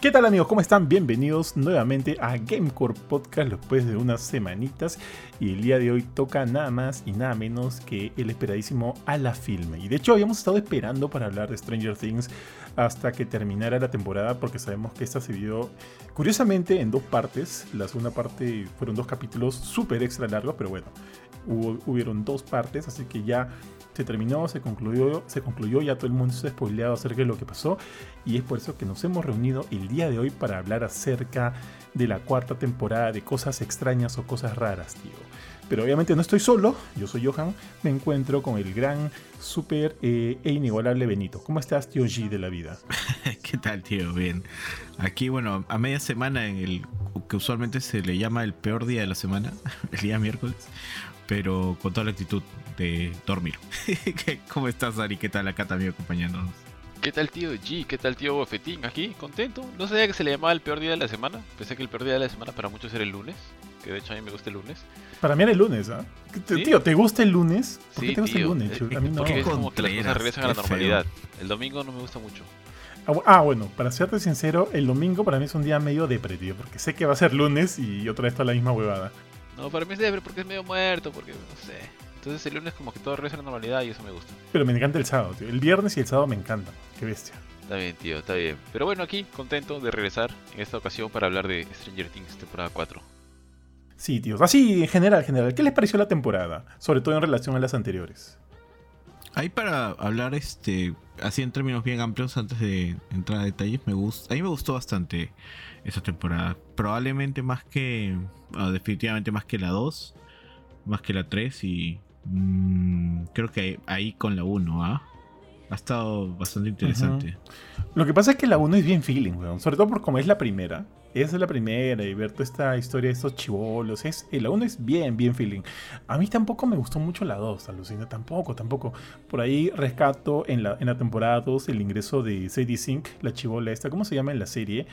¿Qué tal amigos? ¿Cómo están? Bienvenidos nuevamente a Gamecore Podcast después de unas semanitas y el día de hoy toca nada más y nada menos que el esperadísimo a la filme. Y de hecho habíamos estado esperando para hablar de Stranger Things hasta que terminara la temporada porque sabemos que esta se vio curiosamente en dos partes. La segunda parte fueron dos capítulos súper extra largos, pero bueno, hubo, hubieron dos partes, así que ya se terminó, se concluyó, se concluyó, ya todo el mundo se ha spoileado acerca de lo que pasó y es por eso que nos hemos reunido el día de hoy para hablar acerca de la cuarta temporada de cosas extrañas o cosas raras, tío. Pero obviamente no estoy solo, yo soy Johan, me encuentro con el gran, súper eh, e inigualable Benito. ¿Cómo estás, tío G de la vida? ¿Qué tal, tío? Bien. Aquí, bueno, a media semana en el que usualmente se le llama el peor día de la semana, el día miércoles, pero con toda la actitud de dormir. ¿Cómo estás, Ari? ¿Qué tal acá también acompañándonos? ¿Qué tal tío G? ¿Qué tal tío Bofetín? Aquí, contento. No sabía que se le llamaba el peor día de la semana. Pensé que el peor día de la semana para muchos era el lunes. Que de hecho a mí me gusta el lunes. Para mí era el lunes, ¿ah? Tío, ¿te gusta el lunes? ¿Por qué te gusta el lunes? A mí no. Porque es como que las cosas regresan a la normalidad. El domingo no me gusta mucho. Ah, ah, bueno, para serte sincero, el domingo para mí es un día medio depresivo, porque sé que va a ser lunes y otra vez está la misma huevada. No, para mí es depre porque es medio muerto, porque no sé. Entonces el lunes como que todo regresa a la normalidad y eso me gusta. Pero me encanta el sábado, tío. El viernes y el sábado me encantan. Qué bestia. Está bien, tío, está bien. Pero bueno, aquí contento de regresar en esta ocasión para hablar de Stranger Things temporada 4. Sí, tío. Así, en general, en general. ¿Qué les pareció la temporada? Sobre todo en relación a las anteriores. Ahí para hablar, este, así en términos bien amplios, antes de entrar a detalles, me gusta, a mí me gustó bastante esa temporada. Probablemente más que, definitivamente más que la 2, más que la 3 y Mm, creo que ahí con la 1, ¿ah? Ha estado bastante interesante. Lo que pasa es que la 1 es bien feeling, weón. Sobre todo por como es la primera. Esa es la primera y ver toda esta historia de estos chivolos. Es, la 1 es bien, bien feeling. A mí tampoco me gustó mucho la 2, alucina. Tampoco, tampoco. Por ahí rescato en la, en la temporada 2 el ingreso de Sadie Sink, la chivola esta. ¿Cómo se llama en la serie?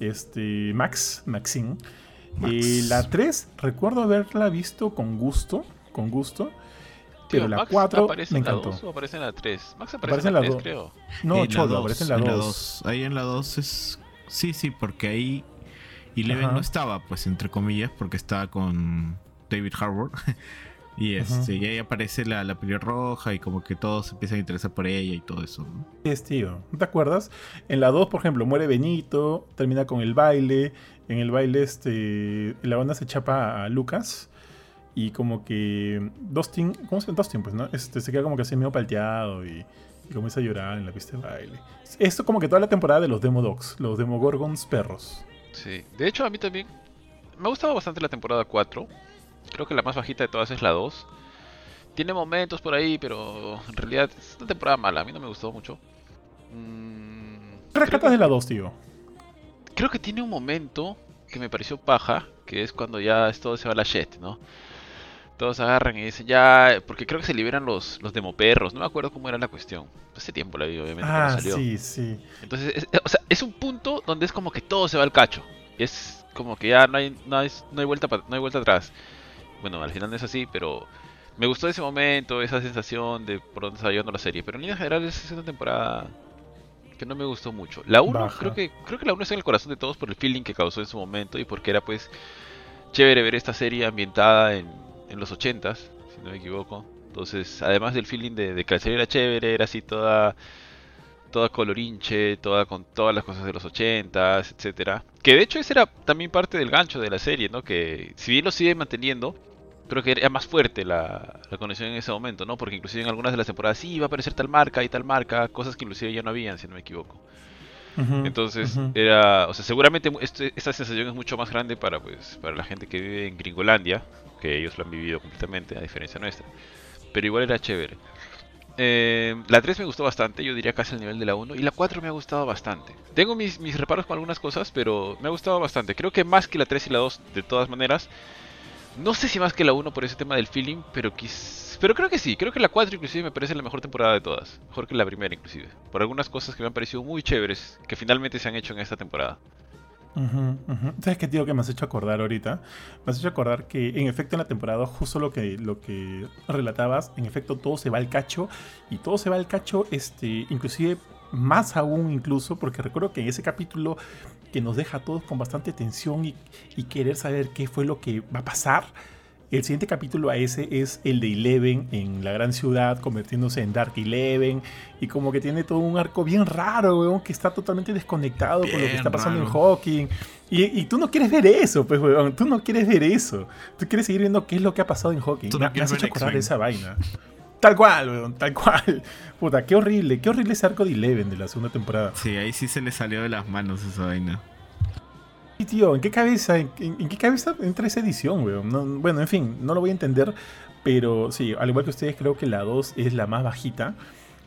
Este, Max, Maxine. Y la 3, recuerdo haberla visto con gusto. Con gusto pero la 4 me encantó. ¿O aparece en la 3? Max aparece, en la 3, creo. No, Cholo, aparece en la 2. Ahí en la 2 es. Sí, sí, porque ahí Eleven no estaba, pues, entre comillas, porque estaba con David Harbour. y, este, y ahí aparece la, la roja y como que todos se empiezan a interesar por ella y todo eso. ¿no? Es tío. ¿No te acuerdas? En la 2, por ejemplo, muere Benito, termina con el baile. En el baile, este, la banda se chapa a Lucas y como que Dustin, ¿cómo se llama Dustin? Pues, ¿no? Este, se queda como que así medio palteado y, comienza a llorar en la pista de baile. Esto como que toda la temporada de los Demo Dogs, los Demogorgons perros. Sí, de hecho a mí también me ha gustado bastante la temporada 4. Creo que la más bajita de todas es la 2. Tiene momentos por ahí, pero en realidad es una temporada mala. A mí no me gustó mucho. Mm, ¿Qué rescatas de la 2, tío? Creo que tiene un momento que me pareció paja, que es cuando ya todo se va a la shit, ¿no? Todos agarran y dicen ya, porque creo que se liberan los, los demoperros, no me acuerdo cómo era la cuestión. Hace tiempo la vi, obviamente. Ah, salió. sí, sí. Entonces, es, o sea, es un punto donde es como que todo se va al cacho. Es como que ya no hay, no hay, no hay, vuelta, no hay vuelta atrás. Bueno, al final no es así, pero me gustó ese momento, esa sensación de por dónde está yendo la serie. Pero en línea general es una temporada que no me gustó mucho. La 1, creo que, creo que la 1 está en el corazón de todos por el feeling que causó en su momento y porque era pues chévere ver esta serie ambientada en en los 80 si no me equivoco. Entonces, además del feeling de, la serie era chévere, era así toda toda colorinche, toda con todas las cosas de los 80s, etcétera. Que de hecho ese era también parte del gancho de la serie, ¿no? Que si bien lo sigue manteniendo, creo que era más fuerte la, conexión en ese momento, ¿no? Porque inclusive en algunas de las temporadas sí iba a aparecer tal marca y tal marca, cosas que inclusive ya no habían, si no me equivoco. Entonces, era, o sea, seguramente este, esta sensación es mucho más grande para pues para la gente que vive en Gringolandia, que ellos lo han vivido completamente, a diferencia nuestra. Pero igual era chévere. Eh, la 3 me gustó bastante, yo diría casi al nivel de la 1. Y la 4 me ha gustado bastante. Tengo mis, mis reparos con algunas cosas, pero me ha gustado bastante. Creo que más que la 3 y la 2, de todas maneras. No sé si más que la 1 por ese tema del feeling, pero pero creo que sí. Creo que la 4 inclusive me parece la mejor temporada de todas. Mejor que la primera inclusive. Por algunas cosas que me han parecido muy chéveres que finalmente se han hecho en esta temporada. ¿Sabes qué, tío, que me has hecho acordar ahorita? Me has hecho acordar que, en efecto, en la temporada, justo lo que, lo que relatabas, en efecto, todo se va al cacho. Y todo se va al cacho, este, inclusive más aún incluso, porque recuerdo que en ese capítulo que nos deja a todos con bastante tensión y, y querer saber qué fue lo que va a pasar, el siguiente capítulo a ese es el de Eleven en la gran ciudad, convirtiéndose en Dark Eleven. Y como que tiene todo un arco bien raro, weón, que está totalmente desconectado con lo que está pasando en Hawking. Y, tú no quieres ver eso, pues, weón. Tú no quieres ver eso. Tú quieres seguir viendo qué es lo que ha pasado en Hawking. me, has hecho acordar esa vaina. Tal cual, weón, tal cual. Puta, qué horrible, qué horrible ese arco de Eleven de la segunda temporada. Sí, ahí sí se le salió de las manos esa vaina tío, ¿en qué cabeza, en, qué cabeza entra esa edición, weón? bueno, en fin, no lo voy a entender, pero sí, al igual que ustedes, creo que la 2 es la más bajita.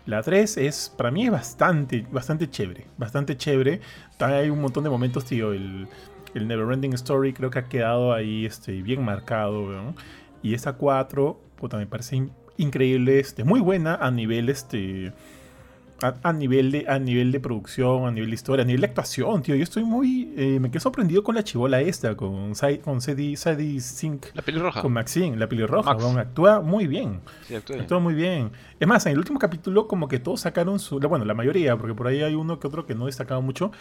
La 3 es, para mí es bastante, bastante chévere, bastante chévere. Hay un montón de momentos, tío, el, el Neverending Story creo que ha quedado ahí este, bien marcado, weón. Y esta 4, puta, me parece increíble, este, muy buena a nivel, este a, nivel de, a nivel de producción, a nivel de historia, a nivel de actuación, tío. Yo estoy muy. Eh, me quedé sorprendido con la chivola esta, con, con Sadie, Sadie Sink. La pelirroja. Con Maxine, la pelirroja. actúa muy bien. Sí, actúa, muy bien. Es más, en el último capítulo, como que todos sacaron su. Bueno, la mayoría, porque por ahí hay uno que otro que no destacaba mucho.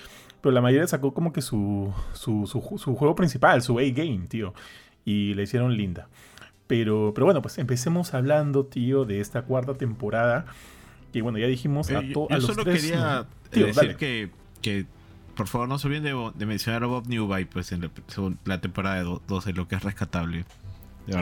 Pero la mayoría sacó como que su, su, su, juego principal, su A-Game, tío. Y le hicieron linda. Pero, pero bueno, pues empecemos hablando, tío, de esta cuarta temporada. Y bueno, ya dijimos a, todos yo, solo quería decir que, que, por favor no se olviden de, mencionar a Bob Newby pues en la, temporada 12, lo que es rescatable.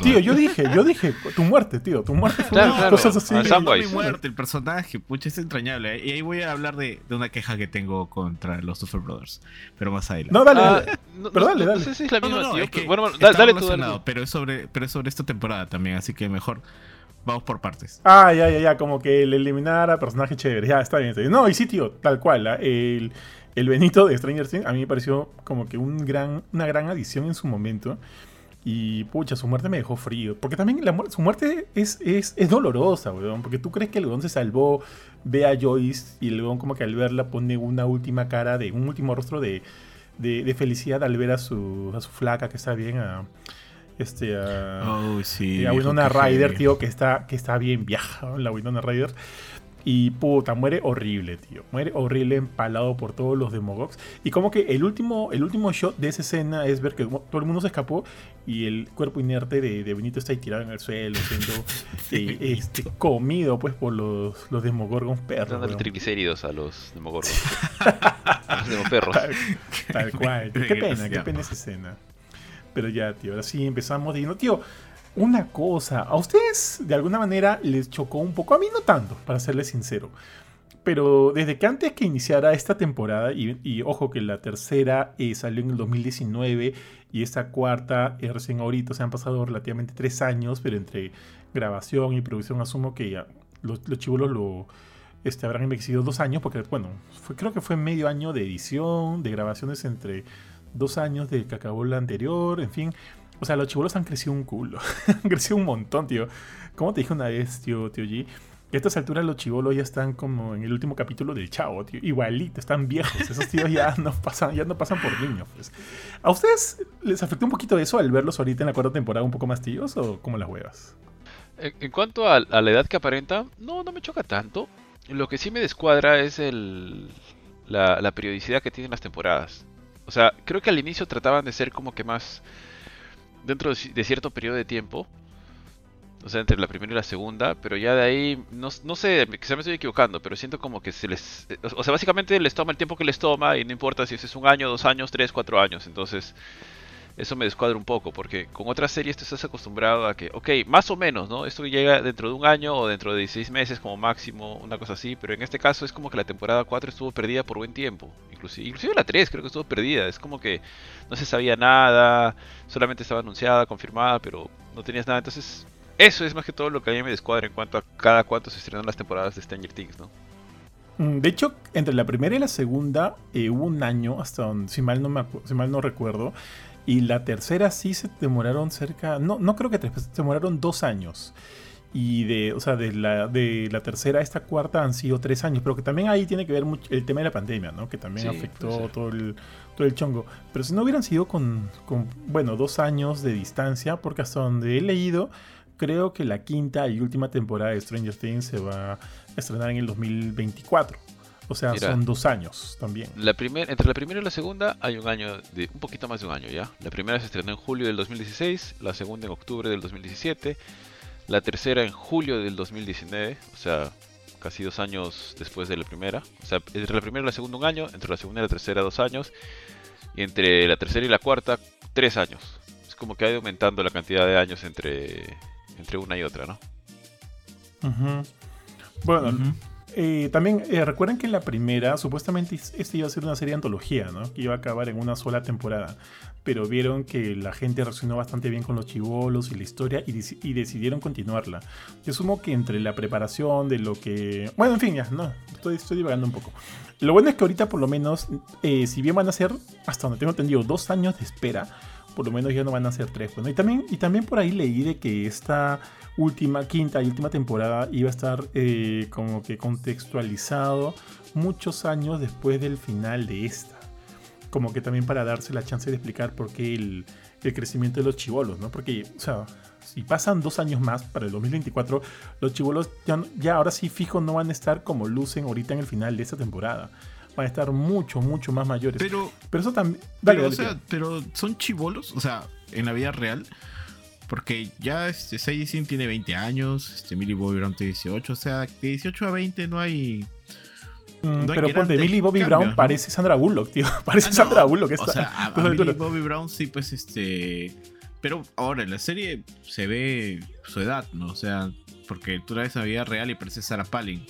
Tío, yo dije, yo dije, tu muerte, tío, tu muerte fue claro, cosas así. mi muerte, el personaje, pucha, es entrañable. Y ahí voy a hablar de, de, una queja que tengo contra los Super Brothers, pero más adelante. No, dale, ah, pero dale, dale. No sé si es la misma, no, tío, bueno, bueno, dale, tú, dale. Pero es, sobre, pero es sobre esta temporada también, así que mejor Vamos por partes. Ah, ya, ya, ya, como que el eliminar a personaje chévere. Ya, está bien, No, y sí, tío, tal cual. ¿ah? El, el, Benito de Stranger Things a mí me pareció como que un gran, una gran adición en su momento. Y pucha, su muerte me dejó frío. Porque también su muerte es, es, es, dolorosa, weón. Porque tú crees que el weón se salvó, ve a Joyce y el weón como que al verla pone una última cara de, un último rostro de, de, de felicidad al ver a su, a su flaca que está bien, a, este, oh, sí, a Winona Ryder, tío, que está, que está bien viaja, la Winona Ryder. Y puta, muere horrible, tío. Muere horrible, empalado por todos los Demogogs. Y como que el último, el último shot de esa escena es ver que todo el mundo se escapó y el cuerpo inerte de, de Benito está ahí tirado en el suelo, siendo eh, este, comido pues por los, los Demogorgons perros. Dando triglicéridos a los Demogorgons. a los Demoperros. Tal, tal cual. Qué pena, qué pena esa escena. Pero ya, tío, ahora sí empezamos diciendo, tío, una cosa, a ustedes de alguna manera les chocó un poco, a mí no tanto, para serles sincero. Pero desde que antes que iniciara esta temporada, y, ojo que la tercera eh, salió en el 2019 y esta cuarta eh, recién ahorita, se han pasado relativamente tres años, pero entre grabación y producción asumo que ya los, los chivolos lo este, habrán envejecido dos años, porque bueno, creo que fue medio año de edición, de grabaciones entre dos años de que acabó la anterior, en fin. O sea, los chivolos han crecido un culo. han crecido un montón, tío. Como te dije una vez, tío, tío G, a estas alturas los chivolos ya están como en el último capítulo del Chavo, tío. Igualito, están viejos. Esos tíos ya no pasan, ya no pasan por niños, pues. ¿A ustedes les afectó un poquito eso al verlos ahorita en la cuarta temporada un poco más tíos o como las huevas? En, cuanto a, la edad que aparenta, no, no me choca tanto. Lo que sí me descuadra es el, la periodicidad que tienen las temporadas. O sea, creo que al inicio trataban de ser como que más dentro de cierto periodo de tiempo. O sea, entre la primera y la segunda, pero ya de ahí, no, no sé, quizá me estoy equivocando, pero siento como que se les... O sea, básicamente les toma el tiempo que les toma y no importa si es un año, dos años, tres, cuatro años. Entonces, eso me descuadra un poco, porque con otras series tú estás acostumbrado a que, ok, más o menos, ¿no? Esto llega dentro de un año o dentro de 16 meses como máximo, una cosa así, pero en este caso es como que la temporada 4 estuvo perdida por buen tiempo, inclusive, inclusive la 3 creo que estuvo perdida, es como que no se sabía nada, solamente estaba anunciada, confirmada, pero no tenías nada, entonces eso es más que todo lo que a mí me descuadra en cuanto a cada cuánto se estrenan las temporadas de Stranger Things, ¿no? Mm, de hecho, entre la primera y la segunda eh, hubo un año, hasta donde, si mal no, me si mal no recuerdo, y la tercera sí se demoraron cerca, no, no creo que tres, se demoraron dos años. Y de, o sea, de la, de la tercera a esta cuarta han sido tres años, pero que también ahí tiene que ver mucho el tema de la pandemia, ¿no? Que también afectó todo el, todo el chongo. Pero si no hubieran sido con, con, bueno, dos años de distancia, porque hasta donde he leído, creo que la quinta y última temporada de Stranger Things se va a estrenar en el 2024. O sea, Mira. son dos años también. La primer, entre la primera y la segunda hay un año, de un poquito más de un año ya. La primera se estrenó en julio del 2016, la segunda en octubre del 2017, la tercera en julio del 2019, o sea, casi dos años después de la primera. O sea, entre la primera y la segunda un año, entre la segunda y la tercera dos años, y entre la tercera y la cuarta tres años. Es como que ha ido aumentando la cantidad de años entre, entre una y otra, ¿no? Ujú. Bueno. Eh, también eh, recuerden que la primera, supuestamente es- este iba a ser una serie de antología, ¿no? Que iba a acabar en una sola temporada. Pero vieron que la gente reaccionó bastante bien con los chivolos y la historia y, y decidieron continuarla. Yo asumo que entre la preparación de lo que. Bueno, en fin, ya, no, estoy, estoy divagando un poco. Lo bueno es que ahorita, por lo menos, eh, si bien van a ser, hasta donde tengo entendido, dos años de espera, por lo menos ya no van a ser tres. Pues, ¿no? y, también, y también por ahí leí de que esta última, quinta y última temporada iba a estar eh, como que contextualizado muchos años después del final de esta. Como que también para darse la chance de explicar por qué el, el crecimiento de los chivolos, ¿no? Porque, o sea, si pasan dos años más para el 2024, los chivolos ya, ya ahora sí fijo no van a estar como lucen ahorita en el final de esta temporada. Van a estar mucho, mucho más mayores. Pero, Pero, eso también... Dale, pero, dale, o sea, tío. pero son chivolos, o sea, en la vida real. Porque ya este Sink tiene 20 años, este Millie Bobby Brown tiene 18, o sea, de 18 a 20 no hay. Mm, no hay pero ponte, Millie Bobby cambios, Brown ¿no? parece Sandra Bullock, tío. Parece Ah, no, Sandra Bullock. O esta- sea, a, a Millie. Bobby Brown sí, pues este. Pero ahora en la serie se ve su edad, ¿no? O sea, porque tú la ves en la vida real y parece Sarah Palin.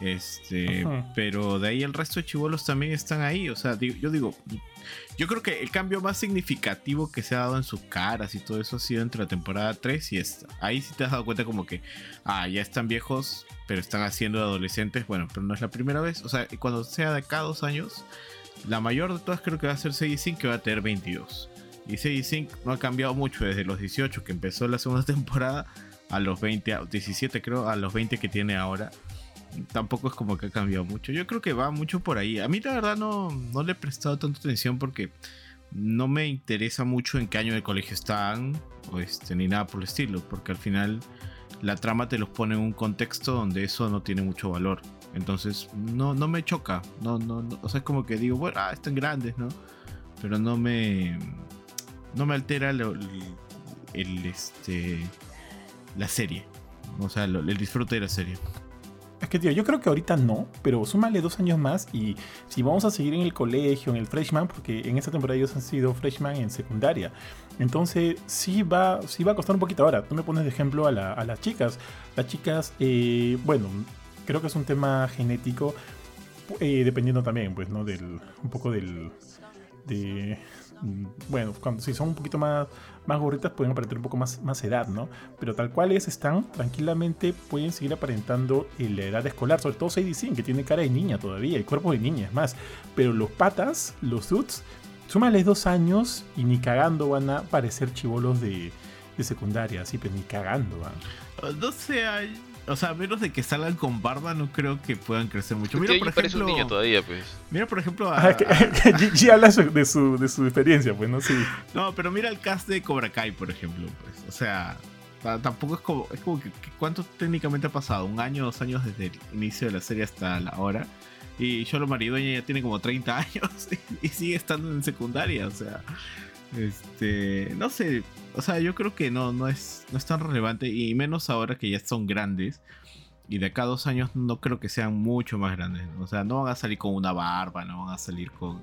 Este, pero de ahí el resto de chivolos también están ahí. O sea, digo- yo digo, yo creo que el cambio más significativo que se ha dado en sus caras y todo eso ha sido entre la temporada 3 y esta. Ahí sí te has dado cuenta como que, ah, ya están viejos, pero están haciendo de adolescentes. Bueno, pero no es la primera vez. O sea, cuando sea de cada dos años, la mayor de todas creo que va a ser Sadie Sink, que va a tener 22. Y Sadie Sink no ha cambiado mucho desde los 18 que empezó la segunda temporada a los 20, a 17 creo, a los 20 que tiene ahora. Tampoco es como que ha cambiado mucho. Yo creo que va mucho por ahí. A mí la verdad no, no le he prestado tanta atención porque no me interesa mucho en qué año de colegio están o este, ni nada por el estilo. Porque al final la trama te los pone en un contexto donde eso no tiene mucho valor. Entonces no, no me choca. No, no, o sea, es como que digo, bueno, ah, están grandes, ¿no? Pero no me. No me altera el, este. La serie. O sea, el disfrute de la serie. Es que, tío, yo creo que ahorita no, pero súmale dos años más y si vamos a seguir en el colegio, en el freshman, porque en esta temporada ellos han sido freshman en secundaria. Entonces, sí va, sí va a costar un poquito ahora. Tú me pones de ejemplo a, la- a las chicas. Las chicas, eh, bueno, creo que es un tema genético, eh, dependiendo también, pues, ¿no? Del, un poco del... De, bueno, cuando si son un poquito más, más gorritas pueden aparentar un poco más, más edad, ¿no? Pero tal cual es, están tranquilamente, pueden seguir aparentando en la edad escolar, sobre todo Sadie Sink, que tiene cara de niña todavía, el cuerpo de niña, es más. Pero los patas, los suits, súmales dos años y ni cagando van a parecer chivolos de, de secundaria, así, pues ni cagando, ¿ah? No sé, hay- o sea, a menos de que salgan con barba, no creo que puedan crecer mucho. Mira, por un ejemplo, niño todavía, pues. mira, por ejemplo, a- a- que G- G habla su- de su, de su experiencia, pues, ¿no? Sí. no, pero mira el cast de Cobra Kai, por ejemplo, pues, o sea, ta- tampoco es como, es como que, que cuánto técnicamente ha pasado, un año, dos años desde el inicio de la serie hasta la hora. Y Cholo Maridueña ya tiene como 30 años y, sigue estando en secundaria, o sea, este, no sé, o sea, yo creo que no, no es, no es tan relevante y menos ahora que ya son grandes. Y de acá a dos años no creo que sean mucho más grandes. O sea, no van a salir con una barba, no van a salir con,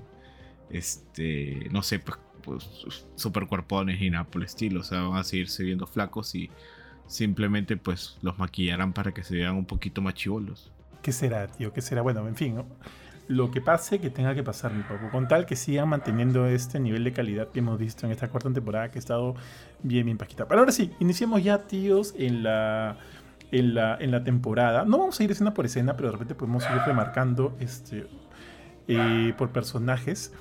este, no sé, pues, pues super y nada estilo. O sea, van a seguirse viendo flacos y simplemente pues los maquillarán para que se vean un poquito más chivolos. ¿Qué será, tío? ¿Qué será? Bueno, en fin, ¿no? Lo que pase, que tenga que pasar, mi papu. Con tal que sigan manteniendo este nivel de calidad que hemos visto en esta cuarta temporada, que ha estado bien, bien paquita. Pero ahora sí, iniciemos ya, tíos, en la, en la, en la temporada. No vamos a ir escena por escena, pero de repente podemos ir remarcando este, eh, por personajes.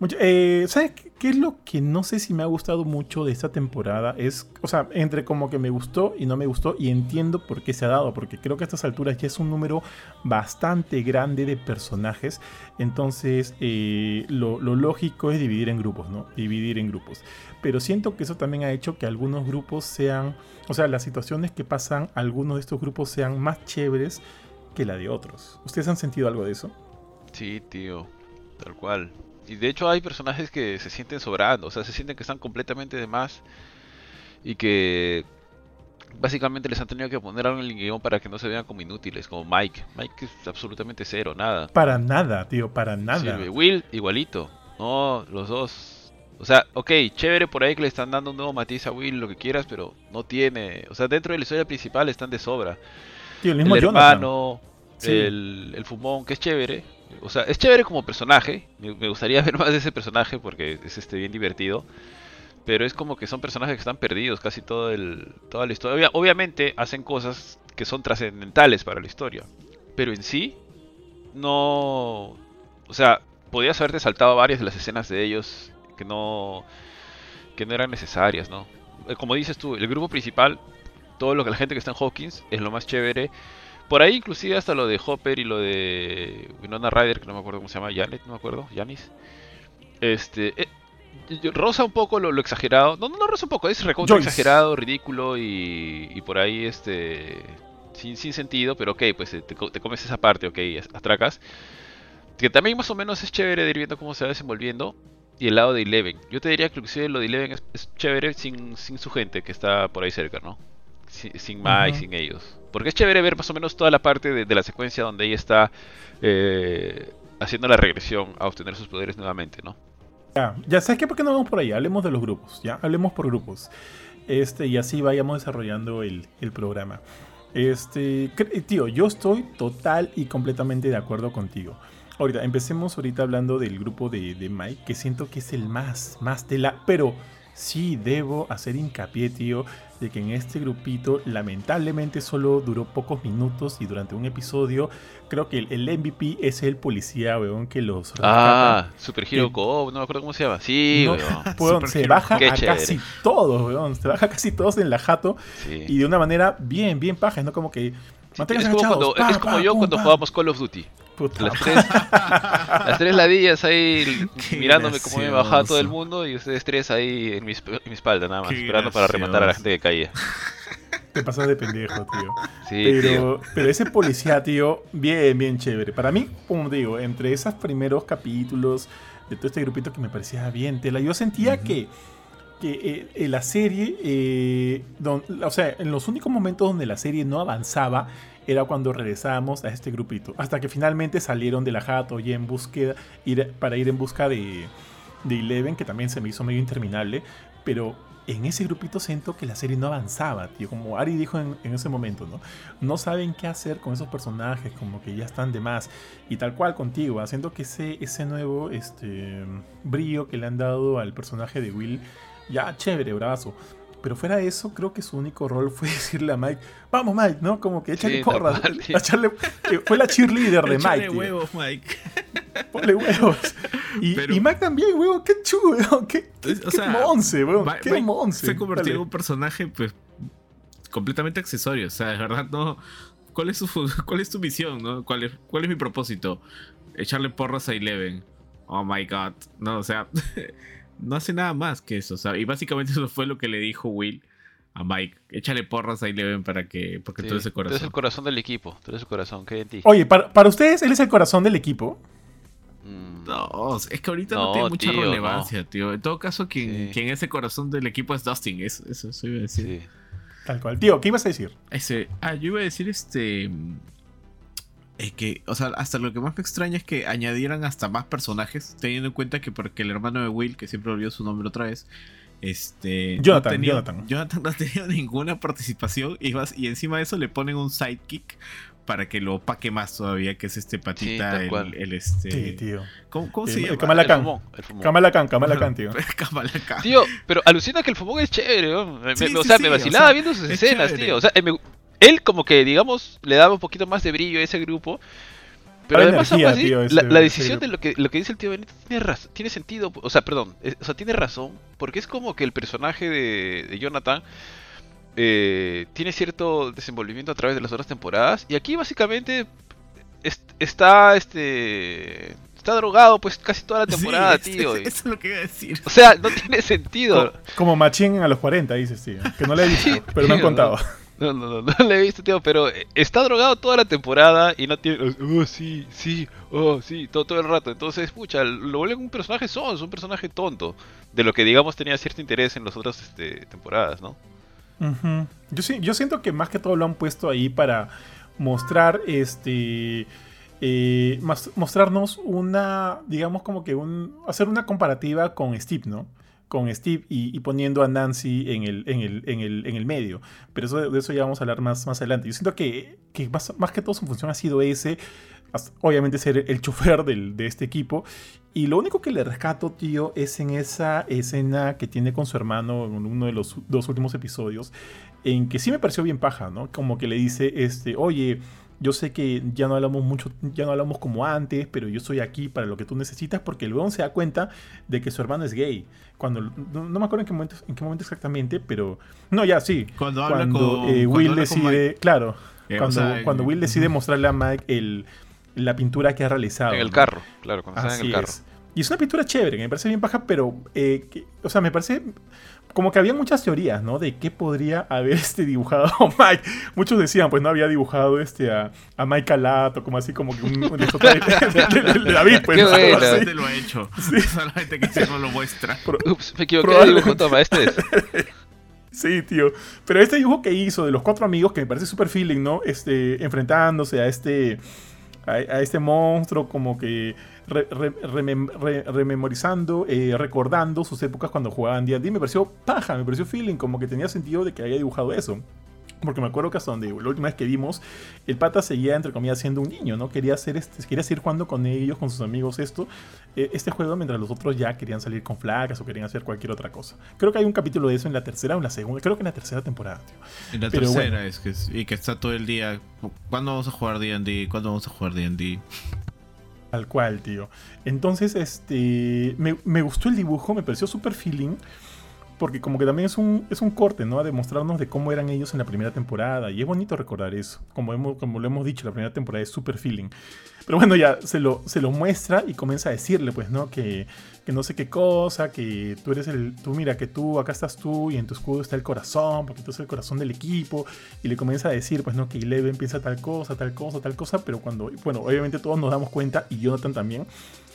Mucho- eh, ¿Sabes qué, es lo que no sé si me ha gustado mucho de esta temporada? Es, o sea, entre como que me gustó y no me gustó y entiendo por qué se ha dado, porque creo que a estas alturas ya es un número bastante grande de personajes, entonces eh, lo, lo lógico es dividir en grupos, ¿no? Dividir en grupos. Pero siento que eso también ha hecho que algunos grupos sean, o sea, las situaciones que pasan, algunos de estos grupos sean más chéveres que la de otros. ¿Ustedes han sentido algo de eso? Sí, tío, tal cual. Y de hecho hay personajes que se sienten sobrando, o sea, se sienten que están completamente de más y que básicamente les han tenido que poner algo en el guion para que no se vean como inútiles, como Mike. Mike es absolutamente cero, nada. Para nada, tío, para nada. Sirve. Will, igualito. No, los dos. O sea, ok, chévere por ahí que le están dando un nuevo matiz a Will, lo que quieras, pero no tiene. O sea, dentro de la historia principal están de sobra. Tío, el mismo el hermano, Sí. el, el fumón, que es chévere. O sea, es chévere como personaje. Me, gustaría ver más de ese personaje porque es este bien divertido. Pero es como que son personajes que están perdidos casi todo el, toda la historia. Obvia- obviamente hacen cosas que son trascendentales para la historia. Pero en sí, no... O sea, podías haberte saltado varias de las escenas de ellos que no, que no eran necesarias, ¿no? Eh, Como dices tú, el grupo principal, todo lo que la gente que está en Hawkins es lo más chévere. Por ahí inclusive hasta lo de Hopper y lo de Winona Ryder, que no me acuerdo cómo se llama, Janet, no me acuerdo, Janis. Este, eh, roza un poco lo, lo exagerado. No, no, no roza un poco, es recontra exagerado, ridículo y, y por ahí este sin, sin sentido, pero ok, pues eh, te, te comes esa parte, ok, as- atracas. Que también más o menos es chévere de ir viendo cómo se va desenvolviendo. Y el lado de Eleven. Yo te diría que inclusive lo de Eleven es, es chévere sin, sin su gente que está por ahí cerca, ¿no? Sin, sin sin ellos. Porque es chévere ver más o menos toda la parte de, de la secuencia donde ella está eh, haciendo la regresión a obtener sus poderes nuevamente, ¿no? Ya, ya sabes que por qué no vamos por ahí, hablemos de los grupos, ya, hablemos por grupos. Este, y así vayamos desarrollando el, el programa. Este, tío, yo estoy total y completamente de acuerdo contigo. Ahorita, empecemos ahorita hablando del grupo de, de Mike, que siento que es el más, más de la. Pero sí debo hacer hincapié, tío, de que en este grupito lamentablemente solo duró pocos minutos y durante un episodio creo que el, el MVP es el policía, weón, que los. Ah, Super Hero Co-op, no me acuerdo cómo se llama. Sí, No, weón. se Hero. baja Qué a chévere. casi todos, weón. Se baja a casi todos en la jato Sí. y de una manera bien, bien paja, ¿no? Como que Sí, es como, agachados, cuando- pa, es como pa, yo pum, cuando pa. jugábamos Call of Duty. Puta Las tres, las tres ladillas ahí Qué mirándome cómo me bajaba todo el mundo y ustedes tres ahí en mi, en mi espalda nada más, Qué esperando para rematar a la gente que caía. Te pasas de pendejo, tío. Sí, tío. Pero, ese policía, tío, bien, bien chévere. Para mí, como digo, entre esos primeros capítulos de todo este grupito que me parecía bien tela, yo sentía que, que eh, la serie, eh, don- o sea, en los únicos momentos donde la serie no avanzaba era cuando regresábamos a este grupito. Hasta que finalmente salieron de la jato y en búsqueda, ir, para ir en busca de, de Eleven, que también se me hizo medio interminable. Pero en ese grupito siento que la serie no avanzaba, tío. Como Ari dijo en, ese momento, ¿no? No saben qué hacer con esos personajes, como que ya están de más. Y tal cual contigo, haciendo que ese, ese nuevo este, brillo que le han dado al personaje de Will, ya chévere, bravazo. Pero fuera de eso, creo que su único rol fue decirle a Mike, vamos Mike, ¿no? Como que échale Sí, porras. echarle- que fue la cheerleader de Mike. tío. huevos, Mike. Ponle huevos. Y, Pero- y Mike también, huevón, qué chulo, weón. Qué, qué, O qué monce, weón. Ma- Qué Mike monce. Se ha convertido en un personaje, pues, completamente accesorio. O sea, de verdad, no. ¿Cuál es, su, cuál es tu misión, no? ¿Cuál es, ¿Cuál es mi propósito? Echarle porras a Eleven. Oh my god. No, o sea, no hace nada más que eso. Sea, y básicamente eso fue lo que le dijo Will a Mike. Échale porras a Eleven para que. Porque Sí, tú eres el Tú eres corazón. el corazón del equipo, tú eres el corazón, ¿qué en ti? Oye, para, para ustedes, él es el corazón del equipo. Mm, No, es que ahorita no, No, tiene mucha tío, relevancia, tío. En todo caso, quien, Sí. quien es el corazón del equipo es Dustin. Eso, eso, eso iba a decir. sí. Tal cual. Tío, ¿qué ibas a decir? Ese, ah, yo iba a decir este. Eh, que, o sea, hasta lo que más me extraña es que añadieran hasta más personajes, teniendo en cuenta que porque el hermano de Will, que siempre olvidó su nombre otra vez, este. Jonathan, no ha tenido- Jonathan. Jonathan no ha tenido ninguna participación y, vas- y encima de eso le ponen un sidekick para que lo opaque más todavía, que es este patita, el, este. Sí, tío. ¿Cómo, cómo El- se llama? Kamala El Khan. fumón, el fumón. Kamala Khan, Kamala Khan, tío. Kamala Khan. Tío, pero alucina que el fumón es chévere, ¿no? Me- Sí, me- o sea, sí, me o vacilaba sea, viendo sus es escenas, chévere. tío. O sea, eh, me- él como que, digamos, le daba un poquito más de brillo a ese grupo. Pero Daba además, energía, aún así, tío, ese- la, decisión de lo que, lo que dice el tío Benito tiene, raz- tiene sentido. O sea, perdón, es- o sea, tiene razón. Porque es como que el personaje de, de Jonathan eh, tiene cierto desenvolvimiento a través de las otras temporadas. Y aquí básicamente es- está este está drogado pues casi toda la temporada, tío. es- y- eso es lo que iba a decir. o sea, no tiene sentido. Co- Como Machín a los 40, dices, tío. Que no le he visto, Sí, pero me han tío, contado. No, no, no, no le he visto, tío, pero está drogado toda la temporada y no tiene. Oh, sí, sí, oh, sí, todo, todo el rato. Entonces, pucha, lo vuelve un personaje son, un personaje tonto. De lo que, digamos, tenía cierto interés en las otras este, temporadas, ¿no? yo, sí, yo siento que más que todo lo han puesto ahí para mostrar este. Eh, mostrarnos una, digamos como que un, hacer una comparativa con Steve, ¿no? Con Steve y, poniendo a Nancy en el, en el, en el, en el medio. Pero eso, de eso ya vamos a hablar más, más adelante. Yo siento que, que más, más, que todo su función ha sido ese, obviamente ser el chofer del, de este equipo. Y lo único que le rescato, tío, es en esa escena que tiene con su hermano en uno de los dos últimos episodios, en que sí me pareció bien paja, ¿no? Como que le dice, este, oye, yo sé que ya no hablamos mucho, ya no hablamos como antes, pero yo estoy aquí para lo que tú necesitas porque luego se da cuenta de que su hermano es gay. Cuando no, me acuerdo en qué momento, en qué momento exactamente, pero no, ya sí. Cuando, habla con, eh, Will decide, claro, eh, cuando, cuando Will decide mostrarle a Mike el, la pintura que ha realizado. En el carro, claro, cuando está en el carro. Y es una pintura chévere, que me parece bien paja, pero, eh, o sea, me parece como que había muchas teorías, ¿no? De qué podría haber este dibujado Mike. Muchos decían, pues no había dibujado este a, a Mike Alato, como así como que un, de, David, pues. Qué lo ha hecho. Solamente que se no lo muestra. Ups, me equivoqué de dibujo, toma, este es. Sí, tío. Pero este dibujo que hizo de los cuatro amigos, que me parece súper feeling, ¿no? Este, enfrentándose a este, a este monstruo, como que rememorizando, eh, recordando sus épocas cuando jugaban D&D. Me pareció paja, me pareció feeling, como que tenía sentido de que haya dibujado eso. Porque me acuerdo que hasta donde la última vez que vimos, el pata seguía, entre comillas, siendo un niño, ¿no? Quería hacer este, quería seguir jugando con ellos, con sus amigos, esto, eh, este juego, mientras los otros ya querían salir con flacas o querían hacer cualquier otra cosa. Creo que hay un capítulo de eso en la tercera o en la segunda, creo que en la tercera temporada, tío. En la tercera es que y que está todo el día. ¿Cuándo vamos a jugar D&D? ¿Cuándo vamos a jugar D&D? Tal cual, tío. Entonces, este. Me, gustó el dibujo, me pareció súper feeling. Porque como que también es un, es un corte, ¿no? A demostrarnos de cómo eran ellos en la primera temporada. Y es bonito recordar eso. Como, hemos, como lo hemos dicho, la primera temporada es súper feeling. Pero bueno, ya se lo, se lo muestra y comienza a decirle, pues, ¿no? Que, que no sé qué cosa, que tú eres el. Tú mira, que tú, acá estás tú y en tu escudo está el corazón, porque tú eres el corazón del equipo. Y le comienza a decir, pues, ¿no? Que Eleven piensa tal cosa, tal cosa, tal cosa. Pero cuando. Bueno, obviamente todos nos damos cuenta, y Jonathan también,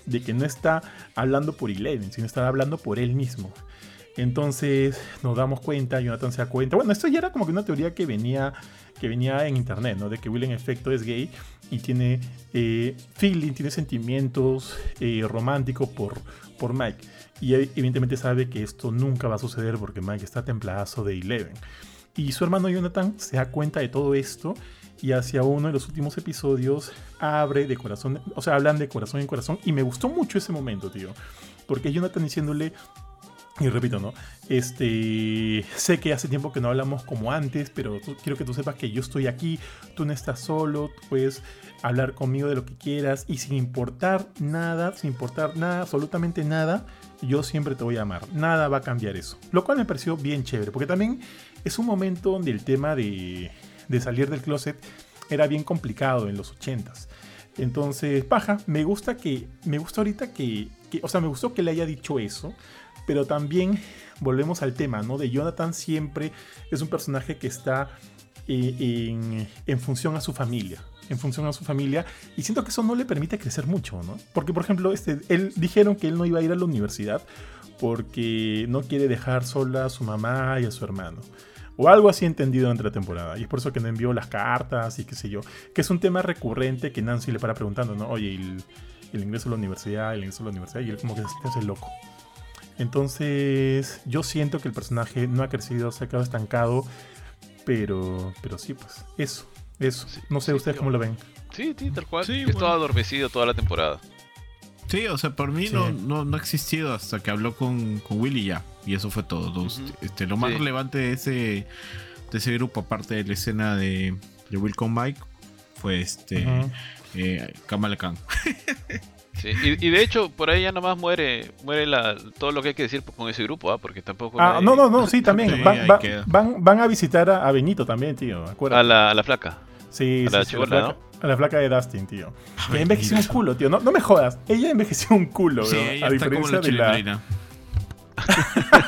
de que no está hablando por Eleven, sino está hablando por él mismo. Entonces nos damos cuenta, Jonathan se da cuenta. Bueno, esto ya era como que una teoría que venía, que venía en internet, ¿no? De que Will en efecto es gay y tiene eh, feeling, tiene sentimientos eh, románticos por, por Mike. Y evidentemente sabe que esto nunca va a suceder porque Mike está templazo de Eleven. Y su hermano Jonathan se da cuenta de todo esto y hacia uno de los últimos episodios abre de corazón, o sea, hablan de corazón en corazón y me gustó mucho ese momento, tío. Porque Jonathan diciéndole, y repito, ¿no? Este, sé que hace tiempo que no hablamos como antes, pero quiero que tú sepas que yo estoy aquí, tú no estás solo, puedes hablar conmigo de lo que quieras y sin importar nada, sin importar nada, absolutamente nada, yo siempre te voy a amar. Nada va a cambiar eso. Lo cual me pareció bien chévere, porque también es un momento donde el tema de, de salir del closet era bien complicado en los ochentas. Entonces, paja, me gusta que, me gusta ahorita que, que, o sea, me gustó que le haya dicho eso, pero también volvemos al tema, ¿no? De Jonathan siempre es un personaje que está eh, en, función a su familia. En función a su familia. Y siento que eso no le permite crecer mucho, ¿no? Porque, por ejemplo, este, él dijeron que él no iba a ir a la universidad porque no quiere dejar sola a su mamá y a su hermano. O algo así entendido entre la temporada. Y es por eso que no envió las cartas y qué sé yo. Que es un tema recurrente que Nancy le para preguntando, ¿no? Oye, el, el ingreso a la universidad, el ingreso a la universidad. Y él como que se hace loco. Entonces, yo siento que el personaje no ha crecido, se ha quedado estancado, pero, pero sí, pues, eso, eso. no sé ustedes cómo lo ven. Sí, sí, tal cual. Sí, Estaba adormecido toda la temporada. Sí, o sea, por mí no, no, ha existido hasta que habló con, con Willy ya. Y eso fue todo. este, lo más relevante de ese, de ese grupo, aparte de la escena de, de Will con Mike, fue este eh, Kamala Khan. y, de hecho, por ahí ya nomás muere muere la, todo lo que hay que decir con ese grupo, ¿ah? porque tampoco. Ah, no, no, no, sí, también. van, van, a visitar a, Benito también, tío. A la, a la flaca. Sí, a la, sí, ¿no? A la flaca de Dustin, tío. Que envejeció un culo, tío. No, no, me jodas. Ella envejeció un culo, sí, a diferencia de la.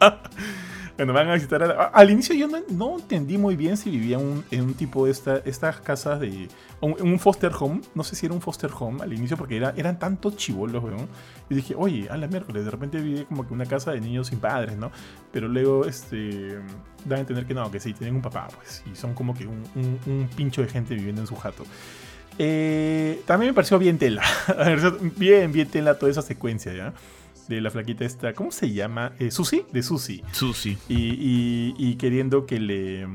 Bueno, van a visitar. al inicio yo no, entendí muy bien si vivían en un tipo de esta, estas casas de. Un, un foster home. No sé si era un foster home al inicio porque era, eran tantos chivolos, weón. Y dije, oye, a la miércoles, de repente vive como que una casa de niños sin padres, ¿no? Pero luego, este. Dan a entender que no, que sí, tienen un papá, pues. Y son como que un, un pincho de gente viviendo en su jato. Eh, también me pareció bien tela. bien, bien tela toda esa secuencia, ¿ya? De la flaquita esta, ¿cómo se llama? Eh, Susi, de Susi. Susi. Y, queriendo que le,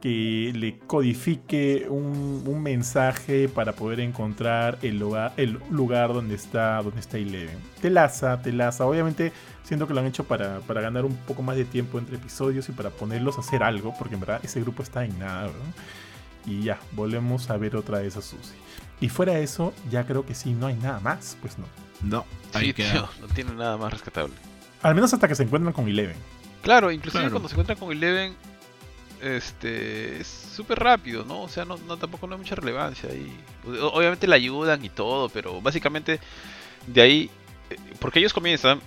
que le codifique un, mensaje para poder encontrar el lugar, el lugar donde está, donde está Eleven. Telaza, telaza. Obviamente siento que lo han hecho para, para, ganar un poco más de tiempo entre episodios y para ponerlos a hacer algo, porque en verdad ese grupo está en nada, ¿verdad? y ya, volvemos a ver otra vez a Susie. Y fuera de eso, ya creo que sí, no hay nada más, pues no. No, sí, no tiene nada más rescatable. Al menos hasta que se encuentran con Eleven. Claro, inclusive cuando se encuentran con Eleven, este, es súper rápido, ¿no? O sea, no, tampoco no hay mucha relevancia ahí. Obviamente la ayudan y todo, pero básicamente de ahí, eh, porque ellos comienzan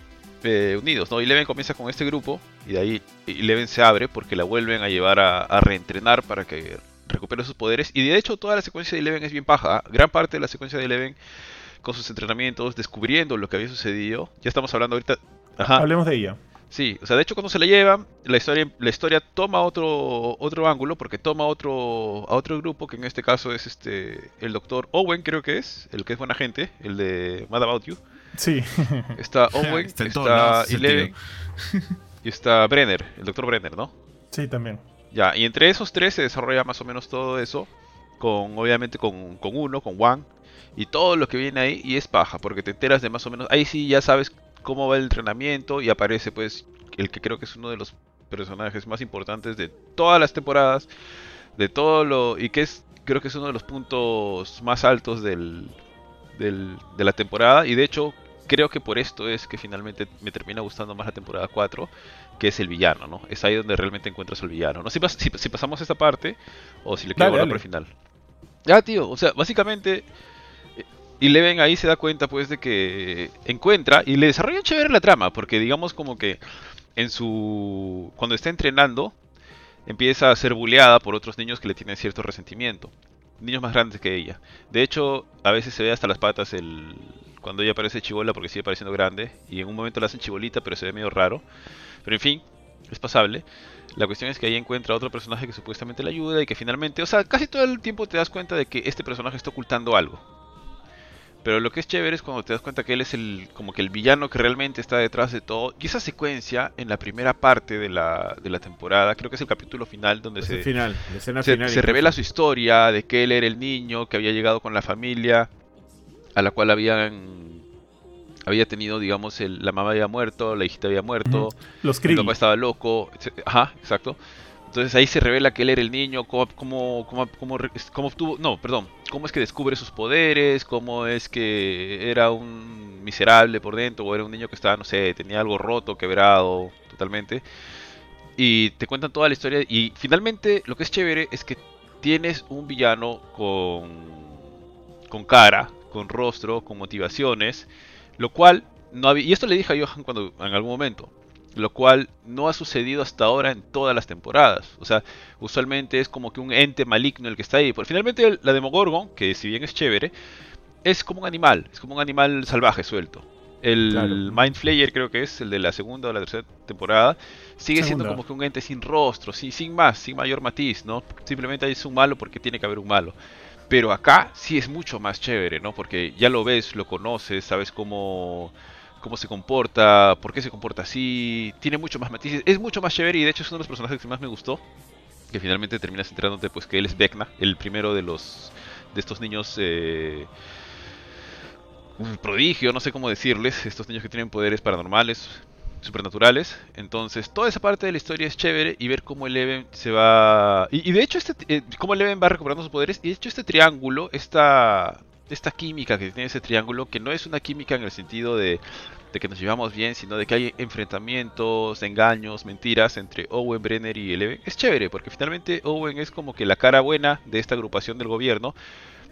eh, unidos, ¿no? Eleven comienza con este grupo y de ahí Eleven se abre porque la vuelven a llevar a, a reentrenar para que recupera sus poderes. Y de hecho, toda la secuencia de Eleven es bien paja. ¿ah? Gran parte de la secuencia de Eleven con sus entrenamientos, descubriendo lo que había sucedido. Ya estamos hablando ahorita. Hablemos de ella. Sí, o sea, de hecho cuando se la lleva, la historia, la historia toma otro, otro ángulo, porque toma otro, a otro grupo, que en este caso es este el doctor Owen, creo que es, el que es buena gente, el de Mad About You. Sí. Está Owen, está, Eleven, y está Brenner, el doctor Brenner, ¿no? Sí, también. Ya, y entre esos tres se desarrolla más o menos todo eso, con obviamente con, con uno, con Juan, y todo lo que viene ahí, y es paja, porque te enteras de más o menos, ahí sí ya sabes cómo va el entrenamiento, y aparece pues el que creo que es uno de los personajes más importantes de todas las temporadas, de todo lo, y que es, creo que es uno de los puntos más altos del, del, de la temporada, y de hecho creo que por esto es que finalmente me termina gustando más la temporada 4, que es el villano, ¿no? Es ahí donde realmente encuentras al villano. No si, si, pasamos esta parte o si le quiero volver por el final. Ya, tío, o sea, básicamente y Leven ahí se da cuenta pues de que encuentra y le desarrolla chévere la trama, porque digamos como que en su cuando está entrenando empieza a ser bulleada por otros niños que le tienen cierto resentimiento, niños más grandes que ella. De hecho, a veces se ve hasta las patas el cuando ella parece chivola porque sigue pareciendo grande y en un momento la hacen chibolita, pero se ve medio raro. Pero en fin, es pasable. La cuestión es que ahí encuentra otro personaje que supuestamente le ayuda y que finalmente, o sea, casi todo el tiempo te das cuenta de que este personaje está ocultando algo. Pero lo que es chévere es cuando te das cuenta que él es el como que el villano que realmente está detrás de todo. Y esa secuencia en la primera parte de la, de la temporada, creo que es el capítulo final donde se, final, se revela su historia de que él era el niño que había llegado con la familia a la cual habían había tenido, digamos, el, la mamá había muerto, la hijita había muerto, Los el papá estaba loco, ajá, exacto. Entonces ahí se revela que él era el niño, cómo, cómo, cómo, cómo obtuvo, no, perdón, cómo es que descubre sus poderes, cómo es que era un miserable por dentro, o era un niño que estaba, no sé, tenía algo roto, quebrado, totalmente. Y te cuentan toda la historia y finalmente lo que es chévere es que tienes un villano con, con cara, con rostro, con motivaciones, lo cual no había, y esto le dije a Johan cuando en algún momento, lo cual no ha sucedido hasta ahora en todas las temporadas. O sea, usualmente es como que un ente maligno el que está ahí. Pero finalmente la Demogorgon, que si bien es chévere, es como un animal, es como un animal salvaje suelto. El Mind Flayer creo que es el de la segunda o la tercera temporada. Sigue siendo como que un ente sin rostro, sin, sin más, sin mayor matiz, ¿no? Simplemente es un malo porque tiene que haber un malo. Pero acá sí es mucho más chévere, ¿no? Porque ya lo ves, lo conoces, sabes cómo, cómo se comporta, por qué se comporta así. Tiene mucho más matices. Es mucho más chévere y de hecho es uno de los personajes que más me gustó. Que finalmente terminas enterándote pues que él es Vecna, el primero de los de estos niños eh, un prodigio, no sé cómo decirles, estos niños que tienen poderes paranormales, supernaturales. Entonces, toda esa parte de la historia es chévere y ver cómo Eleven se va. Y, de hecho, este, eh, cómo Eleven va recuperando sus poderes. Y de hecho, este triángulo, esta, esta química que tiene ese triángulo, que no es una química en el sentido de, que nos llevamos bien, sino de que hay enfrentamientos, engaños, mentiras entre Owen, Brenner y Eleven, es chévere, porque finalmente Owen es como que la cara buena de esta agrupación del gobierno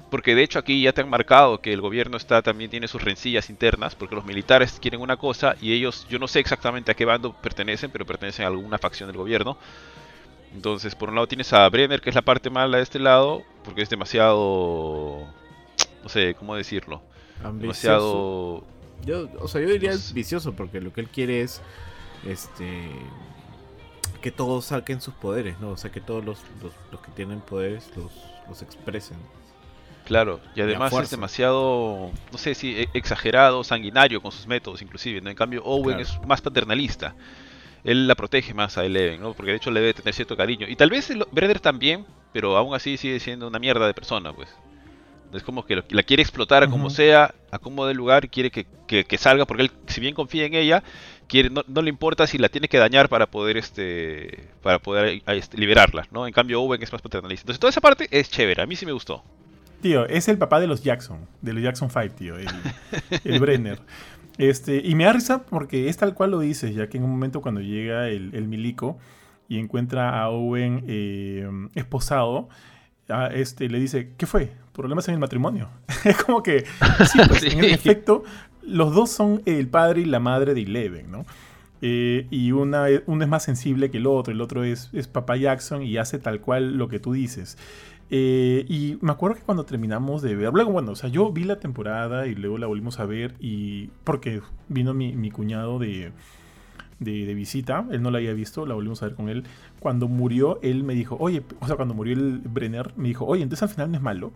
porque de hecho aquí ya te han marcado que el gobierno está también tiene sus rencillas internas, porque los militares quieren una cosa y ellos, yo no sé exactamente a qué bando pertenecen, pero pertenecen a alguna facción del gobierno. Entonces, por un lado tienes a Brenner, que es la parte mala de este lado, porque es demasiado, no sé, ¿cómo decirlo? Demasiado... Yo, o sea, yo diría es vicioso, porque lo que él quiere es, este, que todos saquen sus poderes, ¿no? O sea, que todos los, los, que tienen poderes los, los expresen. Claro, y además es demasiado, no sé si e, exagerado, sanguinario con sus métodos inclusive, ¿no? En cambio Owen es más paternalista. Él la protege más a Eleven, ¿no? Porque de hecho le debe tener cierto cariño. Y tal vez Breder también, pero aún así sigue siendo una mierda de persona, pues. Es como que la quiere explotar a como sea, a como dé lugar, quiere que, que, salga, porque él, si bien confía en ella, quiere, no, le importa si la tiene que dañar para poder este para poder este, liberarla, ¿no? En cambio Owen es más paternalista. Entonces toda esa parte es chévere, a mí sí me gustó. Tío, es el papá de los Jackson, de los Jackson 5, tío, el, Brenner. Este, y me da risa porque es tal cual lo dices, ya que en un momento cuando llega el, milico y encuentra a Owen eh, esposado, este, le dice, ¿qué fue? ¿Problemas en el matrimonio? es como que, sí, pues, en efecto, los dos son el padre y la madre de Eleven, ¿no? Eh, y una, uno es más sensible que el otro, el otro es, es papá Jackson y hace tal cual lo que tú dices. Eh, y me acuerdo que cuando terminamos de ver, luego, bueno, o sea, yo vi la temporada y luego la volvimos a ver y porque vino mi, cuñado de, de, visita, él no la había visto, la volvimos a ver con él. Cuando murió, él me dijo, oye, o sea, cuando murió el Brenner, me dijo, oye, entonces al final no es malo.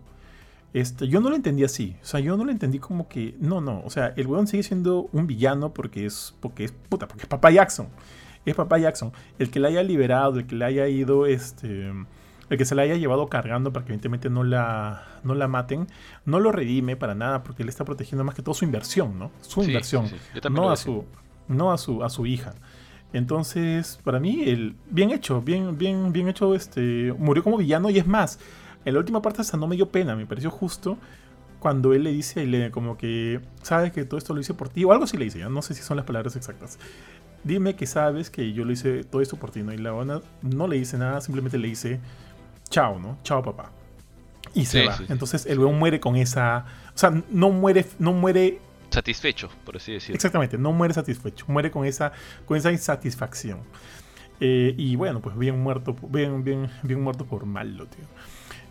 Este, yo no lo entendí así, o sea, yo no lo entendí como que, no, no, o sea, el weón sigue siendo un villano porque es, porque es, puta, porque es papá Jackson. Es papá Jackson. El que la haya liberado, el que le haya ido, este el que se la haya llevado cargando para que evidentemente no la, no la maten, no lo redime para nada porque él está protegiendo más que todo su inversión, ¿no? Su inversión, no, a su, no a su, a su hija. Entonces, para mí, el, bien hecho, bien, bien, bien hecho, este, murió como villano y es más, en la última parte hasta no me dio pena, me pareció justo cuando él le dice a Elena como que, sabes que todo esto lo hice por ti, o algo así le dice, ya no sé si son las palabras exactas. Dime que sabes que yo lo hice todo esto por ti, ¿no? Y la Ona no le dice nada, simplemente le dice, chao, ¿no? Chao, papá. Y se va. Entonces el weón muere con esa. O sea, no muere, no muere. Satisfecho, por así decirlo. Exactamente, no muere satisfecho. Muere con esa, con esa insatisfacción. Eh, y bueno, pues bien muerto, bien, bien, bien muerto por malo, tío.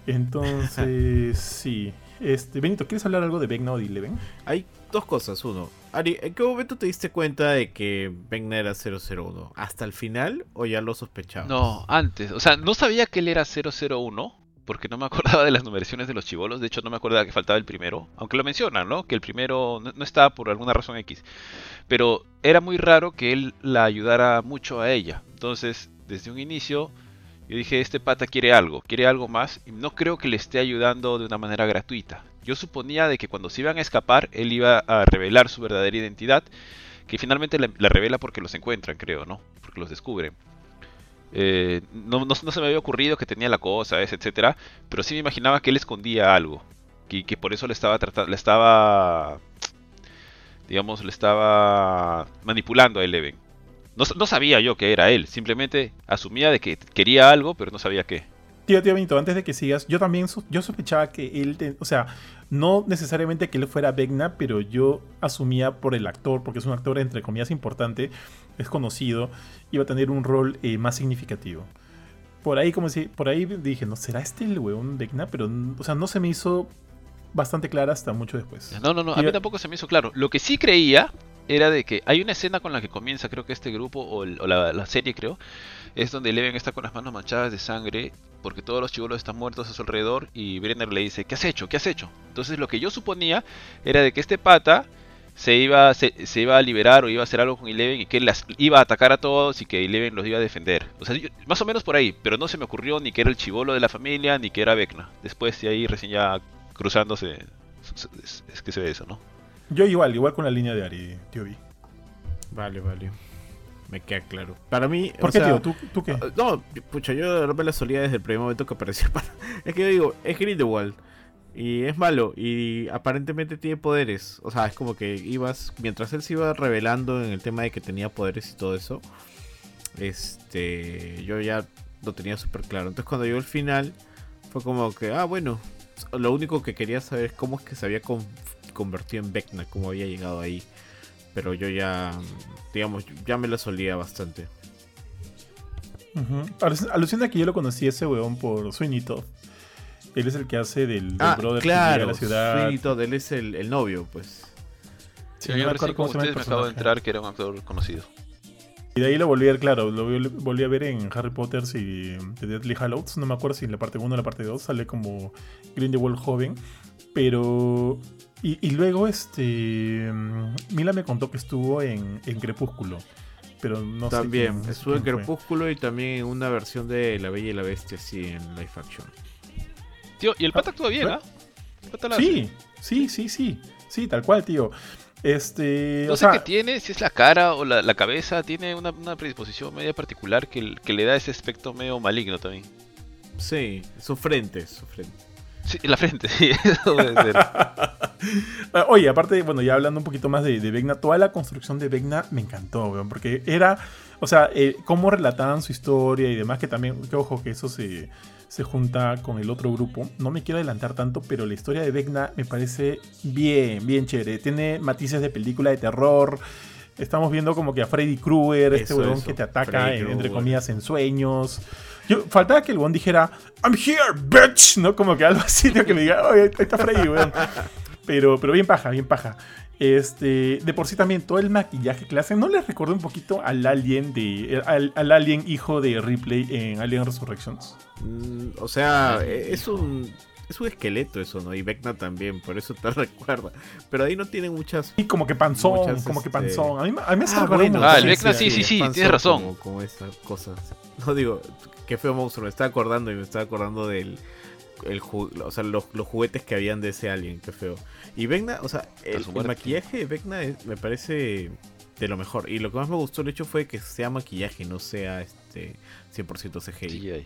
Entonces, sí. Este, Benito, ¿quieres hablar algo de Vecna o de Eleven? Hay dos cosas. Uno, Ari, ¿en qué momento te diste cuenta de que Vecna era 001? ¿Hasta el final o ya lo sospechabas? No, antes. O sea, no sabía que él era 001 porque no me acordaba de las numeraciones de los chivolos. De hecho, no me acordaba que faltaba el primero. Aunque lo mencionan, ¿no? Que el primero no, no, estaba por alguna razón X. Pero era muy raro que él la ayudara mucho a ella. Entonces, desde un inicio yo dije, este pata quiere algo, quiere algo más y no creo que le esté ayudando de una manera gratuita. Yo suponía de que cuando se iban a escapar, él iba a revelar su verdadera identidad, que finalmente la, revela porque los encuentran, creo, ¿no? Porque los descubren. Eh, no, se me había ocurrido que tenía la cosa, etcétera, pero sí me imaginaba que él escondía algo, y que por eso le estaba tratando, le estaba, digamos, le estaba manipulando a Eleven. No, sabía yo que era él, simplemente asumía de que quería algo, pero no sabía qué. Tío, tío Benito, antes de que sigas, yo también yo sospechaba que él, o sea, no necesariamente que él fuera Vecna, pero yo asumía por el actor, porque es un actor entre comillas importante, es conocido, iba a tener un rol eh, más significativo. Por ahí, como si, por ahí dije, no, ¿será este el weón Vecna? Pero, o sea, no se me hizo bastante clara hasta mucho después. No, no, no, a mí tampoco se me hizo claro. Lo que sí creía era de que hay una escena con la que comienza, creo que este grupo, o, la, serie, creo, es donde Eleven está con las manos manchadas de sangre porque todos los chivolos están muertos a su alrededor y Brenner le dice, ¿qué has hecho? ¿Qué has hecho? Entonces lo que yo suponía era de que este pata se iba, se, iba a liberar o iba a hacer algo con Eleven y que él las iba a atacar a todos y que Eleven los iba a defender. O sea, más o menos por ahí, pero no se me ocurrió ni que era el chivolo de la familia ni que era Vecna. Después de ahí recién ya cruzándose es que se ve eso, ¿no? Yo igual, igual con la línea de Ari, tío Vi. Vale, vale. Me queda claro. Para mí. ¿Por qué, tío? ¿Tú, ¿Tú, qué? Ah, no, pucha, yo me la solía desde el primer momento que apareció. es que yo digo, es Grindelwald. Y es malo. Y aparentemente tiene poderes. O sea, es como que ibas. Mientras él se iba revelando en el tema de que tenía poderes y todo eso. Este. Yo ya lo tenía súper claro. Entonces cuando llegó el final. Fue como que, ah, bueno, lo único que quería saber es cómo es que se había convertido en Vecna, cómo había llegado ahí. Pero yo ya, digamos, ya me la solía bastante. Alucina que yo lo conocí ese weón por Sweeney Todd. Él es el que hace del, ah, brother claro, de la ciudad. Sweeney Todd, él es el, novio, pues. Sí, yo me acuerdo cómo se me acabo de entrar que era un actor conocido. Y de ahí lo volví a ver, claro, lo volví a ver en Harry Potter y The Deadly Hallows. No me acuerdo si en la parte 1 o la parte 2 sale como Grindelwald joven. Pero. Y, luego, este. Mila me contó que estuvo en, en Crepúsculo. Pero no también, sé. estuvo en Crepúsculo y también en una versión de La Bella y la Bestia, sí, en live action. Tío, y el pata actúa bien, ¿ah? Sí, sí, sí, sí. Sí, tal cual, tío. Este, no sé qué tiene, si es la cara o la, cabeza, tiene una, predisposición media particular que, que, le da ese aspecto medio maligno también. Sí, su frente, su frente. Sí, la frente, sí, eso debe ser. Ah, oye, aparte, bueno, ya hablando un poquito más de, de Vecna, toda la construcción de Vecna me encantó, weón, porque era, o sea, eh, cómo relataban su historia y demás, que también, que ojo, que eso se se junta con el otro grupo. No me quiero adelantar tanto, pero la historia de Vecna me parece bien, bien chévere. Tiene matices de película de terror. Estamos viendo como que a Freddy Krueger, este weón que te ataca, entre comillas, en sueños. Yo, faltaba que el weón dijera, I'm here, bitch, ¿no? Como que algo así, que me diga, oye, ahí está Freddy, weón. Pero, pero bien paja, bien paja. Este, de por sí también todo el maquillaje que le hacen, ¿no les recuerda un poquito al alien de al, alien hijo de Ripley en Alien Resurrections? Mm, o sea, e, es un es un esqueleto eso, ¿no? Y Vecna también, por eso te recuerda. Pero ahí no tiene muchas. Y como que panzón, como que este, panzón. A mí, a mí me ah, bueno, Ah, el Vecna sí, sí, sí, tienes razón. Como, esas cosas. No digo, qué feo monstruo, me estaba acordando y me estaba acordando del. El, o sea, los, los juguetes que habían de ese alien, qué feo. Y Vecna, o sea, el, maquillaje de Vecna me parece de lo mejor. Y lo que más me gustó el hecho fue que sea maquillaje, no sea este 100% CGI.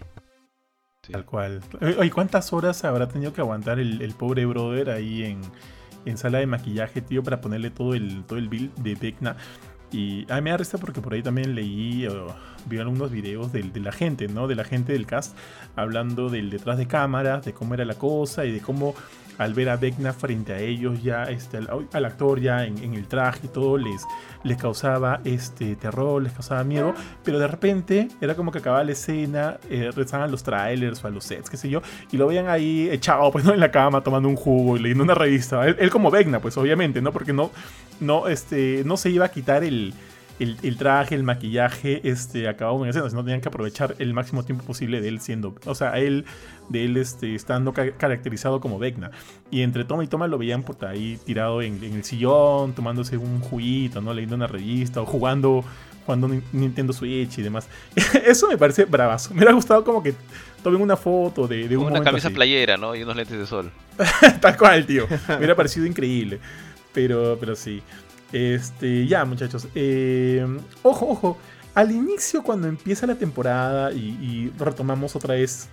Tal cual. Oye, ¿cuántas horas habrá tenido que aguantar el, pobre brother ahí en, en, sala de maquillaje, tío, para ponerle todo el, todo el build de Vecna? Y a mí me da risa porque por ahí también leí o vi algunos videos de, de, la gente, ¿no? De la gente del cast hablando del detrás de cámaras, de cómo era la cosa y de cómo al ver a Vecna frente a ellos, ya este, al, actor ya en, el traje y todo, les, les causaba este, terror, les causaba miedo, pero de repente era como que acababa la escena, eh, rezaban los trailers o a los sets, qué sé yo, y lo veían ahí echado pues, ¿no? en la cama tomando un jugo y leyendo una revista. Él, como Vecna, pues obviamente, ¿no? Porque no, no, este, no se iba a quitar el el, traje, el maquillaje, este, acabado en escena, sino tenían que aprovechar el máximo tiempo posible de él siendo, o sea, él, de él este, estando caracterizado como Vecna. Y entre toma y toma lo veían por ahí tirado en, el sillón, tomándose un juguito, ¿no? Leyendo una revista o jugando, jugando Nintendo Switch y demás. Eso me parece bravazo. Me hubiera gustado como que tomen una foto de, de un Una camisa playera, ¿no? Y unos lentes de sol. Tal cual, tío. Me hubiera parecido increíble. Pero, pero sí. Este, ya, muchachos. Eh, ojo, ojo. Al inicio, cuando empieza la temporada y, retomamos otra vez,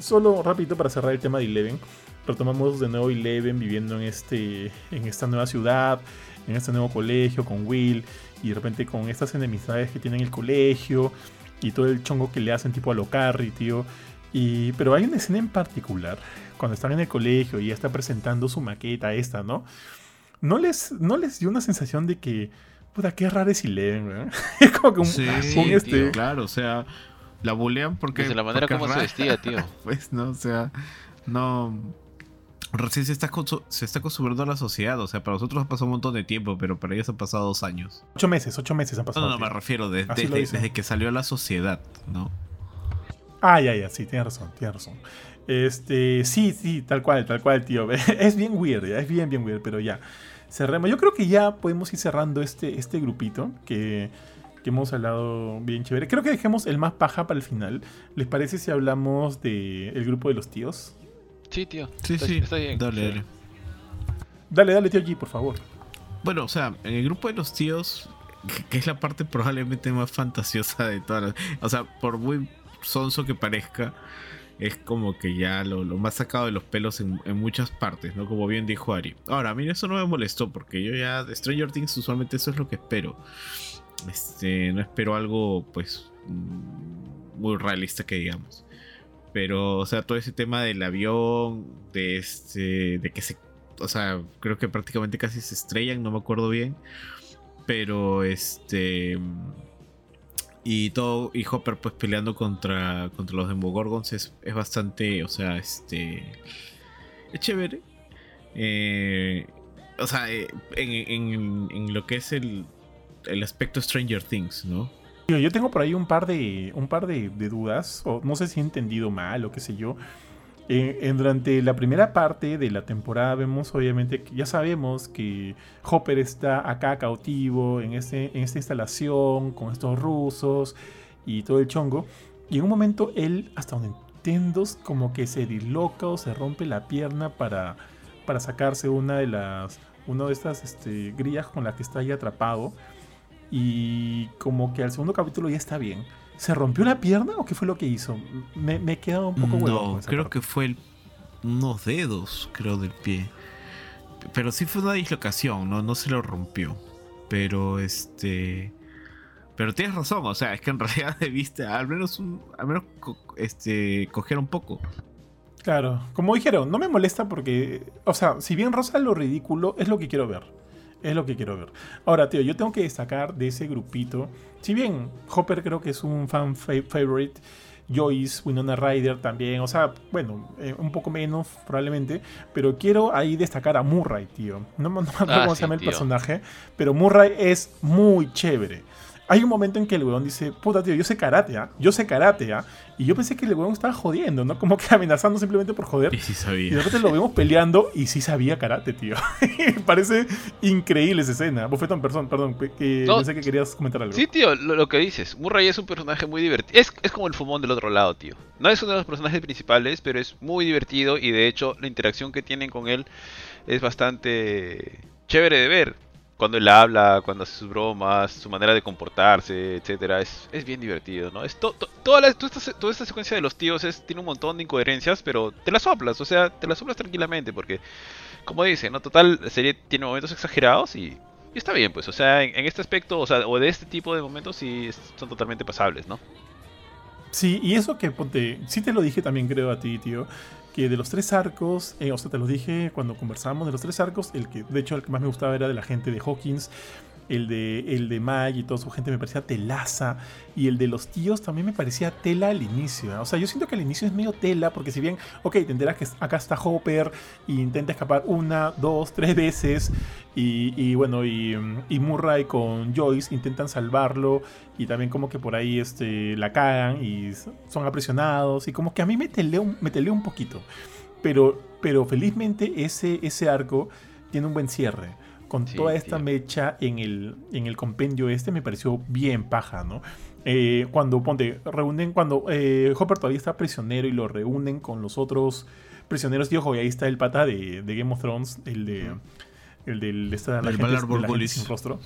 solo rápido para cerrar el tema de Eleven, retomamos de nuevo Eleven viviendo en, este, en esta nueva ciudad, en este nuevo colegio con Will, y de repente con estas enemistades que tiene el colegio, y todo el chongo que le hacen tipo a lo Carrie, tío. Y, pero hay una escena en particular, cuando están en el colegio y ya está presentando su maqueta esta, ¿no? ¿No les, no les dio una sensación de que, puta, qué raro es Eleven, Es como que un, sí, este... claro, o sea, la bulean porque... Desde la manera como se vestía, tío. pues, no, o sea, no... Recién se está, se está acostumbrando a la sociedad, o sea, para nosotros ha pasado un montón de tiempo, pero para ellos ha pasado dos años. Ocho meses, ocho meses han pasado. No, no, me refiero desde, desde que salió a la sociedad, ¿no? Ah, ya, ya, sí, tienes razón, tienes razón. Este, sí, sí, tal cual, tal cual, tío. Es bien weird, es bien, bien weird, pero ya cerremos. Yo creo que ya podemos ir cerrando este, este grupito que, hemos hablado bien chévere. Creo que dejemos el más paja para el final. ¿Les parece si hablamos del el grupo de los tíos? Sí, tío. Sí, sí. Está bien. Dale, dale. Dale, dale, tío G, por favor. Bueno, o sea, en el grupo de los tíos, que es la parte probablemente más fantasiosa de todas O sea, por muy sonso que parezca, es como que ya lo, más sacado de los pelos en, muchas partes, ¿no? Como bien dijo Ari. Ahora, a mí eso no me molestó porque yo ya Stranger Things usualmente eso es lo que espero. Este, no espero algo pues mm, muy realista que digamos. Pero, o sea, todo ese tema del avión, de este, de que se, o sea, creo que prácticamente casi se estrellan, no me acuerdo bien. Pero, este, y todo, y Hopper pues peleando contra, contra los Demogorgons es, es bastante, o sea, este, es chévere. Eh, o sea, eh, en, en, lo que es el, el aspecto Stranger Things, ¿no? Yo tengo por ahí un par de, un par de, dudas, o no sé si he entendido mal o qué sé yo. Eh, durante la primera parte de la temporada vemos obviamente que ya sabemos que Hopper está acá cautivo en, este, en esta instalación con estos rusos y todo el chongo. Y en un momento él, hasta donde entiendo, como que se disloca o se rompe la pierna para, para sacarse una de las una de estas este, grillas con la que está ahí atrapado. Y como que al segundo capítulo ya está bien. ¿Se rompió la pierna o qué fue lo que hizo? Me, he quedado un poco No, creo que fue unos dedos, creo, del pie. Pero sí fue una dislocación, no, no se lo rompió. Pero este. Pero tienes razón, o sea, es que en realidad debiste al menos un, al menos este, coger un poco. Claro, como dijeron, no me molesta porque, o sea, si bien rosa lo ridículo, es lo que quiero ver. Es lo que quiero ver. Ahora, tío, yo tengo que destacar de ese grupito. Si bien Hopper creo que es un fan favorite, Joyce, Winona Ryder también, o sea, bueno, eh, un poco menos probablemente, pero quiero ahí destacar a Murray, tío. No, me acuerdo ah, cómo se llama el personaje, pero Murray es muy chévere hay un momento en que el weón dice, puta tío, yo sé karate, ¿ah? Yo sé karate, ¿ah? Y yo pensé que el weón estaba jodiendo, ¿no? Como que amenazando simplemente por joder. Y sí sabía. Y de repente lo vemos peleando y sí sabía karate, tío. Parece increíble esa escena. Bofetón, perdón, perdón, que pensé que querías comentar algo. Sí, tío, lo, que dices. Murray es un personaje muy divertido. Es, es como el fumón del otro lado, tío. No es uno de los personajes principales, pero es muy divertido y de hecho la interacción que tienen con él es bastante chévere de ver cuando él habla, cuando hace sus bromas, su manera de comportarse, etcétera, es, es bien divertido, ¿no? Es toda, la, toda, esta, toda, esta, secuencia de los tíos es, tiene un montón de incoherencias, pero te las soplas, o sea, te las soplas tranquilamente, porque, como dice, ¿no? Total, la serie tiene momentos exagerados y, está bien, pues, o sea, en, este aspecto, o sea, o de este tipo de momentos sí son totalmente pasables, ¿no? Sí, y eso que ponte, sí te lo dije también creo a ti, tío, que de los tres arcos, eh, o sea, te los dije cuando conversábamos de los tres arcos, el que de hecho el que más me gustaba era de la gente de Hawkins, el de, el de Mag y toda su gente me parecía telaza. Y el de los tíos también me parecía tela al inicio. ¿eh? O sea, yo siento que al inicio es medio tela, porque si bien, ok, te enteras que acá está Hopper intenta escapar una, dos, tres veces. Y, bueno, y, Murray con Joyce intentan salvarlo. Y también como que por ahí este, la cagan y son aprisionados. Y como que a mí me teleó, me un poquito. Pero, pero felizmente ese, ese arco tiene un buen cierre con toda esta mecha en el, en el compendio este me pareció bien paja, ¿no? Eh, cuando, ponte, reúnen, cuando eh, Hopper todavía está prisionero y lo reúnen con los otros prisioneros, y ojo, y ahí está el pata de, Game of Thrones, el de... El del... Esta, la gente, sin rostro.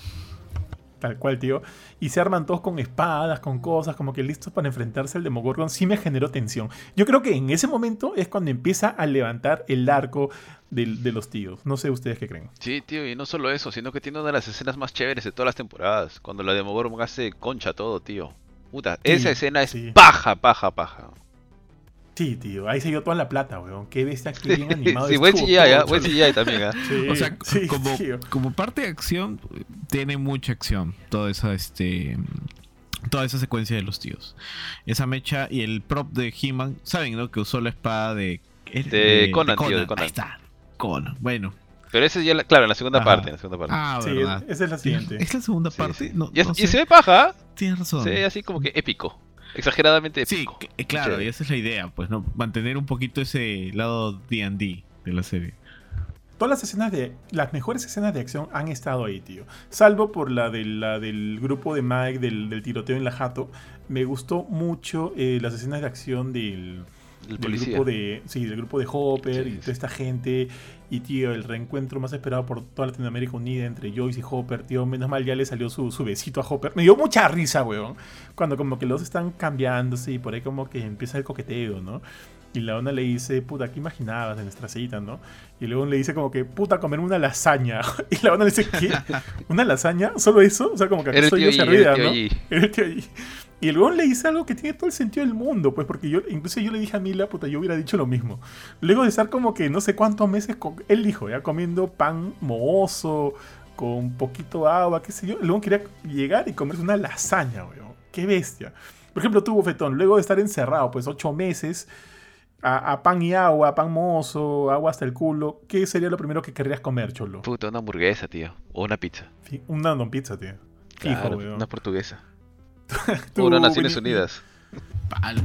Tal cual, tío. Y se arman todos con espadas, con cosas, como que listos para enfrentarse al Demogorgon. Sí me generó tensión. Yo creo que en ese momento es cuando empieza a levantar el arco de, los tíos. No sé ustedes qué creen. Sí, tío, y no solo eso, sino que tiene una de las escenas más chéveres de todas las temporadas. Cuando la Demogorgon hace concha todo, tío. Puta, esa escena es paja, paja, paja. Sí, tío, ahí se dio toda la plata, weón. Qué bestia, qué bien animado. sí, buen CGI, ¿eh? buen CGI también, ¿eh? o sea, como, como, parte de acción, tiene mucha acción. Toda esa, este. Toda esa secuencia de los tíos. Esa mecha y el prop de He-Man, ¿saben, no? Que usó la espada de. De, Conan, tío, de Conan. Ahí está. Conan. Bueno. Pero ese es ya, claro, en la segunda parte. En la segunda parte. Ah, sí, verdad. esa es la siguiente. ¿Es la segunda parte? No, y, y, se ve paja. Tienes razón. Se ve así como que épico exageradamente épico. Sí, claro, y esa es la idea, pues, ¿no? Mantener un poquito ese lado D&D de la serie. Todas las escenas de. Las mejores escenas de acción han estado ahí, tío. Salvo por la, de, la del grupo de Mike, del, tiroteo en la jato. Me gustó mucho eh, las escenas de acción del del grupo de sí del grupo de Hopper y toda esta gente y tío el reencuentro más esperado por toda Latinoamérica unida entre Joyce y Hopper tío menos mal ya le salió su, su besito a Hopper me dio mucha risa weón cuando como que los están cambiándose y por ahí como que empieza el coqueteo no Y la ona le dice, puta, ¿qué imaginabas de nuestra cita, no? Y luego le dice como que, puta, comerme una lasaña. Y la ona le dice, ¿qué? ¿Una lasaña? ¿Solo eso? O sea, como que el soy yo el tío ¿no? Era el tío Yi. Y el weón le dice algo que tiene todo el sentido del mundo, pues, porque yo, incluso yo le dije a Mila, puta, yo hubiera dicho lo mismo. Luego de estar como que no sé cuántos meses, con, él dijo, ya comiendo pan mohoso, con poquito agua, qué sé yo. Luego quería llegar y comerse una lasaña, weón. Qué bestia. Por ejemplo, tú, Bofetón, luego de estar encerrado, pues, ocho meses, a, a pan y agua, pan mohoso, agua hasta el culo, ¿qué sería lo primero que querrías comer, cholo? Puta, una hamburguesa, tío. O una pizza. Sí, Una don pizza, tío. Claro, weón. una portuguesa. Tú, O una Naciones Unidas. Pal.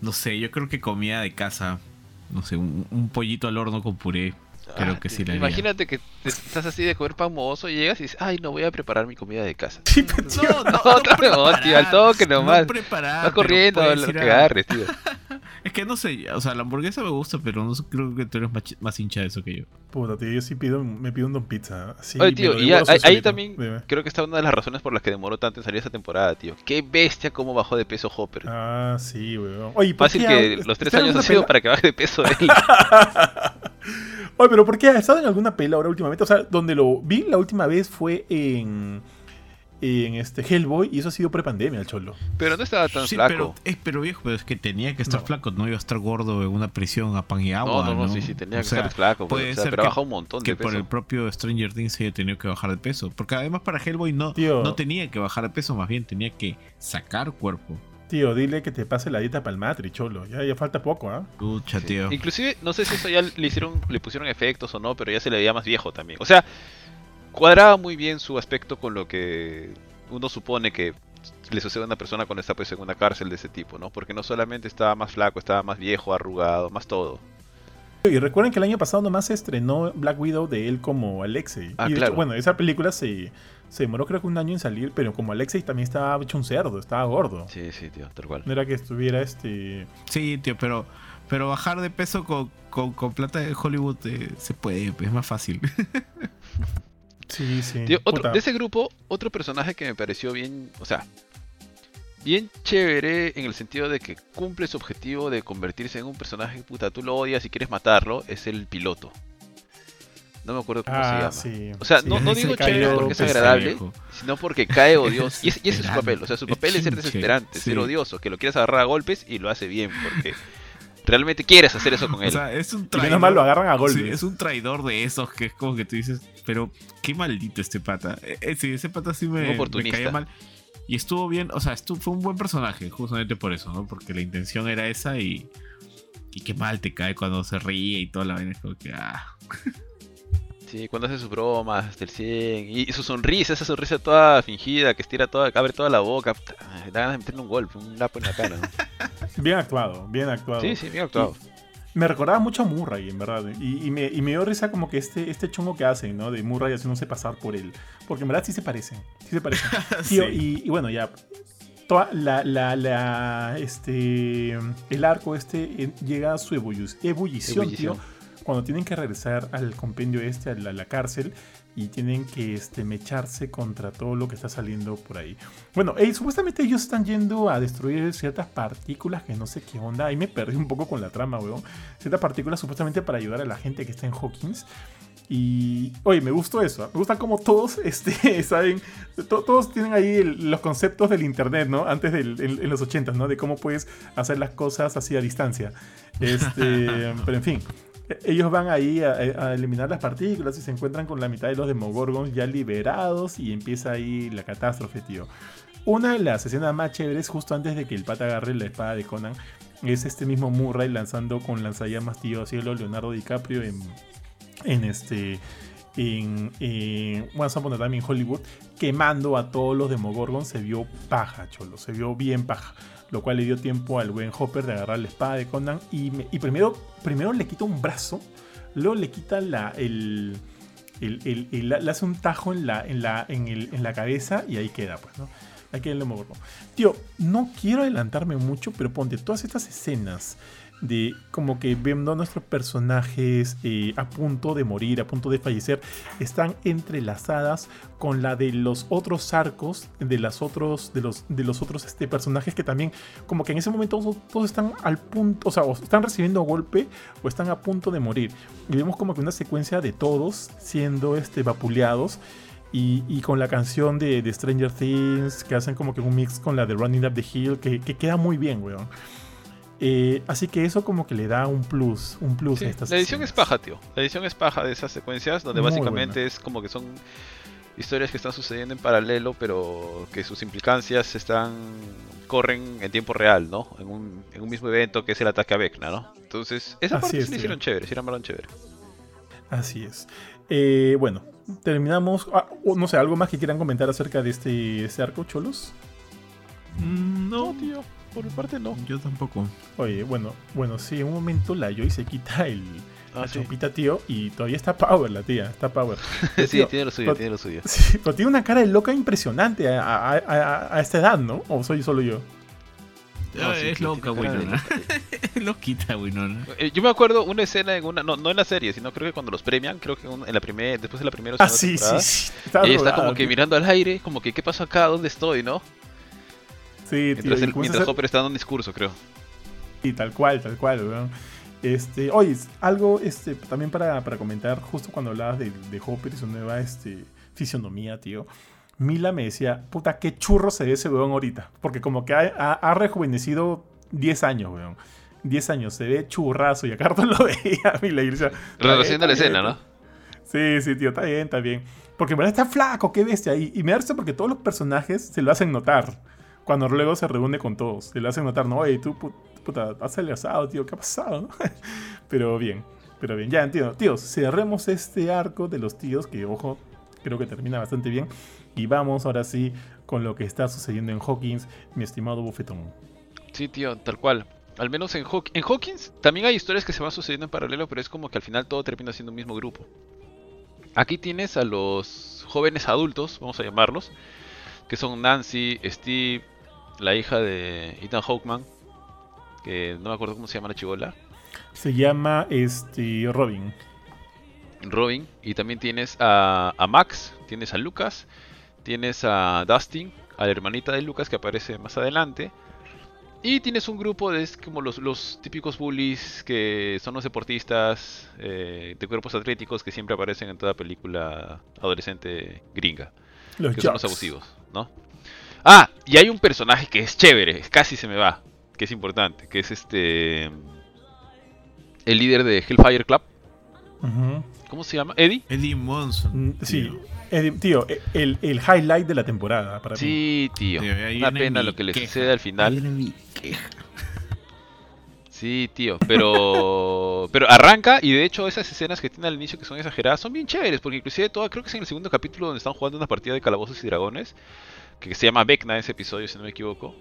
No sé, yo creo que comida de casa. No sé, un, un pollito al horno con puré. Creo Ah, que sí la haría. Imagínate que te- estás así de comer pan mohoso y llegas y dices, ay, no voy a preparar mi comida de casa. Sí, pero, tío, No, no, No, no preparar, tío, al toque nomás. No preparar, Vas corriendo lo que agarres, tío. Es que no sé, o sea, la hamburguesa me gusta, pero no creo que tú eres más, hincha de eso que yo. Puta, tío, yo sí pido, me pido un don pizza. Así, Oye, tío, y ahí, también Dime. creo que está una de las razones por las que demoró tanto en salir esa temporada, tío. Qué bestia cómo bajó de peso Hopper. Ah, sí, weón. Oye, ¿por Fácil qué que ha- los tres años han sido para que baje de peso él. Oye, pero ¿por qué ha estado en alguna pela ahora últimamente? O sea, donde lo vi la última vez fue en. En este Hellboy y eso ha sido prepandemia, el cholo. Pero no estaba tan Sí, flaco. pero, es, pero viejo, pero es que tenía que estar No. flaco, no iba a estar gordo en una prisión a pan y agua. no, no, no, ¿no? sí, sí, tenía O que sea, estar flaco. puede Pero, o sea, ser pero que- bajó un montón que de por peso. el propio Stranger Things haya tenido que bajar de peso. Porque además para Hellboy no, Tío. no tenía que bajar de peso, más bien tenía que sacar cuerpo. Tío, dile que te pase la dieta palmatri, cholo. Ya, ya falta poco, ¿ah? Pucha, Sí. tío. Inclusive, no sé si eso ya le hicieron, le pusieron efectos o no, pero ya se le veía más viejo también. O sea, cuadraba muy bien su aspecto con lo que uno supone que le sucede a una persona cuando está pues en una cárcel de ese tipo, ¿no? Porque no solamente estaba más flaco, estaba más viejo, arrugado, más todo. Y recuerden que el año pasado nomás se estrenó Black Widow de él como Alexei. Ah, y de hecho, claro. bueno, esa película se, se demoró creo que un año en salir, pero como Alexei también estaba hecho un cerdo, estaba gordo. Sí, sí, tío, tal cual. No era que estuviera este. Sí, tío, pero, pero bajar de peso con, con, con plata de Hollywood eh, se puede, es más fácil. Sí, sí. Tío, otro, Puta. de ese grupo, otro personaje que me pareció bien, o sea, bien chévere en el sentido de que cumple su objetivo de convertirse en un personaje, puta, tú lo odias y quieres matarlo, es el piloto. No me acuerdo cómo se Ah, llama. sí. O sea, Sí, no, digo chévere porque es agradable, viejo. sino porque cae odioso. Y, es- y ese es su papel, o sea, su Es papel es ser desesperante, ser odioso, que lo quieres agarrar a golpes y lo hace bien, porque realmente quieres hacer eso con él. O sea, es un Y traidor. menos mal lo agarran a Sí, golpes. es un traidor de esos que es como que tú dices, pero qué maldito este pata. Eh, eh, sí, ese pata sí me, me caía mal. Y estuvo bien, o sea, estuvo, fue un buen personaje, justamente por eso, ¿no? Porque la intención era esa y. Y qué mal te cae cuando se ríe y toda la vaina. Es como que, ah. Sí, cuando hace sus bromas del 100 y, y su sonrisa, esa sonrisa toda fingida que estira toda, abre toda la boca, puta, da ganas de meterle un golpe, un lapo en la cara. Bien actuado, bien actuado. Sí, sí, bien actuado. Me recordaba mucho a Murray, en verdad. Y, y me, y me dio risa como que este, este chongo que hacen, ¿no? De Murray haciéndose pasar por él. Porque en verdad sí se parecen. Sí se parecen. Sí. y, y bueno, ya. Toda la, la, la, este, el arco este eh, llega a su ebullición, Ebullición. tío. Cuando tienen que regresar al compendio este, a la, la cárcel. Y tienen que este, mecharse contra todo lo que está saliendo por ahí. Bueno, eh, supuestamente ellos están yendo a destruir ciertas partículas que no sé qué onda. Ahí me perdí un poco con la trama, weón. Ciertas partículas supuestamente para ayudar a la gente que está en Hawkins. Y, oye, me gustó eso. ¿ah? Me gusta como todos, este, saben, to- todos tienen ahí el- los conceptos del internet, ¿no? Antes del, en, en los 80, ¿no? De cómo puedes hacer las cosas así a distancia. Este, pero en fin. Ellos van ahí a, a eliminar las partículas y se encuentran con la mitad de los Demogorgons ya liberados y empieza ahí la catástrofe, tío. Una de las escenas más chéveres, justo antes de que el pata agarre la espada de Conan, es este mismo Murray lanzando con lanzallamas tío cielo Leonardo DiCaprio en, en este en, Once a Time in Hollywood quemando a todos los Demogorgons se vio paja cholo se vio bien paja lo cual le dio tiempo al buen Hopper de agarrar la espada de Conan y, me- y primero primero le quita un brazo luego le quita la el, el- le hace un tajo en la en la en, el- en la cabeza y ahí queda pues no Aquí el Demogorgon. Tío, no quiero adelantarme mucho, pero ponte todas estas escenas de como que viendo a nuestros personajes eh, a punto de morir, a punto de fallecer, están entrelazadas con la de los otros arcos, de, las otros, de, los, de los otros este, personajes que también, como que en ese momento todos, están al punto, o sea, o están recibiendo golpe o están a punto de morir. Y vemos como que una secuencia de todos siendo este, vapuleados. Y, con la canción de, Stranger Things, que hacen como que un mix con la de Running Up the Hill, que queda muy bien, weón. Eh, así que eso como que le da un plus, un plus a estas La edición es paja, tío. La edición es paja de esas secuencias, donde básicamente es como que son historias que están sucediendo en paralelo, pero que sus implicancias están corren en tiempo real, ¿no? En un, en un mismo evento que es el ataque a Vecna, ¿no? Entonces, esa parte sí hicieron chévere, hicieron chévere. Así es. Eh, bueno, terminamos. Ah, no sé, ¿algo más que quieran comentar acerca de este, este arco, Cholos? Mm, no, tío por mi parte no. Yo tampoco. Oye, bueno, bueno, sí, en un momento la Joy se quita el, ah, la tío, y todavía está Power la tía, está Power. sí, tiene lo suyo, tiene lo suyo. Sí, pero tiene una cara de loca impresionante a, esta edad, ¿no? ¿O soy solo yo? Ah, es loca, Winona. Es loquita, Winona. Eh, yo me acuerdo una escena en una, no, no en la serie, sino creo que cuando los premian, creo que en la primera, después de la primera ah, sí, sí, sí. Está, está como que mirando al aire, como que, ¿qué pasó acá? ¿Dónde estoy, no? Sí, mientras, el, mientras Hopper está dando un discurso, creo. Sí, tal cual, tal cual, Este, oye, algo este, también para, comentar, justo cuando hablabas de, Hopper y su nueva este, fisionomía, tío. Mila me decía, puta, qué churro se ve ese weón ahorita. Porque como que ha, rejuvenecido 10 años, weón. 10 años, se ve churrazo y a Carton lo veía Mila y decía... La escena, ¿no? Sí, sí, tío, está bien, está bien. Porque en verdad está flaco, qué bestia. Y, y me da porque todos los personajes se lo hacen notar cuando luego se reúne con todos. Se le hacen notar, no, oye, tú, puta, has asado, tío, ¿qué ha pasado? pero bien, pero bien, ya entiendo. Tíos, cerremos este arco de los tíos, que ojo, creo que termina bastante bien. Y vamos ahora sí con lo que está sucediendo en Hawkins, mi estimado bufetón. Sí, tío, tal cual. Al menos en, en Hawkins también hay historias que se van sucediendo en paralelo, pero es como que al final todo termina siendo un mismo grupo. Aquí tienes a los jóvenes adultos, vamos a llamarlos, que son Nancy, Steve, la hija de Ethan Hawkman, que no me acuerdo cómo se llama la chivola. Se llama este Robin. Robin. Y también tienes a, Max, tienes a Lucas, tienes a Dustin, a la hermanita de Lucas que aparece más adelante. Y tienes un grupo de como los, típicos bullies que son los deportistas eh, de cuerpos atléticos que siempre aparecen en toda película adolescente gringa. Los que son los abusivos, ¿no? Ah, y hay un personaje que es chévere, casi se me va, que es importante, que es este. El líder de Hellfire Club. ¿Cómo se llama? ¿Eddie? Eddie Monson. Mm, sí, tío, e, el, el, highlight de la temporada para sí, tío. Una pena lo que le sucede al final. Sí, tío, pero pero arranca y de hecho esas escenas que tiene al inicio que son exageradas son bien chéveres, porque inclusive todo, creo que es en el segundo capítulo donde están jugando una partida de calabozos y dragones, que se llama Vecna ese episodio, si no me equivoco.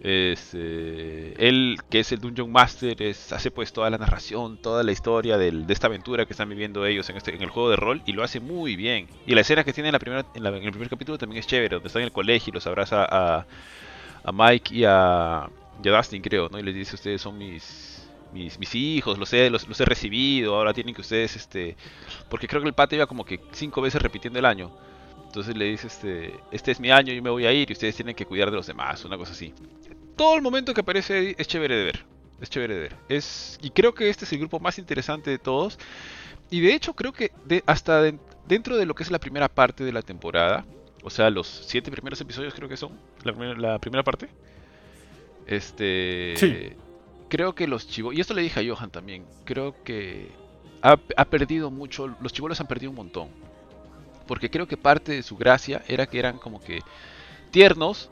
Este, él, que es el Dungeon Master, es, hace pues toda la narración, toda la historia de esta aventura que están viviendo ellos en, este, en el juego de rol y lo hace muy bien. Y la escena que tiene en, la primera, en, el primer capítulo también es chévere, donde está en el colegio y los abraza a, a Mike y a, Dustin, creo, ¿no? Y les dice, ustedes son mis, mis, mis hijos, los he, los, los, he recibido, ahora tienen que ustedes, este... Porque creo que el pate iba como que cinco veces repitiendo el año. Entonces le dice, este, este es mi año, yo me voy a ir y ustedes tienen que cuidar de los demás, una cosa así. Todo el momento que aparece es chévere de ver. Es chévere de ver. Es, y creo que este es el grupo más interesante de todos. Y de hecho creo que de, hasta dentro de lo que es la primera parte de la temporada, o sea, los siete primeros episodios creo que son, la, primera parte. Este... Sí. Creo que los chivos... Y esto le dije a Johan también. Creo que ha, perdido mucho... Los chivolos han perdido un montón porque creo que parte de su gracia era que eran como que tiernos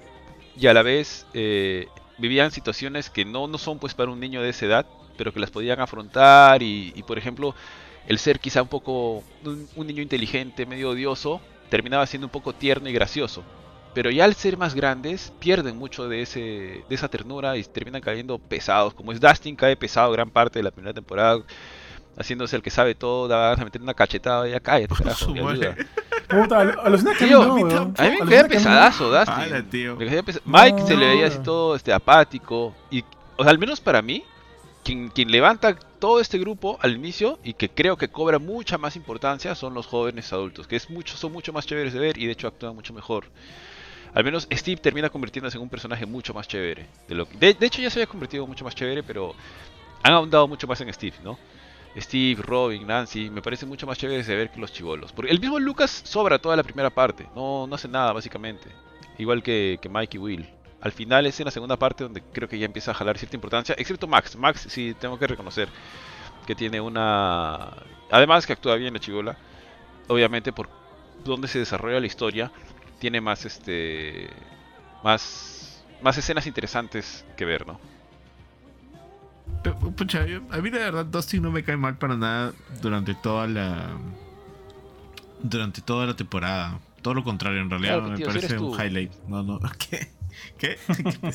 y a la vez eh, vivían situaciones que no, no son pues para un niño de esa edad, pero que las podían afrontar y, por ejemplo el ser quizá un poco un, niño inteligente, medio odioso, terminaba siendo un poco tierno y gracioso. Pero ya al ser más grandes pierden mucho de, ese, de esa ternura y terminan cayendo pesados. Como es Dustin, cae pesado gran parte de la primera temporada haciéndose el que sabe todo, da a meter una cachetada y ya cállate, carajo, Puta, a los tío, a mí me caía pesadazo, Dustin. Mike se le veía así todo este, apático. Y, o sea, al menos para mí, quien, quien levanta todo este grupo al inicio y que creo que cobra mucha más importancia son los jóvenes adultos, que es mucho, son mucho más chéveres de ver y de hecho actúan mucho mejor. Al menos Steve termina convirtiéndose en un personaje mucho más chévere. De, lo que- de, hecho ya se había convertido mucho más chévere, pero han ahondado mucho más en Steve, ¿no? Steve, Robin, Nancy, me parece mucho más chévere de ver que los chivolos. Porque el mismo Lucas sobra toda la primera parte, no, no hace nada básicamente. Igual que, que Mike y Will. Al final es en la segunda parte donde creo que ya empieza a jalar cierta importancia, excepto Max. Max sí tengo que reconocer que tiene una... Además que actúa bien la chivola, obviamente por donde se desarrolla la historia, tiene más este... Más, más escenas interesantes que ver, ¿no? Pero, pucha, yo- a mí de verdad Dustin no me cae mal para nada durante toda la durante toda la temporada. Todo lo contrario, en realidad Claro, me tío, parece un highlight. No, no, ¿qué? ¿Qué? ¿Qué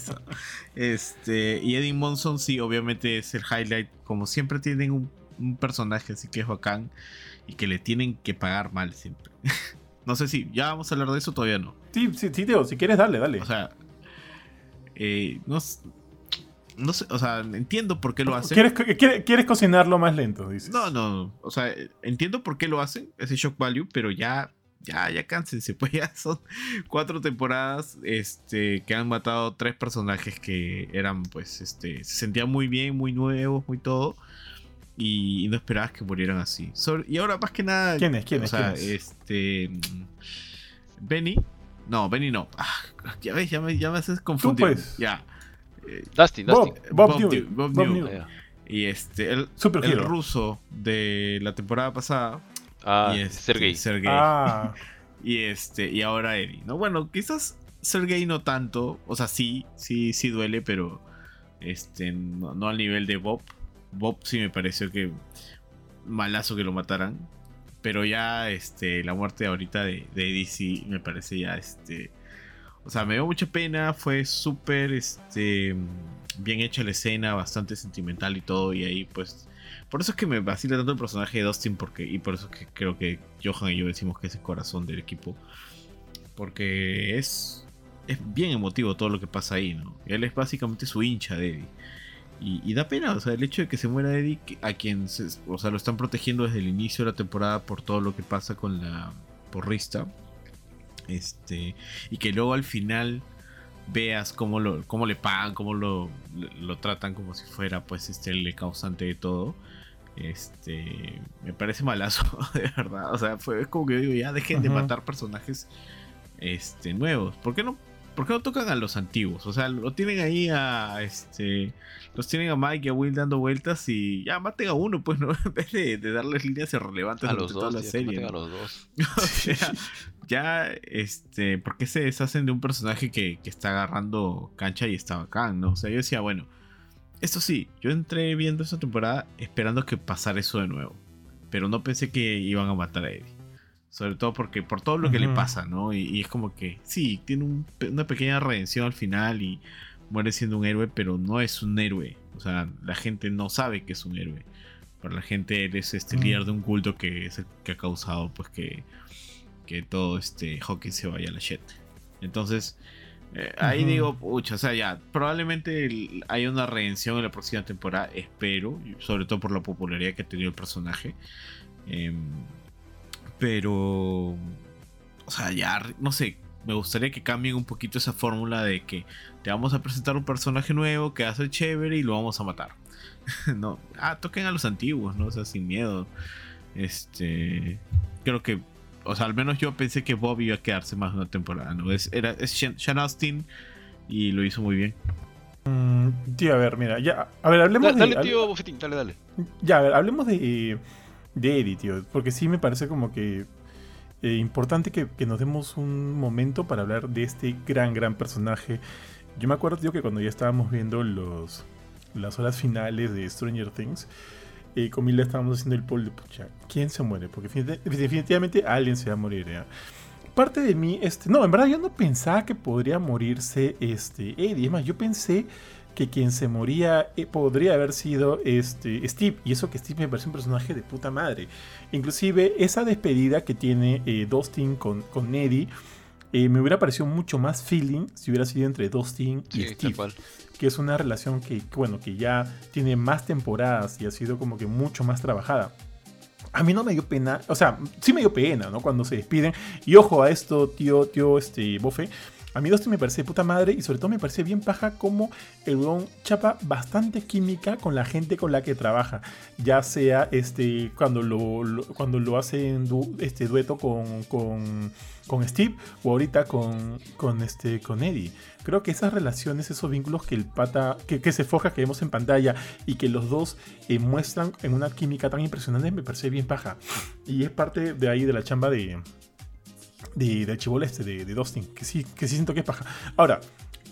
este, y Eddie Monson sí, obviamente es el highlight. Como siempre tienen un, un personaje así que es bacán y que le tienen que pagar mal siempre. no sé si ya vamos a hablar de eso, todavía no. Sí, sí, sí, tío, si quieres, dale, dale. O sea, eh, no, no sé, o sea, entiendo por qué lo hacen. ¿Quieres, quieres, quieres cocinarlo más lento? Dices. No, no, o sea, entiendo por qué lo hacen, ese shock value, pero ya, ya, ya cánsense, pues ya son cuatro temporadas, este, que han matado tres personajes que eran, pues, este, se sentían muy bien, muy nuevos, muy todo, y, y no esperabas que murieran así. Sobre- y ahora más que nada, ¿Quién es? ¿Quién o es? sea, ¿Quién es? este, mm, Benny, no, Benny no, ah, ya ves, ya me, ya me haces confundir, pues. ya. Eh, Dustin, Bob, Dustin. Bob, Bob Dew- Bob. Ah, y este, el, Super el Hero. ruso de la temporada pasada. Ah, y este, Sergey. Sergey. Ah, Y este, y ahora Eddie, ¿no? Bueno, quizás Sergey no tanto. O sea, sí, sí, sí duele, pero este, no, no al nivel de Bob. Bob sí me pareció que malazo que lo mataran. Pero ya este, la muerte ahorita de, de Eddie sí me parece ya este. O sea, me dio mucha pena. Fue súper este, bien hecha la escena, bastante sentimental y todo. Y ahí pues por eso es que me vacila tanto el personaje de Dustin porque, y por eso es que creo que Johan y yo decimos que es el corazón del equipo. Porque es, es bien emotivo todo lo que pasa ahí, ¿no? Él es básicamente su hincha de Eddie. Y, y da pena, o sea, el hecho de que se muera Eddie, a quien se- o sea, lo están protegiendo desde el inicio de la temporada por todo lo que pasa con la porrista. Este, y que luego al final veas cómo, lo, cómo le pagan, cómo lo, lo tratan como si fuera pues este el causante de todo. Este me parece malazo, de verdad. O sea, fue es como que yo digo, ya dejen de matar personajes este nuevos. ¿Por qué no? ¿Por qué no tocan a los antiguos? O sea, lo tienen ahí a este. Los tienen a Mike y a Will dando vueltas y ya maten a uno, pues, ¿no? En vez de, de darles líneas irrelevantes A los toda dos, la tío, que serie. maten a los dos. O sea, ya, este, ¿por qué se deshacen de un personaje que, que está agarrando cancha y está bacán, no? O sea, yo decía, bueno, esto sí, yo entré viendo esta temporada esperando que pasara eso de nuevo, pero no pensé que iban a matar a Eddie. Sobre todo porque por todo lo que le pasa, ¿no? Y, y es como que, sí, tiene un una pequeña redención al final y muere siendo un héroe, pero no es un héroe. O sea, la gente no sabe que es un héroe. Para la gente él es este Mm. líder de un culto que es el que ha causado pues que, que todo este hockey se vaya a la shit. Entonces, eh, ahí digo, pucha, o sea, ya, probablemente el- haya una redención en la próxima temporada, espero, sobre todo por la popularidad que ha tenido el personaje. Em, pero, o sea, ya, no sé, me gustaría que cambien un poquito esa fórmula de que te vamos a presentar un personaje nuevo que hace chévere y lo vamos a matar. no, ah, toquen a los antiguos, ¿no? O sea, sin miedo. Este, creo que, o sea, al menos yo pensé que Bob iba a quedarse más de una temporada, ¿no? Es, era, es Sean Sean Austin y lo hizo muy bien. mm, tío, a ver, mira, ya. A ver, hablemos Dale, de. dale, tío Bofetín, dale, dale. Ya, a ver, hablemos de, de Eddie, tío. Porque sí me parece como que eh, importante que, nos demos un momento para hablar de este gran, gran personaje. Yo me acuerdo, tío, que cuando ya estábamos viendo los, las horas finales de Stranger Things, eh, con Mila estábamos haciendo el poll de, pucha, ¿quién se muere? Porque definitivamente, alguien se va a morir, ¿ya? Parte de mí, este, no, en verdad yo no pensaba que podría morirse este Eddie. Es más, yo pensé que quien se moría eh, podría haber sido este Steve. Y eso que Steve me parece un personaje de puta madre. Inclusive esa despedida que tiene eh, Dustin con, con Eddie. eh, me hubiera parecido mucho más feeling si hubiera sido entre Dustin y Sí, Steve. Que es una relación que, que, bueno, que ya tiene más temporadas y ha sido como que mucho más trabajada. A mí no me dio pena, o sea, sí me dio pena, ¿no? Cuando se despiden. Y ojo a esto, tío, tío, este, Bofe. A mí Dustin me parece puta madre y sobre todo me parece bien paja como el weón chapa bastante química con la gente con la que trabaja. Ya sea este, cuando, lo, cuando lo hace en este dueto con, con, con Steve o ahorita con, con, este, con Eddie. Creo que esas relaciones, esos vínculos que el pata, que, que se forja, que vemos en pantalla y que los dos eh, muestran en una química tan impresionante, me parece bien paja. Y es parte de ahí de la chamba de, de, del este, de, de Dustin, que sí, que sí siento que es paja. Ahora,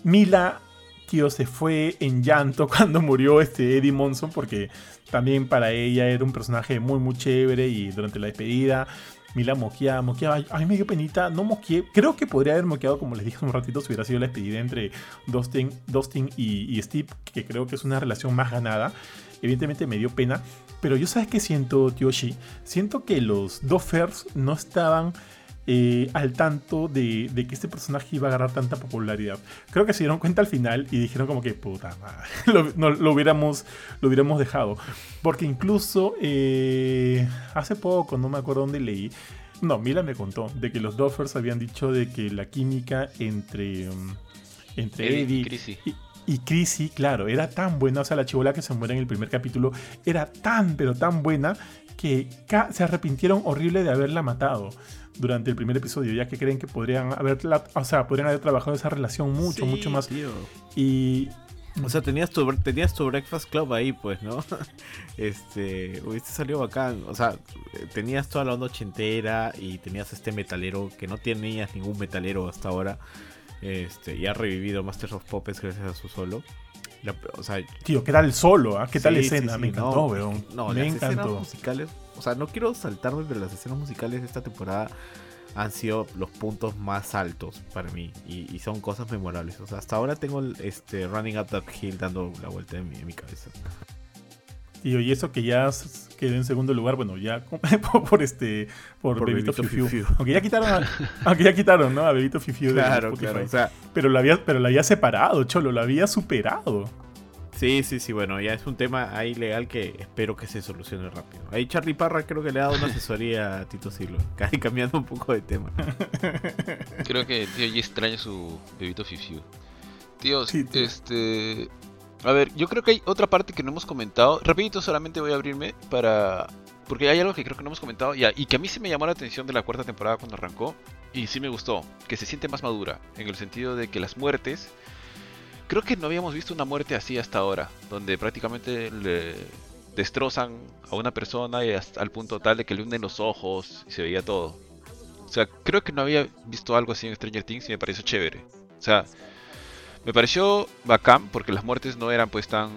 Mila, tío, se fue en llanto cuando murió este Eddie Monson, porque también para ella era un personaje muy, muy chévere y durante la despedida. Mila moqueaba, moqueaba. A mí me dio penita, no moqueé. Creo que podría haber moqueado, como les dije un ratito, si hubiera sido la despedida entre Dustin, Dustin y, y Steve, que creo que es una relación más ganada. Evidentemente me dio pena. Pero yo sabes qué siento, Tioshi. Siento que los Doffers no estaban eh, al tanto de, de que este personaje iba a agarrar tanta popularidad. Creo que se dieron cuenta al final y dijeron como que puta madre, lo, no, lo hubiéramos, lo hubiéramos dejado. Porque incluso eh, hace poco, no me acuerdo dónde leí, no, Mila me contó de que los Doffers habían dicho de que la química entre, um, entre Eddie y Chrissy. y, y Chrissy, claro, era tan buena, o sea, la chivola que se muere en el primer capítulo era tan, pero tan buena que se arrepintieron horrible de haberla matado durante el primer episodio, ya que creen que podrían haberla, o sea, podrían haber trabajado esa relación mucho, Sí, mucho más. tío. Y O sea, tenías tu, tenías tu Breakfast Club ahí, pues, ¿no? Este, hubiese salido bacán. O sea, tenías toda la onda ochentera y tenías este metalero que no tenías ningún metalero hasta ahora. Este, y ha revivido Masters of Puppets gracias a su solo. La- o sea, tío, ¿qué tal el solo? ah? ¿Qué tal la sí, escena? sí, me encantó, no, weón. No, me las encantó. musicales. O sea, no quiero saltarme, pero las escenas musicales de esta temporada han sido los puntos más altos para mí. Y, y son cosas memorables. O sea, hasta ahora tengo el, este Running Up That Hill dando la vuelta en mi, en mi cabeza. Y eso que ya quedó en segundo lugar, bueno, ya por, este por, Por Bebito Bebito Fiu Fiu. Fiu Fiu. Aunque ya quitaron a, aunque ya quitaron, ¿no? A Bebito Fiu Fiu de Claro, Spotify. claro. O sea, Pero la había pero la había separado, cholo, la había superado. Sí, sí, sí. Bueno, ya es un tema ahí legal que espero que se solucione rápido. Ahí Charlie Parra creo que le ha dado una asesoría a Tito Siglo. Casi cambiando un poco de tema. Creo que tío G extraña su bebito Fifiu. Tío, Sí, tío. este. A ver, yo creo que hay otra parte que no hemos comentado. Rapidito solamente voy a abrirme para. Porque hay algo que creo que no hemos comentado ya, y que a mí sí me llamó la atención de la cuarta temporada cuando arrancó. Y sí me gustó. Que se siente más madura. En el sentido de que las muertes. Creo que no habíamos visto una muerte así hasta ahora. Donde prácticamente le destrozan a una persona y hasta al punto tal de que le hunden los ojos y se veía todo. O sea, creo que no había visto algo así en Stranger Things y me pareció chévere. O sea, me pareció bacán porque las muertes no eran pues tan,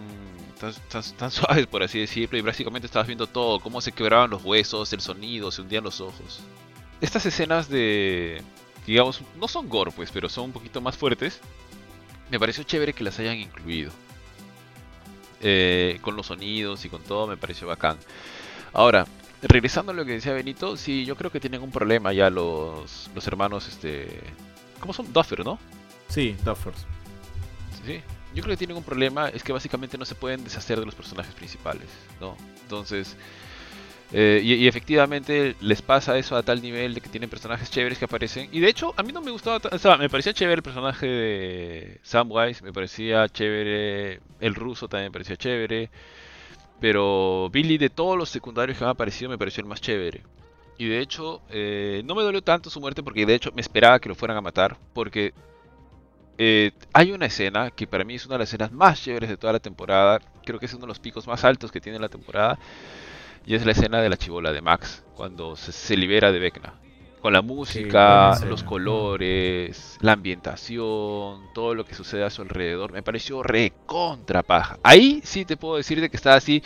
tan, tan- tan suaves, por así decirlo, y básicamente estabas viendo todo, cómo se quebraban los huesos, el sonido, se hundían los ojos. Estas escenas de, digamos, no son gore pues, pero son un poquito más fuertes, me pareció chévere que las hayan incluido. Eh, con los sonidos y con todo me pareció bacán. Ahora, regresando a lo que decía Benito, sí, yo creo que tienen un problema ya los, los hermanos, este... ¿Cómo son? Duffer, ¿no? Sí, Duffers. Sí, yo creo que tienen un problema, es que básicamente no se pueden deshacer de los personajes principales, ¿no? Entonces, eh, y, efectivamente les pasa eso a tal nivel de que tienen personajes chéveres que aparecen. Y de hecho, a mí no me gustaba, ta- o sea, me parecía chévere el personaje de Samwise, me parecía chévere, el ruso también me parecía chévere, pero Billy de todos los secundarios que me han aparecido me pareció el más chévere. Y de hecho, eh, no me dolió tanto su muerte porque de hecho me esperaba que lo fueran a matar, porque eh, hay una escena que para mí es una de las escenas más chéveres de toda la temporada. Creo que es uno de los picos más altos que tiene la temporada. Y es la escena de la chivola de Max, cuando se, se libera de Vecna. Con la música, los colores, la ambientación, todo lo que sucede a su alrededor. Me pareció recontra paja. Ahí sí te puedo decir de que estaba así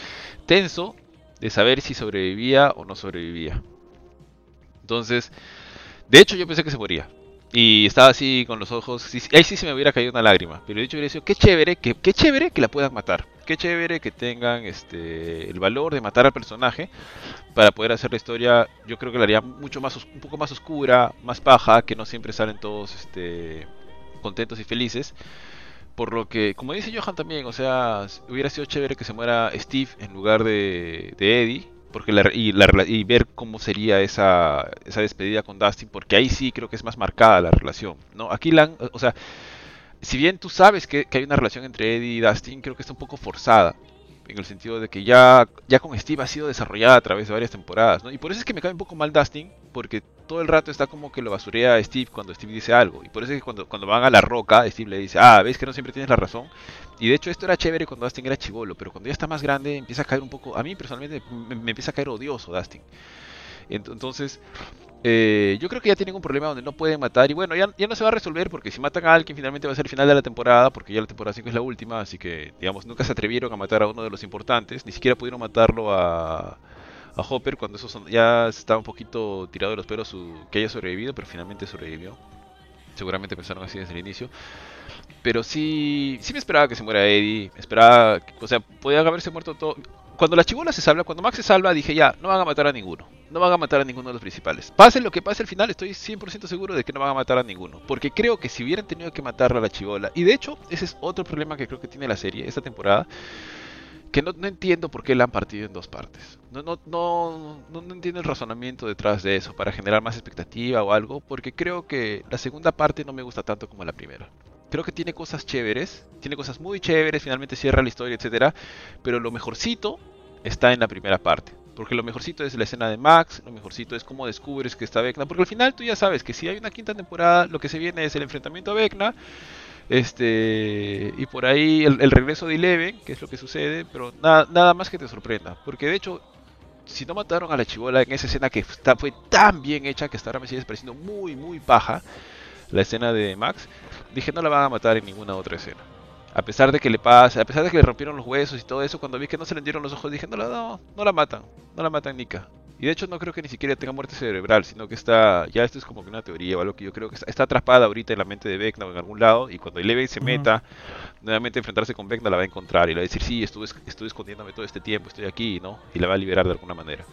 tenso de saber si sobrevivía o no sobrevivía. Entonces, de hecho yo pensé que se moría. Y estaba así con los ojos. ahí sí se me hubiera caído una lágrima. Pero de hecho hubiera sido, qué chévere, que, qué chévere que la puedan matar. Qué chévere que tengan este el valor de matar al personaje para poder hacer la historia. Yo creo que la haría mucho más un poco más oscura, más paja, que no siempre salen todos este contentos y felices. Por lo que, como dice Johan también, o sea, hubiera sido chévere que se muera Steve en lugar de, de Eddie porque y, y, ver cómo sería esa, esa despedida con Dustin, porque ahí sí creo que es más marcada la relación, ¿no? Aquí, la, o sea, si bien tú sabes que, que, hay una relación entre Eddie y Dustin, creo que está un poco forzada, en el sentido de que ya, ya con Steve ha sido desarrollada a través de varias temporadas, ¿no? Y por eso es que me cae un poco mal Dustin, porque todo el rato está como que lo basurea a Steve cuando Steve dice algo. Y por eso es que cuando, cuando van a la roca, Steve le dice, ah, ves que no siempre tienes la razón. Y de hecho esto era chévere cuando Dustin era chivolo, pero cuando ya está más grande empieza a caer un poco, a mí personalmente me, empieza a caer odioso Dustin. Entonces, eh, yo creo que ya tienen un problema donde no pueden matar. Y bueno, ya, ya, no se va a resolver porque si matan a alguien, finalmente va a ser el final de la temporada. Porque ya la temporada 5 es la última. Así que, digamos, nunca se atrevieron a matar a uno de los importantes. Ni siquiera pudieron matarlo a, a Hopper cuando eso ya estaba un poquito tirado de los pelos su, que haya sobrevivido. Pero finalmente sobrevivió. Seguramente pensaron así desde el inicio. Pero sí, sí me esperaba que se muera Eddie. esperaba, o sea, podía haberse muerto todo. Cuando la chivola se salva, cuando Max se salva, dije ya, no van a matar a ninguno no van a matar a ninguno de los principales. Pase lo que pase al final, estoy 100% seguro de que no van a matar a ninguno. Porque creo que si hubieran tenido que matarla a la chivola, y de hecho, ese es otro problema que creo que tiene la serie esta temporada, que no, entiendo por qué la han partido en dos partes. No, no, no, no, entiendo el razonamiento detrás de eso, para generar más expectativa o algo, porque creo que la segunda parte no me gusta tanto como la primera. Creo que tiene cosas chéveres, tiene cosas muy chéveres, finalmente cierra la historia, etcétera, pero lo mejorcito está en la primera parte. Porque lo mejorcito es la escena de Max, lo mejorcito es cómo descubres que está Vecna. Porque al final tú ya sabes que si hay una quinta temporada, lo que se viene es el enfrentamiento a Vecna. Este, y por ahí el, regreso de Eleven, que es lo que sucede, pero nada, más que te sorprenda. Porque de hecho, si no mataron a la chivola en esa escena que fue tan bien hecha que hasta ahora me sigue pareciendo muy, muy paja, la escena de Max, dije no la van a matar en ninguna otra escena a pesar de que le pasa, a pesar de que le rompieron los huesos y todo eso, cuando vi que no se le dieron los ojos dije, no, no, no la matan, no la matan Nika. Y de hecho no creo que ni siquiera tenga muerte cerebral, sino que está, ya esto es como que una teoría o algo que yo creo que está, atrapada ahorita en la mente de Vecna o en algún lado, y cuando Eleven se meta nuevamente a enfrentarse con Vecna la va a encontrar y le va a decir, sí, estuve, estuve escondiéndome todo este tiempo, estoy aquí, ¿no? Y la va a liberar de alguna manera.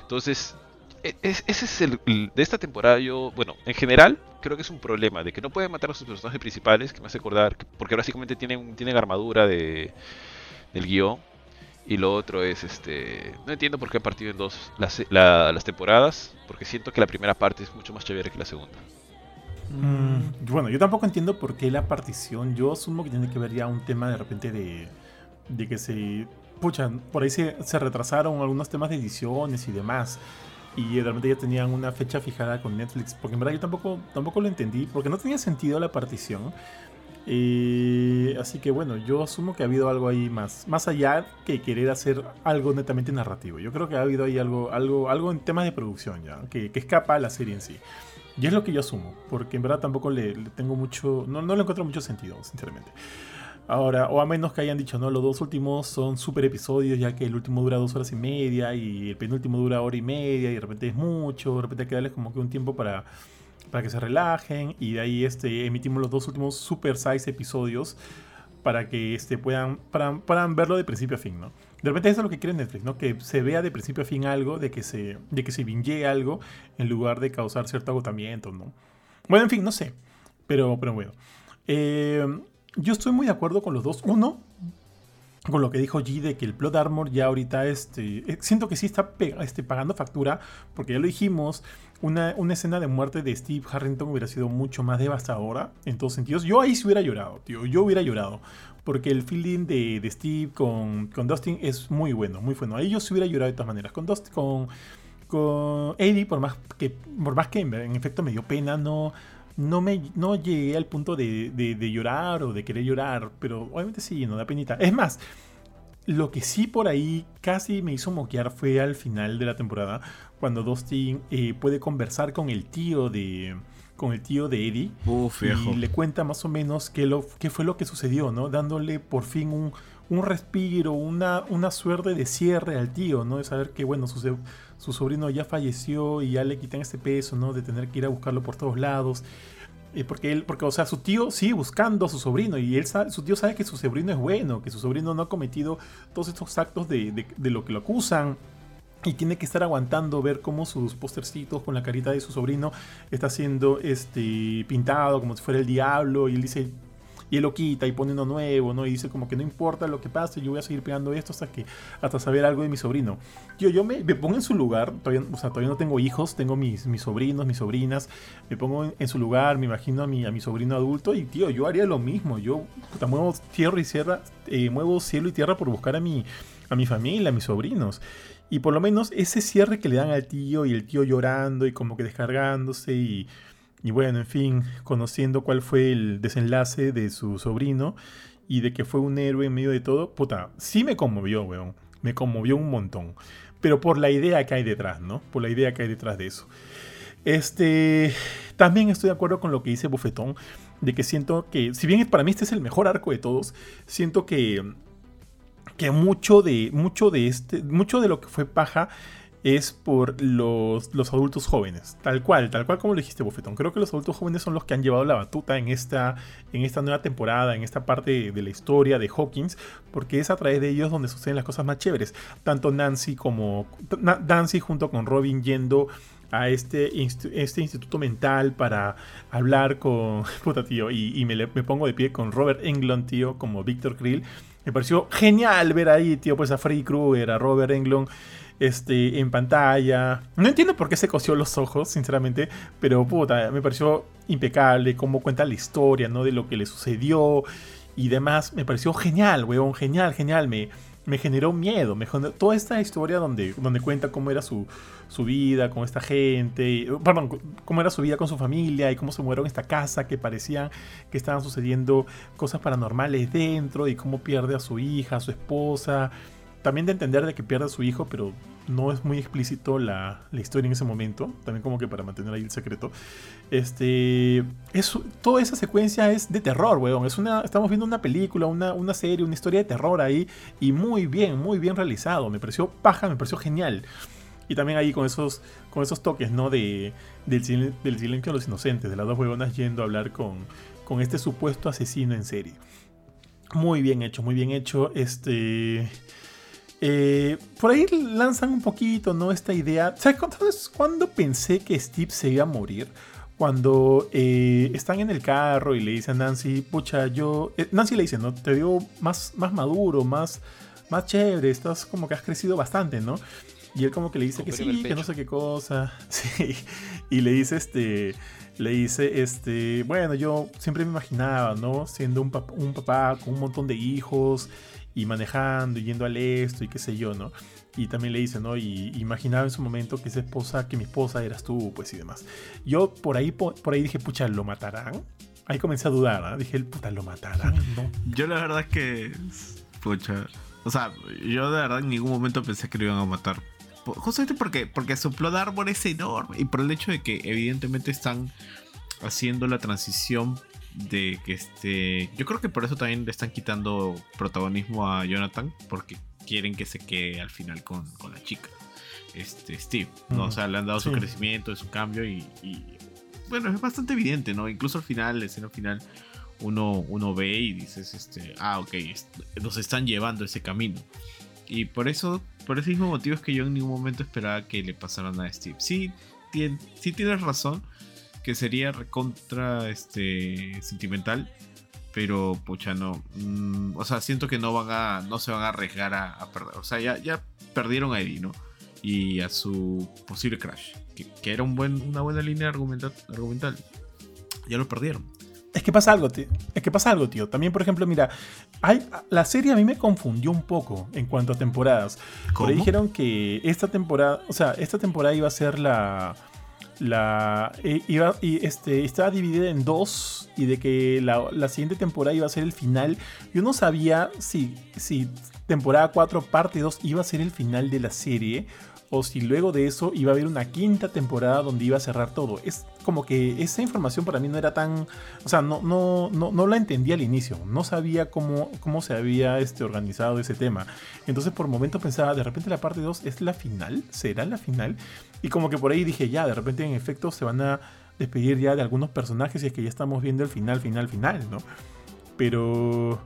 Entonces, e, ese es el, de esta temporada yo, bueno, en general creo que es un problema de que no pueden matar a sus personajes principales, que me hace acordar, porque básicamente tienen, tienen armadura de, del guion. Y lo otro es, este, no entiendo por qué han partido en dos las, las temporadas, porque siento que la primera parte es mucho más chévere que la segunda. Mm, bueno, yo tampoco entiendo por qué la partición, yo asumo que tiene que ver ya un tema de repente de, de que se, pucha, por ahí se, se retrasaron algunos temas de ediciones y demás y realmente ya tenían una fecha fijada con Netflix, porque en verdad yo tampoco, tampoco lo entendí, porque no tenía sentido la partición. Eh, así que bueno, yo asumo que ha habido algo ahí más, más allá que querer hacer algo netamente narrativo. Yo creo que ha habido ahí algo, algo, algo en temas de producción ya, que, que escapa a la serie en sí. Y es lo que yo asumo, porque en verdad tampoco le, tengo mucho, no, no le encuentro mucho sentido, sinceramente. Ahora, o a menos que hayan dicho, no, los dos últimos son super episodios, ya que el último dura dos horas y media y el penúltimo dura hora y media y de repente es mucho, de repente hay que darles como que un tiempo para, para que se relajen y de ahí este, emitimos los dos últimos super size episodios para que este, puedan, para, verlo de principio a fin, ¿no? De repente eso es lo que quiere Netflix, ¿no? Que se vea de principio a fin algo, de que se, de que se binge algo en lugar de causar cierto agotamiento, ¿no? Bueno, en fin, no sé. Pero, pero bueno. Eh, yo estoy muy de acuerdo con los dos. Uno, con lo que dijo G de que el Blood Armor ya ahorita este, eh, siento que sí está este, pagando factura, porque ya lo dijimos, una, una, escena de muerte de Steve Harrington hubiera sido mucho más devastadora en todos sentidos. Yo ahí sí hubiera llorado, tío, yo hubiera llorado, porque el feeling de, de Steve con, con, Dustin es muy bueno, muy bueno. Ahí yo sí hubiera llorado de todas maneras. Con Dustin, con, con Eddie, por más que, por más que en efecto me dio pena, no no, me, no llegué al punto de, de, llorar o de querer llorar, pero obviamente sí, no da penita. Es más, lo que sí por ahí casi me hizo moquear fue al final de la temporada, cuando Dustin eh, puede conversar con el tío de con el tío de Eddie y le cuenta más o menos qué, lo, qué fue lo que sucedió, ¿no? Dándole por fin un, un respiro, una, una suerte de cierre al tío, ¿no? De saber que, bueno, su, su sobrino ya falleció y ya le quitan este peso, ¿no? De tener que ir a buscarlo por todos lados. Eh, porque él, porque, o sea, su tío sigue buscando a su sobrino y él su tío sabe que su sobrino es bueno, que su sobrino no ha cometido todos estos actos de, de lo que lo acusan. Y tiene que estar aguantando ver cómo sus postercitos con la carita de su sobrino está siendo este, pintado como si fuera el diablo. Y él dice, y él lo quita y pone uno nuevo, ¿no? Y dice como que no importa lo que pase, yo voy a seguir pegando esto hasta que hasta saber algo de mi sobrino. Tío, yo me, pongo en su lugar, todavía, o sea, todavía no tengo hijos, tengo mis, mis sobrinos, mis sobrinas, me pongo en, su lugar, me imagino a mi, a mi sobrino adulto y tío, yo haría lo mismo, yo muevo tierra y tierra, eh, muevo cielo y tierra por buscar a mi, a mi familia, a mis sobrinos. Y por lo menos ese cierre que le dan al tío y el tío llorando y como que descargándose y y bueno, en fin, conociendo cuál fue el desenlace de su sobrino y de que fue un héroe en medio de todo, puta, sí me conmovió, weón. Me conmovió un montón. Pero por la idea que hay detrás, ¿no? Por la idea que hay detrás de eso. Este. También estoy de acuerdo con lo que dice Bufetón. De que siento que. Si bien para mí este es el mejor arco de todos. Siento que. Que mucho de. Mucho de este. Mucho de lo que fue paja es por los, los, adultos jóvenes. Tal cual, tal cual como lo dijiste, Bofetón. Creo que los adultos jóvenes son los que han llevado la batuta en esta, en esta nueva temporada, en esta parte de la historia de Hawkins, porque es a través de ellos donde suceden las cosas más chéveres. Tanto Nancy como Nancy junto con Robin yendo a este, este instituto mental para hablar con. Puta, tío. Y, me, me, pongo de pie con Robert Englund, tío, como Victor Krill. Me pareció genial ver ahí, tío, pues a Freddy Krueger, a Robert Englund este, en pantalla. No entiendo por qué se cosió los ojos, sinceramente, pero puta, me pareció impecable cómo cuenta la historia, ¿no? De lo que le sucedió y demás. Me pareció genial, weón, genial, genial. Me, me generó miedo. Toda esta historia donde, donde cuenta cómo era su, su vida con esta gente, perdón, cómo era su vida con su familia y cómo se murieron en esta casa que parecían que estaban sucediendo cosas paranormales dentro y cómo pierde a su hija, a su esposa. También de entender de que pierde a su hijo, pero no es muy explícito la, historia en ese momento, también como que para mantener ahí el secreto. Este, es, toda esa secuencia es de terror, weón. Es una, estamos viendo una película, una, una serie, una historia de terror ahí y muy bien, muy bien realizado. Me pareció paja, me pareció genial. Y también ahí con esos, con esos toques, ¿no? De, del, del silencio de los inocentes, de las dos huevonas yendo a hablar con, con este supuesto asesino en serie. Muy bien hecho, muy bien hecho. Este... Eh, por ahí lanzan un poquito, ¿no? Esta idea. ¿Sabes cuándo pensé que Steve se iba a morir? Cuando eh, están en el carro y le dice a Nancy, pucha, yo. Eh, Nancy le dice, ¿no? Te veo más, más maduro, más, más chévere, estás como que has crecido bastante, ¿no? Y él como que le dice que sí, que no sé qué cosa. Sí. Y le dice este. Le dice, este. Bueno, yo siempre me imaginaba, ¿no? Siendo un, un papá con un montón de hijos y manejando y yendo al esto y qué sé yo, ¿no? Y también le dice, ¿no? Y imaginaba en su momento que esa esposa, que mi esposa eras tú, pues y demás. Yo por ahí, por, ahí dije, pucha, ¿lo matarán? Ahí comencé a dudar, ¿no? Dije, puta, ¿lo matarán? No. Yo la verdad es que, pucha, o sea, yo de verdad en ningún momento pensé que lo iban a matar. Justamente porque, porque su plot árbol es enorme y por el hecho de que evidentemente están haciendo la transición de que este. Yo creo que por eso también le están quitando protagonismo a Jonathan, porque quieren que se quede al final con, la chica. Este, Steve, ¿no? O sea, le han dado su crecimiento, su cambio y, bueno, es bastante evidente, ¿no? Incluso al final, la escena final, uno, uno ve y dices, este, ah, ok, nos están llevando ese camino. Y por eso, por ese mismo motivo es que yo en ningún momento esperaba que le pasaran a Steve. Sí, sí tienes razón que sería recontra este sentimental pero pucha no mm, o sea siento que no van a no se van a arriesgar a, perder o sea ya, ya perdieron a Eddie no y a su posible crash que, era un buen, una buena línea argumental, argumental ya lo perdieron es que pasa algo, tío. Es que pasa algo, tío. También, por ejemplo, mira, hay, la serie a mí me confundió un poco en cuanto a temporadas. ¿Cómo? dijeron que esta temporada, o sea, esta temporada iba a ser la, la iba, y este, estaba dividida en dos y de que la, siguiente temporada iba a ser el final. Yo no sabía si, si temporada 4 parte 2 iba a ser el final de la serie o si luego de eso iba a haber una quinta temporada donde iba a cerrar todo. Es como que esa información para mí no era tan, o sea, no, no, no, no la entendía al inicio, no sabía cómo, cómo se había este, organizado ese tema. Entonces por un momento pensaba, de repente la parte 2 es la final, será la final. Y como que por ahí dije, ya, de repente en efecto se van a despedir ya de algunos personajes y es que ya estamos viendo el final, final, final, ¿no? Pero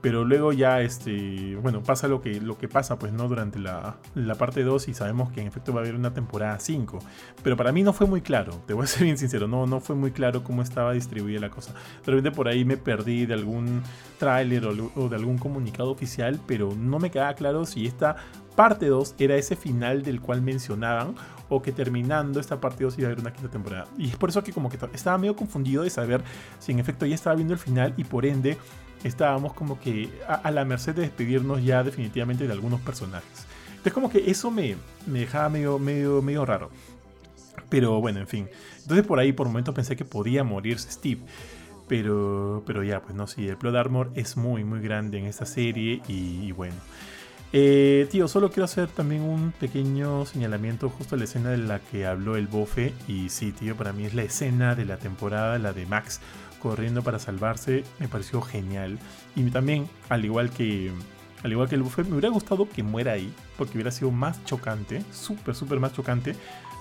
pero luego ya este bueno pasa lo que lo que pasa pues no durante la, la parte 2 y sabemos que en efecto va a haber una temporada 5 pero para mí no fue muy claro te voy a ser bien sincero no no fue muy claro cómo estaba distribuida la cosa. De repente por ahí me perdí de algún tráiler o, o, de algún comunicado oficial pero no me quedaba claro si esta parte 2 era ese final del cual mencionaban o que terminando esta parte 2 iba a haber una quinta temporada. Y es por eso que como que estaba medio confundido de saber si en efecto ya estaba viendo el final y por ende estábamos como que a, la merced de despedirnos ya definitivamente de algunos personajes. Entonces como que eso me, me dejaba medio, medio, medio raro. Pero bueno, en fin. Entonces por ahí por momentos pensé que podía morirse Steve. Pero, pero ya, pues no, sí, el plot armor es muy, muy grande en esta serie y bueno. Eh, tío, solo quiero hacer también un pequeño señalamiento justo a la escena de la que habló el bofe. Y sí, tío, para mí es la escena de la temporada, la de Max corriendo para salvarse. Me pareció genial. Y también, al igual que, al igual que el bofe, me hubiera gustado que muera ahí. Porque hubiera sido más chocante. Súper, súper más chocante.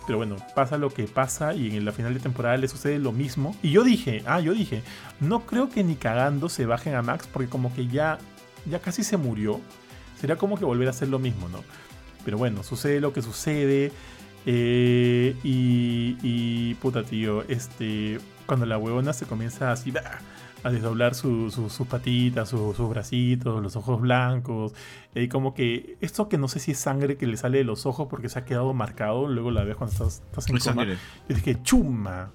Pero bueno, pasa lo que pasa y en la final de temporada le sucede lo mismo. Y yo dije, ah, yo dije, no creo que ni cagando se bajen a Max porque como que ya, ya casi se murió. Sería como que volver a hacer lo mismo, ¿no? Pero bueno, sucede lo que sucede. Eh, y, y, puta, tío, este, cuando la huevona se comienza así a desdoblar sus patitas, sus bracitos, los ojos blancos, y como que esto que no sé si es sangre que le sale de los ojos porque se ha quedado marcado, luego la ves cuando estás, estás en coma. Y dije, chuma,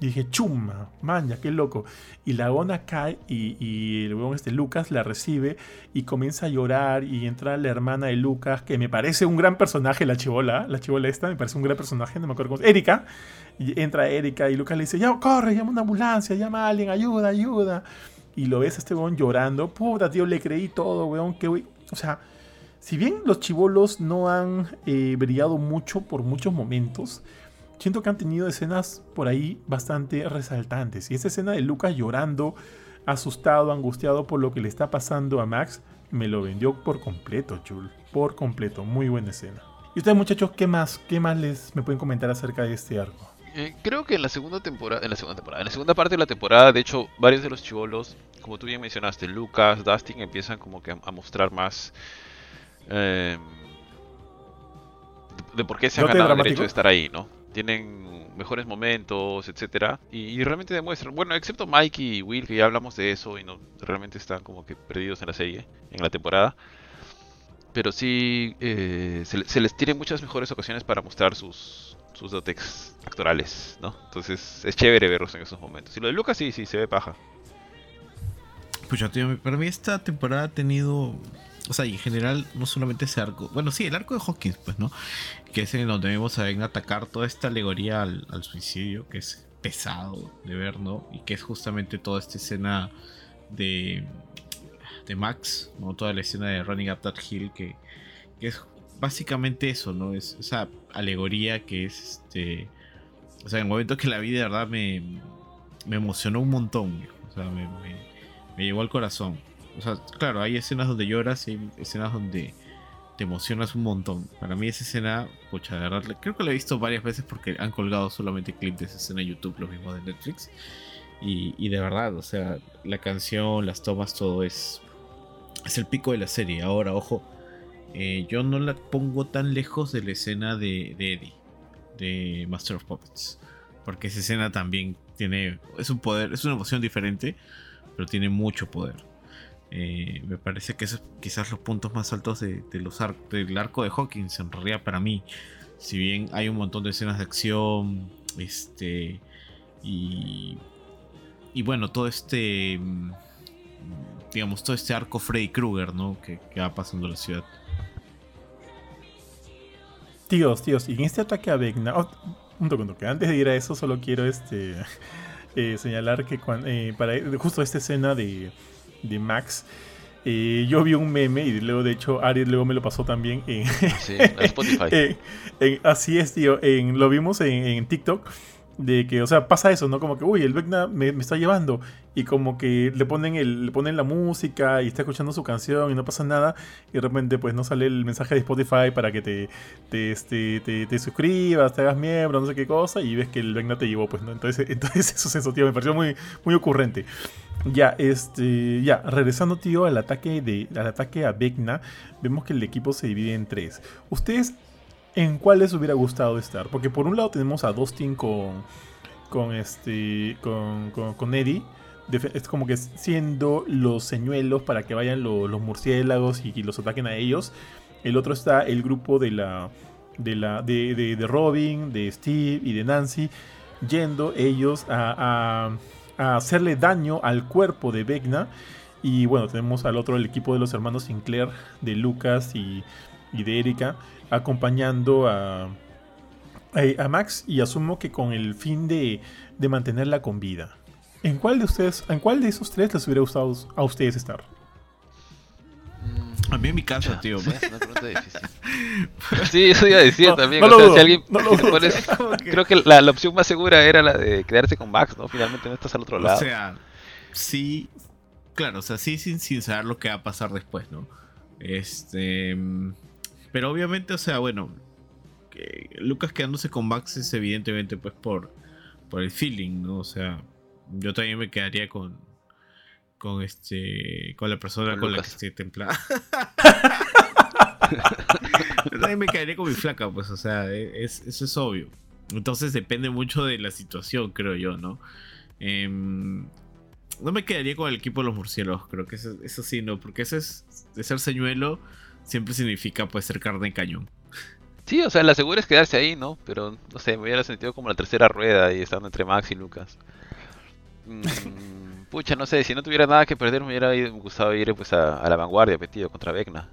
y dije, chuma, maña, qué loco. Y la gona cae y, el huevón este Lucas la recibe y comienza a llorar y entra la hermana de Lucas, que me parece un gran personaje, la chivola, la chivola esta, me parece un gran personaje, no me acuerdo cómo Erika. Y entra Erika y Lucas le dice, ya, corre, llama una ambulancia, llama a alguien, ayuda, ayuda. Y lo ves a este huevón llorando. Puta, tío, le creí todo, weón, que, O sea, si bien los chivolos no han eh, brillado mucho por muchos momentos, siento que han tenido escenas por ahí bastante resaltantes. Y esa escena de Lucas llorando, asustado, angustiado por lo que le está pasando a Max, me lo vendió por completo, Chul. Por completo. Muy buena escena. Y ustedes, muchachos, ¿qué más? ¿Qué más les me pueden comentar acerca de este arco? Eh, creo que en la segunda temporada, en la segunda temporada, en la segunda parte de la temporada, de hecho, varios de los chivolos, como tú bien mencionaste, Lucas, Dustin, empiezan como que a, mostrar más eh, de, por qué se han ganado el derecho de estar ahí, ¿no? Tienen mejores momentos, etcétera, y, realmente demuestran, bueno, excepto Mike y Will, que ya hablamos de eso y no realmente están como que perdidos en la serie, en la temporada, pero sí eh, se, les tiene muchas mejores ocasiones para mostrar sus, sus dotes actorales, ¿no? Entonces es chévere verlos en esos momentos. Y lo de Lucas sí, sí, se ve paja. Pucha, tío, para mí esta temporada ha tenido o sea, y en general, no solamente ese arco. Bueno, sí, el arco de Hawkins, pues, ¿no? Que es en donde vemos a atacar toda esta alegoría al, suicidio, que es pesado de ver, ¿no? Y que es justamente toda esta escena de, de Max, ¿no? Toda la escena de Running Up That Hill, que, que es básicamente eso, ¿no? Es esa alegoría que es este. O sea, en el momento que la vi de verdad me, me emocionó un montón, o sea, me, me, me llegó al corazón. O sea, claro, hay escenas donde lloras y hay escenas donde te emocionas un montón. Para mí esa escena, pucha, de verdad, creo que la he visto varias veces porque han colgado solamente clips de esa escena en YouTube, los mismos de Netflix. Y, de verdad, o sea, la canción, las tomas, todo es, es el pico de la serie. Ahora, ojo, eh, yo no la pongo tan lejos de la escena de, de Eddie, de Master of Puppets. Porque esa escena también tiene, es un poder, es una emoción diferente, pero tiene mucho poder. Eh, me parece que esos quizás los puntos más altos de, los del arco de Hawkins, en realidad para mí. Si bien hay un montón de escenas de acción, este. Y. Y bueno, todo este. Digamos, todo este arco Freddy Krueger, ¿no? Que, va pasando la ciudad. Tíos, tíos, y en este ataque a Vecna. Oh, un segundo, que antes de ir a eso, solo quiero este. Eh, señalar que cuando, eh, para justo esta escena de de Max. Eh, yo vi un meme y luego, de hecho, Ari luego me lo pasó también en, Spotify. así es, tío. En, lo vimos en, TikTok. de que, o sea, pasa eso, ¿no? Como que, uy, el Vecna me, me, está llevando. Y como que le ponen, el, le ponen la música y está escuchando su canción y no pasa nada. Y de repente, pues, no sale el mensaje de Spotify para que te, te, este, te, te suscribas, te hagas miembro, no sé qué cosa. Y ves que el Vecna te llevó, pues, ¿no? Entonces, entonces eso es eso, tío. Me pareció muy, muy ocurrente. Ya, este, ya, regresando, tío, al ataque, de, al ataque a Vecna, vemos que el equipo se divide en tres. Ustedes en cuál les hubiera gustado estar. Porque por un lado tenemos a Dustin con, con, este, con, con, Eddie. Es como que siendo los señuelos para que vayan los murciélagos y, los ataquen a ellos. El otro está el grupo de la. De, la, de, de, Robin, de Steve y de Nancy, yendo ellos a, hacerle daño al cuerpo de Vecna. Y bueno, tenemos al otro, el equipo de los hermanos Sinclair, de Lucas y, de Erika, acompañando a, a, Max y asumo que con el fin de, de, mantenerla con vida. ¿En cuál de ustedes, en cuál de esos tres les hubiera gustado a ustedes estar? A mí en mi casa, tío. Sí, eso iba a decir también. creo que la, la, opción más segura era la de quedarse con Max, ¿no? Finalmente no estás al otro lado. O sea, sí, claro, o sea, sí sin, sin saber lo que va a pasar después, ¿no? Este, pero obviamente, o sea, bueno, que Lucas quedándose con Max es evidentemente pues por, por el feeling, ¿no? O sea, yo también me quedaría con con este con la persona con, la que esté templada. también me quedaría con mi flaca, pues, o sea, es, eso es obvio. Entonces depende mucho de la situación, creo yo, ¿no? Em, no me quedaría con el equipo de los murciélagos, creo que eso, eso sí, no, porque ese es de ser señuelo siempre significa pues ser carne en cañón. Sí, o sea, la segura es quedarse ahí, ¿no? Pero, no sé, me hubiera sentido como la tercera rueda y estando entre Max y Lucas. Mm, pucha, no sé, si no tuviera nada que perder me hubiera gustado ir pues a, la vanguardia, metido contra Vecna.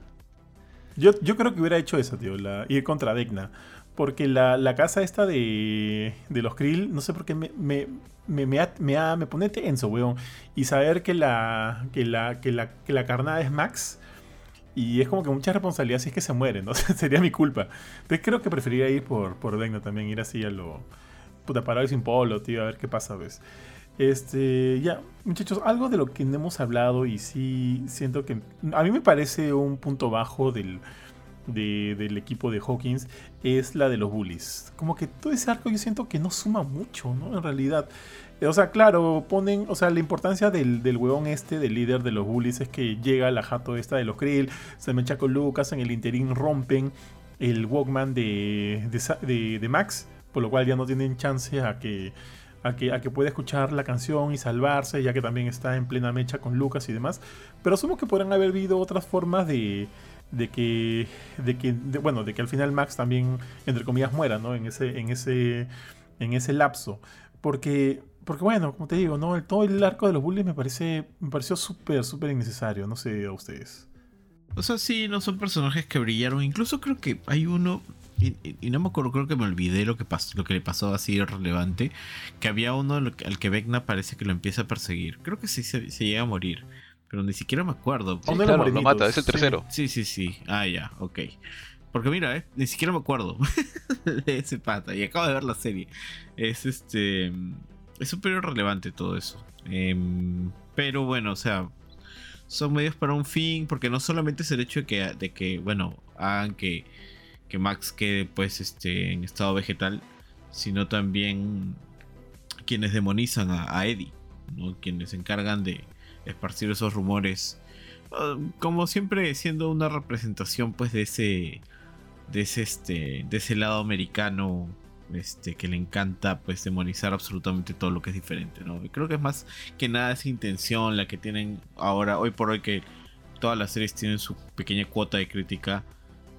Yo, yo creo que hubiera hecho eso, tío, ir contra Vecna. Porque la, la, casa esta de, de los Krill, no sé por qué me, me, me, me, me, me pone tenso, weón. Y saber que la, que la, que la, que la carnada es Max y es como que mucha responsabilidad si es que se mueren, ¿no? Sería mi culpa. Entonces creo que preferiría ir por, por Vecna también, ir así a lo. Puta, parar sin polo, tío, a ver qué pasa, ¿ves? Este, ya, muchachos, algo de lo que no hemos hablado y sí siento que. A mí me parece un punto bajo del, del equipo de Hawkins es la de los bullies. Como que todo ese arco yo siento que no suma mucho, ¿no? En realidad. O sea, claro, ponen, o sea, la importancia del, del huevón este, del líder de los bullies, es que llega la jato esta de los Krill, se mecha con Lucas, en el interín rompen el Walkman de, de, Max, por lo cual ya no tienen chance a que, a que, a que pueda escuchar la canción y salvarse, ya que también está en plena mecha con Lucas y demás. Pero asumo que podrán haber habido otras formas de, de que, de que bueno, de que al final Max también, entre comillas, muera, ¿no? En ese, en ese, en ese lapso. Porque porque bueno, como te digo, ¿no? Todo el arco de los bullies me parece. Me pareció súper, súper innecesario. No sé a ustedes. O sea, sí, no son personajes que brillaron. Incluso creo que hay uno. Y, no me acuerdo, creo que me olvidé lo que pasó, lo que le pasó así relevante. Que había uno al que Vecna parece que lo empieza a perseguir. Creo que sí se, llega a morir. Pero ni siquiera me acuerdo. Sí, claro, lo mata, es el tercero. Sí, sí, sí. Ah, ya, ok. Porque mira, eh, ni siquiera me acuerdo de ese pata. Y acabo de ver la serie. Es este es súper relevante todo eso. Em, pero bueno, o sea, son medios para un fin, porque no solamente es el hecho de que, de que bueno, hagan que, que Max quede pues este, en estado vegetal, sino también quienes demonizan a, Eddie, ¿no? quienes se encargan de esparcir esos rumores, ah, como siempre siendo una representación pues de ese, de ese, este, de ese lado americano este, que le encanta pues demonizar absolutamente todo lo que es diferente, ¿no? creo que es más que nada esa intención la que tienen ahora, hoy por hoy que todas las series tienen su pequeña cuota de crítica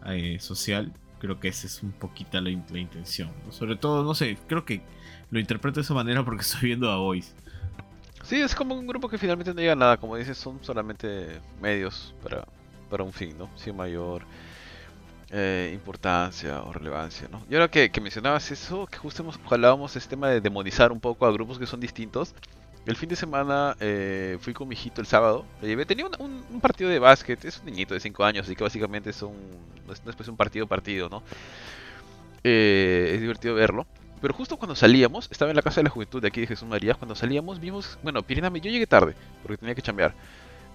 eh, social, creo que esa es un poquito la, intención. Sobre todo, no sé, creo que lo interpreto de esa manera porque estoy viendo a Voice. Sí, es como un grupo que finalmente no llega a nada, como dices, son solamente medios para, para un fin, ¿no? Sin mayor eh, importancia o relevancia, ¿no? Y ahora que, mencionabas eso, que justo hemos, hablábamos este tema de demonizar un poco a grupos que son distintos. El fin de semana eh, fui con mi hijito el sábado, le llevé, tenía un, partido de básquet, es un niñito de 5 años, así que básicamente es un, no es, pues un partido partido, ¿no? Eh, es divertido verlo. Pero justo cuando salíamos, estaba en la casa de la juventud de aquí de Jesús María, cuando salíamos vimos, bueno, Pirina me, yo llegué tarde, porque tenía que chambear.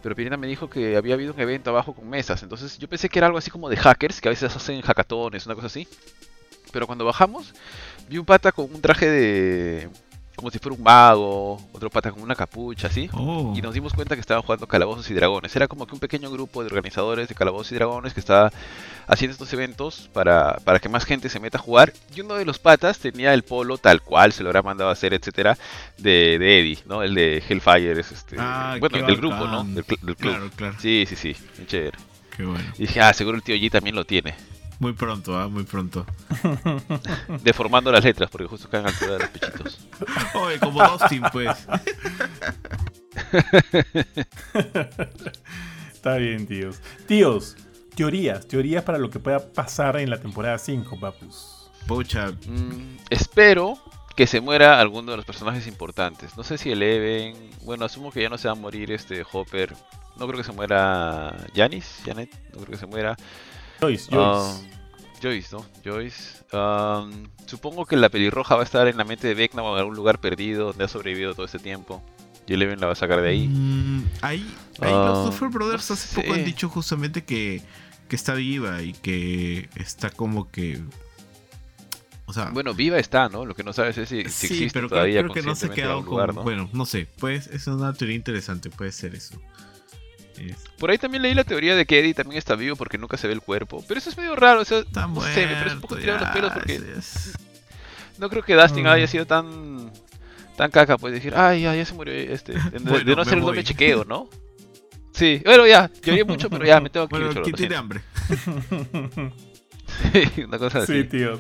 Pero Pirina me dijo que había habido un evento abajo con mesas, entonces yo pensé que era algo así como de hackers, que a veces hacen hackatones, una cosa así. Pero cuando bajamos, vi un pata con un traje de, como si fuera un mago, otro pata con una capucha, así. Oh. Y nos dimos cuenta que estaban jugando Calabozos y Dragones. Era como que un pequeño grupo de organizadores de Calabozos y Dragones que estaba haciendo estos eventos para, para que más gente se meta a jugar. Y uno de los patas tenía el polo tal cual, se lo habrá mandado a hacer, etcétera, de, de Eddie, ¿no? El de Hellfire, es este. Ah, bueno, del grupo, ¿no? Del, cl- del club. Claro, claro. Sí, sí, sí, muy chévere. Qué bueno. Y dije, ah, seguro el tío G también lo tiene. Muy pronto, ah, muy pronto. Deformando las letras, porque justo caen altura de los pechitos. Oye, como Dustin, pues. Está bien, tíos. Tíos, teorías, teorías para lo que pueda pasar en la temporada 5, papus. Pucha, Mm, espero que se muera alguno de los personajes importantes. No sé si Eleven. Bueno, asumo que ya no se va a morir este Hopper. No creo que se muera Janis, Janet. No creo que se muera. Joyce, Ah, Joyce. Joyce, ¿no? Joyce. Um, supongo que la pelirroja va a estar en la mente de Vecna o en algún lugar perdido donde ha sobrevivido todo este tiempo. Y Eleven la va a sacar de ahí. Mm, ahí, ahí Ah, los Duffer Brothers no hace poco han dicho justamente que, que está viva y que está como que. O sea, Bueno, viva está, ¿no? Lo que no sabes es si, si sí, existe pero creo, todavía creo que no se ha quedado con. lugar, ¿no? Bueno, no sé, pues es una teoría interesante, puede ser eso. Es- Por ahí también leí la teoría de que Eddie también está vivo porque nunca se ve el cuerpo. Pero eso es medio raro, o sea, está no muerto. sé, me parece un poco tirado los pelos porque es- no creo que Dustin Mm. haya sido tan tan caca, pues decir, ay, ya, ya se murió este. De, Bueno, no hacer el doble chequeo, ¿no? Sí, bueno, ya, lloré mucho, pero ya me tengo que ir. Bueno, ¿quién lo tiene hambre? Una cosa así. Sí, tío.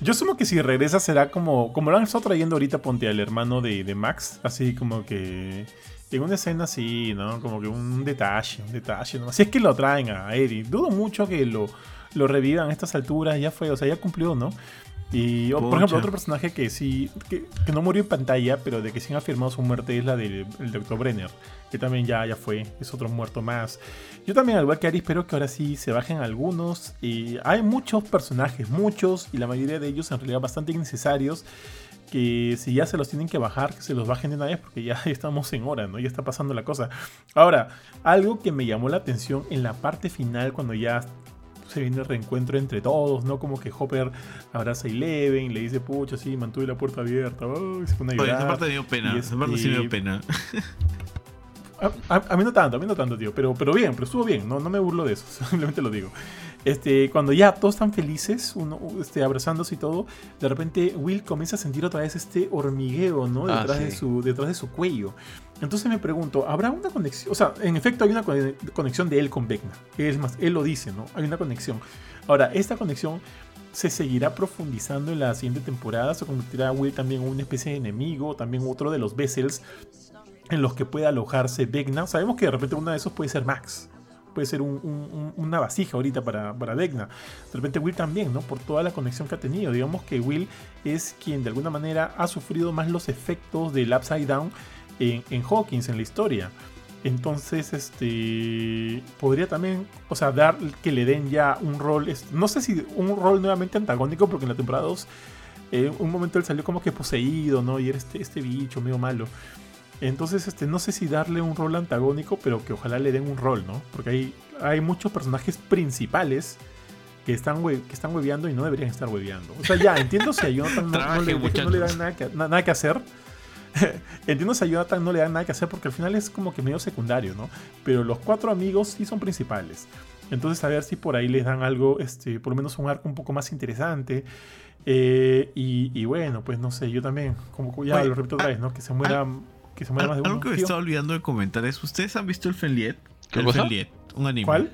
Yo asumo que si regresa será como. Como lo han estado trayendo ahorita, ponte al hermano de, de Max. Así como que. En una escena así, ¿no? Como que un detalle, un detalle, ¿no? Si es que lo traen a Eddie. Dudo mucho que lo, lo revivan a estas alturas. Ya fue, o sea, ya cumplió, ¿no? Y, por ejemplo, otro personaje que sí. Que, que no murió en pantalla, pero de que sí han afirmado su muerte es la del el Dr. Brenner. Que también ya, ya fue. Es otro muerto más. Yo también, al igual que Ari, espero que ahora sí se bajen algunos. Y hay muchos personajes, muchos, y la mayoría de ellos en realidad bastante innecesarios. Que si ya se los tienen que bajar, que se los bajen de una vez, porque ya estamos en hora, ¿no? Ya está pasando la cosa. Ahora, algo que me llamó la atención en la parte final, cuando ya se viene el reencuentro entre todos, ¿no? Como que Hopper abraza a Eleven, le dice, pucha, sí, mantuve la puerta abierta, se pone a Oye, esa parte me dio pena. Y Esa parte sí me este- dio pena. A, a- a mí no tanto, a mí no tanto, tío. Pero, pero bien, pero estuvo bien. No, no me burlo de eso. Simplemente lo digo. Este, cuando ya todos están felices, uno, este, abrazándose y todo, de repente Will comienza a sentir otra vez este hormigueo, ¿no? Ah, Detrás, de, su, detrás de su cuello. Entonces me pregunto, ¿habrá una conexión? O sea, en efecto hay una co- conexión de él con Vecna. Es más, él lo dice, ¿no? Hay una conexión. Ahora, esta conexión se seguirá profundizando en la siguiente temporada. Se convertirá a Will también en una especie de enemigo, también otro de los Vessels en los que puede alojarse Vecna. Sabemos que de repente uno de esos puede ser Max. Puede ser un- un- un- una vasija ahorita para, para Vecna. De repente Will también, ¿no? Por toda la conexión que ha tenido. Digamos que Will es quien de alguna manera ha sufrido más los efectos del Upside Down en, en Hawkins, en la historia. Entonces, este. Podría también, o sea, dar que le den ya un rol. No sé si un rol nuevamente antagónico, porque en la temporada 2, eh, un momento él salió como que poseído, ¿no? Y era este, este bicho medio malo. Entonces, este, no sé si darle un rol antagónico, pero que ojalá le den un rol, ¿no? Porque hay, hay muchos personajes principales que están, hue- que están hueveando y no deberían estar hueveando. O sea, ya, entiendo si a Jonathan no, le, no le dan nada que, na- nada que hacer. entiendo si a Jonathan no le dan nada que hacer porque al final es como que medio secundario, ¿no? Pero los cuatro amigos sí son principales. Entonces, a ver si por ahí les dan algo, este, por lo menos un arco un poco más interesante. Eh, y, y bueno, pues no sé, yo también, como ya Oye, lo repito otra vez, ¿no? Que se muera, que se muera más de Algo que me tío. estaba olvidando de comentar es: ¿Ustedes han visto el Fenliet? ¿Qué el cosa? Fenliet, un anime. ¿Cuál?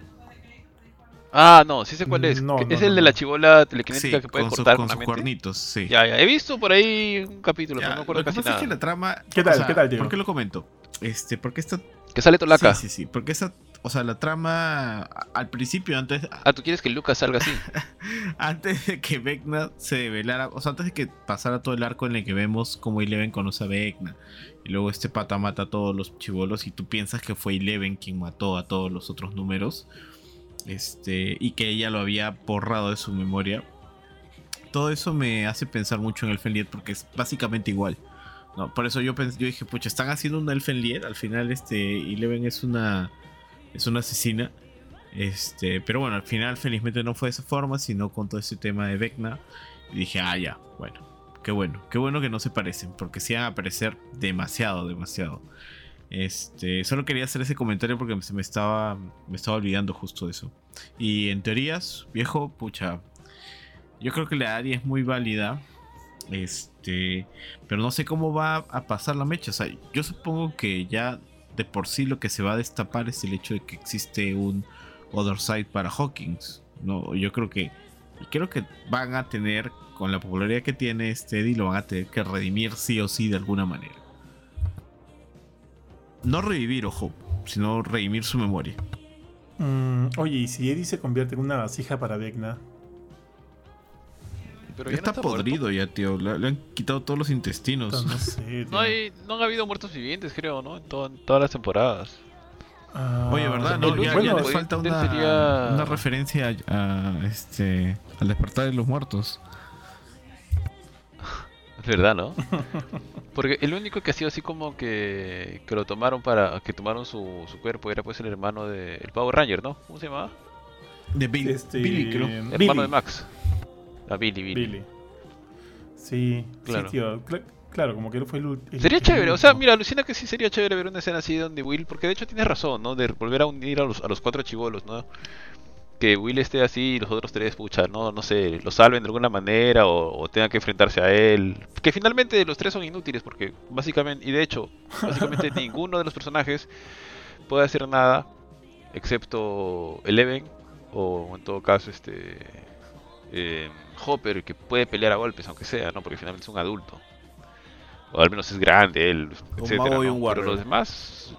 Ah, no, sí sé cuál es. No, Que no, es no, el de la chivola Sí, telequinética que puede con, cortar con sus cuernitos, sí. Ya, ya, he visto por ahí un capítulo, Ya, pero no me acuerdo lo que casi pasa nada. es que la trama. ¿Qué tal? ¿Qué tal, tío? ¿Por qué lo comento? Este, porque esta. Que sale Tolaca. Sí, sí, sí. Porque esa. O sea, la trama. Al principio, antes, Ah, ¿tú quieres que Lucas salga así? antes de que Vecna se develara, o sea, antes de que pasara todo el arco en el que vemos cómo Eleven conoce a Vecna, y luego este pata mata a todos los chivolos y tú piensas que fue Eleven quien mató a todos los otros números, este, y que ella lo había borrado de su memoria. todo eso me hace pensar mucho en Elfen Lied porque es básicamente igual. ¿no? Por eso yo, pensé, yo dije, pucha, están haciendo un Elfen Lied. Al final, este, Eleven es una, es una asesina. Este, pero bueno, al final felizmente no fue de esa forma, sino con todo ese tema de Vecna. Y dije, ah, ya, bueno, qué bueno, qué bueno que no se parecen, porque se van a parecer demasiado, demasiado. Este, solo quería hacer ese comentario porque se me estaba, me estaba olvidando justo de eso. Y en teorías, viejo, pucha, yo creo que la área es muy válida. Este, pero no sé cómo va a pasar la mecha. O sea, yo supongo que ya de por sí lo que se va a destapar es el hecho de que existe un Other Side para Hawkins. No, yo creo que creo que van a tener con la popularidad que tiene este Eddie lo van a tener que redimir sí o sí de alguna manera. No revivir, ojo, sino redimir su memoria. Mm, oye, ¿y si Eddie se convierte en una vasija para Vecna? Pero ya, está, podrido ya, tío. Le, han quitado todos los intestinos. No, sé, no, hay, no han habido muertos vivientes, creo, ¿no? En, en todas las temporadas. Ah, Oye, ¿verdad? No, ya, bueno, les falta una, una referencia a, este, al despertar de los muertos. Es verdad, ¿no? Porque el único que ha sido así como que, que lo tomaron para que tomaron su, su cuerpo era pues el hermano de el Power Ranger, ¿no? ¿Cómo se llamaba? De Billy, este... Billy creo. Hermano de Max. A Billy, Billy. Billy. Sí, claro. Sí, tío. Claro, como que él fue el, Sería chévere, o sea, mira, alucina que sí sería chévere ver una escena así donde Will, porque de hecho tienes razón, ¿no? De volver a unir a los, a los cuatro chivolos, ¿no? Que Will esté así y los otros tres, pucha, no, no sé, lo salven de alguna manera o, tengan que enfrentarse a él. Que finalmente los tres son inútiles porque básicamente, y de hecho, básicamente ninguno de los personajes puede hacer nada excepto Eleven o en todo caso este eh, Hopper que puede pelear a golpes aunque sea, ¿no? Porque finalmente es un adulto o al menos es grande él, etcétera. Pero los demás,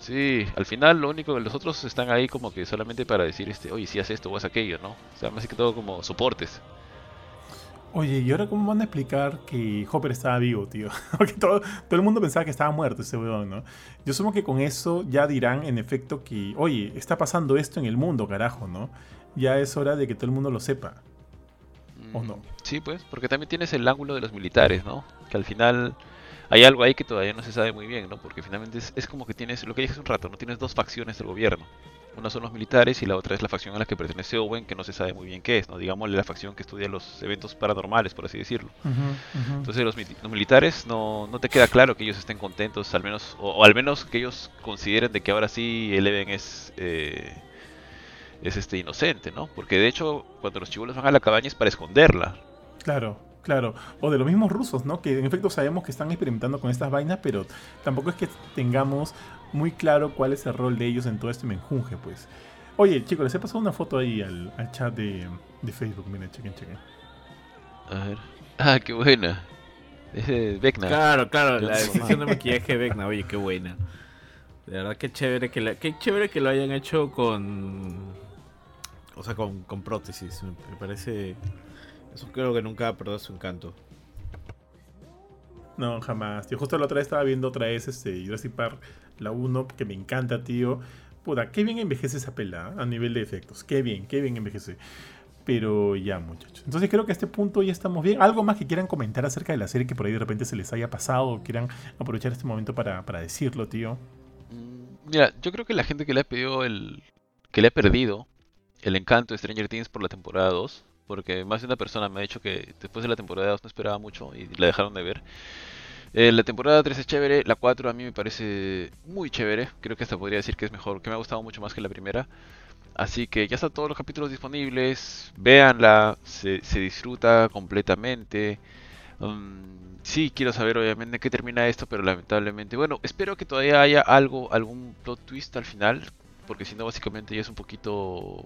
sí, al final lo único que los otros están ahí como que solamente para decir, este, oye, si haces esto o haces aquello, ¿no? O sea, más que todo como soportes. Oye, ¿y ahora cómo van a explicar que Hopper estaba vivo, tío? Porque todo, todo el mundo pensaba que estaba muerto ese weón, ¿no? Yo supongo que con eso ya dirán en efecto que, oye, está pasando esto en el mundo, carajo, ¿no? Ya es hora de que todo el mundo lo sepa. ¿O no? Sí, pues, porque también tienes el ángulo de los militares, ¿no? Que al final hay algo ahí que todavía no se sabe muy bien, ¿no? Porque finalmente es, como que tienes, lo que dije hace un rato, no tienes dos facciones del gobierno. Una son los militares y la otra es la facción a la que pertenece Owen, que no se sabe muy bien qué es, ¿no? Digámosle la facción que estudia los eventos paranormales, por así decirlo. Entonces los, militares no, no, te queda claro que ellos estén contentos, al menos, o, al menos que ellos consideren de que ahora sí Eleven es... Eh, es este inocente, ¿no? Porque de hecho, cuando los chivolos van a la cabaña es para esconderla. Claro, claro. O de los mismos rusos, ¿no? Que en efecto sabemos que están experimentando con estas vainas, pero tampoco es que tengamos muy claro cuál es el rol de ellos en todo este menjunje, pues. Oye, chicos, les he pasado una foto ahí al, chat de, Facebook. Miren, chequen, chequen. A ver. Ah, qué buena. Es de Vecna. Claro, claro, la decisión de maquillaje de Vecna. Oye, qué buena. De verdad, qué chévere que, qué chévere que lo hayan hecho con o sea, con, prótesis. Me parece. Eso creo que nunca ha perdido su encanto. No, jamás. Tío, justo la otra vez estaba viendo otra vez este Jurassic Park, la 1, que me encanta, tío. Puta, qué bien envejece esa pela a nivel de efectos. Qué bien, qué bien envejece. Pero ya, muchachos. Entonces creo que a este punto ya estamos bien. ¿Algo más que quieran comentar acerca de la serie que por ahí de repente se les haya pasado o quieran aprovechar este momento para, para decirlo, tío? Mira, yo creo que la gente que le ha pedido el. que le ha perdido el encanto de Stranger Things por la temporada 2, porque más de una persona me ha dicho que después de la temporada 2 no esperaba mucho y la dejaron de ver. Eh, la temporada 3 es chévere, la 4 a mí me parece muy chévere, creo que hasta podría decir que es mejor, que me ha gustado mucho más que la primera. Así que ya están todos los capítulos disponibles, véanla, se, disfruta completamente. Um, sí, quiero saber obviamente qué termina esto, pero lamentablemente, bueno, espero que todavía haya algo, algún plot twist al final, porque si no básicamente ya es un poquito...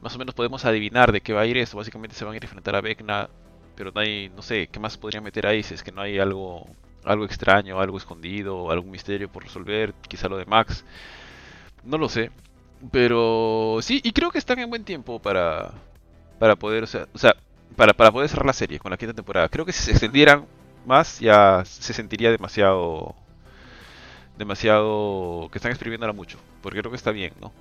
Más o menos podemos adivinar de qué va a ir esto, básicamente se van a ir a enfrentar a Vecna, pero no hay, no sé, ¿qué más podrían meter ahí si es que no hay algo, algo extraño, algo escondido, algún misterio por resolver, quizá lo de Max, no lo sé, pero sí, y creo que están en buen tiempo para, para poder, o sea, o sea para, para poder cerrar la serie con la quinta temporada. Creo que si se extendieran más ya se sentiría demasiado demasiado que están exprimiéndola mucho, porque creo que está bien, ¿no?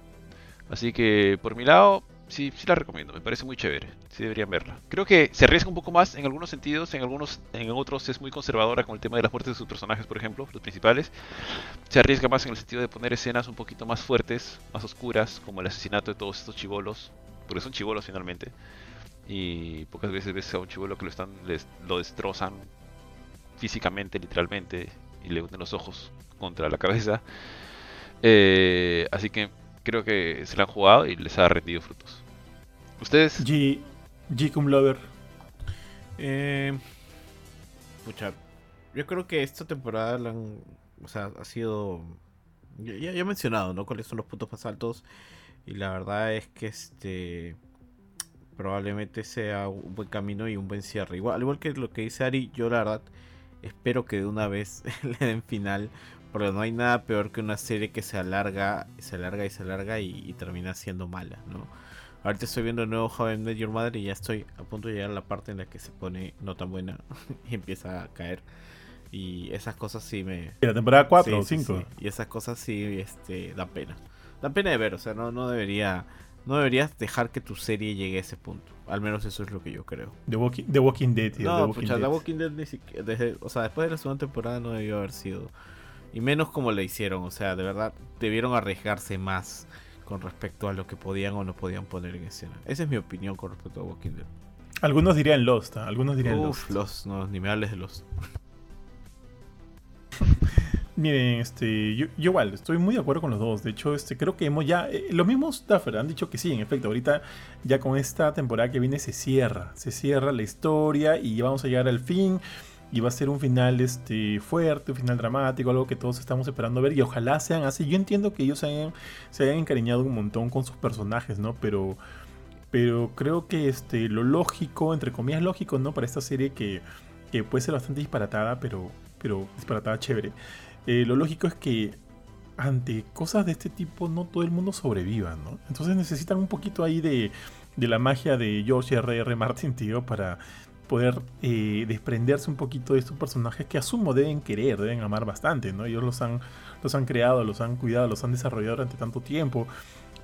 Así que por mi lado, sí, sí la recomiendo, me parece muy chévere, sí deberían verla. Creo que se arriesga un poco más en algunos sentidos, en algunos, en otros es muy conservadora con el tema de las muertes de sus personajes, por ejemplo, los principales. Se arriesga más en el sentido de poner escenas un poquito más fuertes, más oscuras, como el asesinato de todos estos chivolos, porque son chivolos finalmente. Y pocas veces ves a un chivolo que lo están, les, lo destrozan físicamente, literalmente, y le hunden los ojos contra la cabeza. Eh, así que creo que se la han jugado y les ha rendido frutos. ¿Ustedes? G, G cum Lover. Eh, pucha, yo creo que esta temporada la han, o sea, ha sido ya, ya he mencionado, ¿no? Cuáles son los puntos más altos y la verdad es que este probablemente sea un buen camino y un buen cierre. Igual, al igual que lo que dice Ari, yo la verdad espero que de una vez le den final porque no hay nada peor que una serie que se alarga, se alarga y se alarga y, termina siendo mala, ¿no? Ahorita estoy viendo el nuevo How I Met Your Mother y ya estoy a punto de llegar a la parte en la que se pone no tan buena y empieza a caer. Y esas cosas sí me... La temporada 4 o 5. Y esas cosas sí este, dan pena. Dan pena de ver, o sea, no, no debería... No deberías dejar que tu serie llegue a ese punto. Al menos eso es lo que yo creo. The Walking, The Walking Dead, tío. No, The Walking, Walking Dead ni siquiera, desde, o sea, después de la segunda temporada no debió haber sido y menos como le hicieron, o sea, de verdad debieron arriesgarse más con respecto a lo que podían o no podían poner en escena. Esa es mi opinión con respecto a Walking Dead. Algunos dirían Lost, ¿eh? algunos dirían Uf, Lost. no, ni me hables de Lost. Miren, este, yo, igual, estoy muy de acuerdo con los dos. De hecho, este, creo que hemos ya. Eh, los mismos Duffer han dicho que sí, en efecto. Ahorita, ya con esta temporada que viene, se cierra. Se cierra la historia y vamos a llegar al fin y va a ser un final este, fuerte, un final dramático, algo que todos estamos esperando ver y ojalá sean así. Yo entiendo que ellos se hayan, encariñado un montón con sus personajes, ¿no? Pero, pero creo que este, lo lógico, entre comillas lógico, ¿no? Para esta serie que, que puede ser bastante disparatada, pero, pero disparatada chévere. Eh, lo lógico es que ante cosas de este tipo no todo el mundo sobreviva, ¿no? Entonces necesitan un poquito ahí de, de la magia de George R.R. R. Martin, tío, para poder eh, desprenderse un poquito de estos personajes que asumo deben querer, deben amar bastante, ¿no? Ellos los han, los han creado, los han cuidado, los han desarrollado durante tanto tiempo.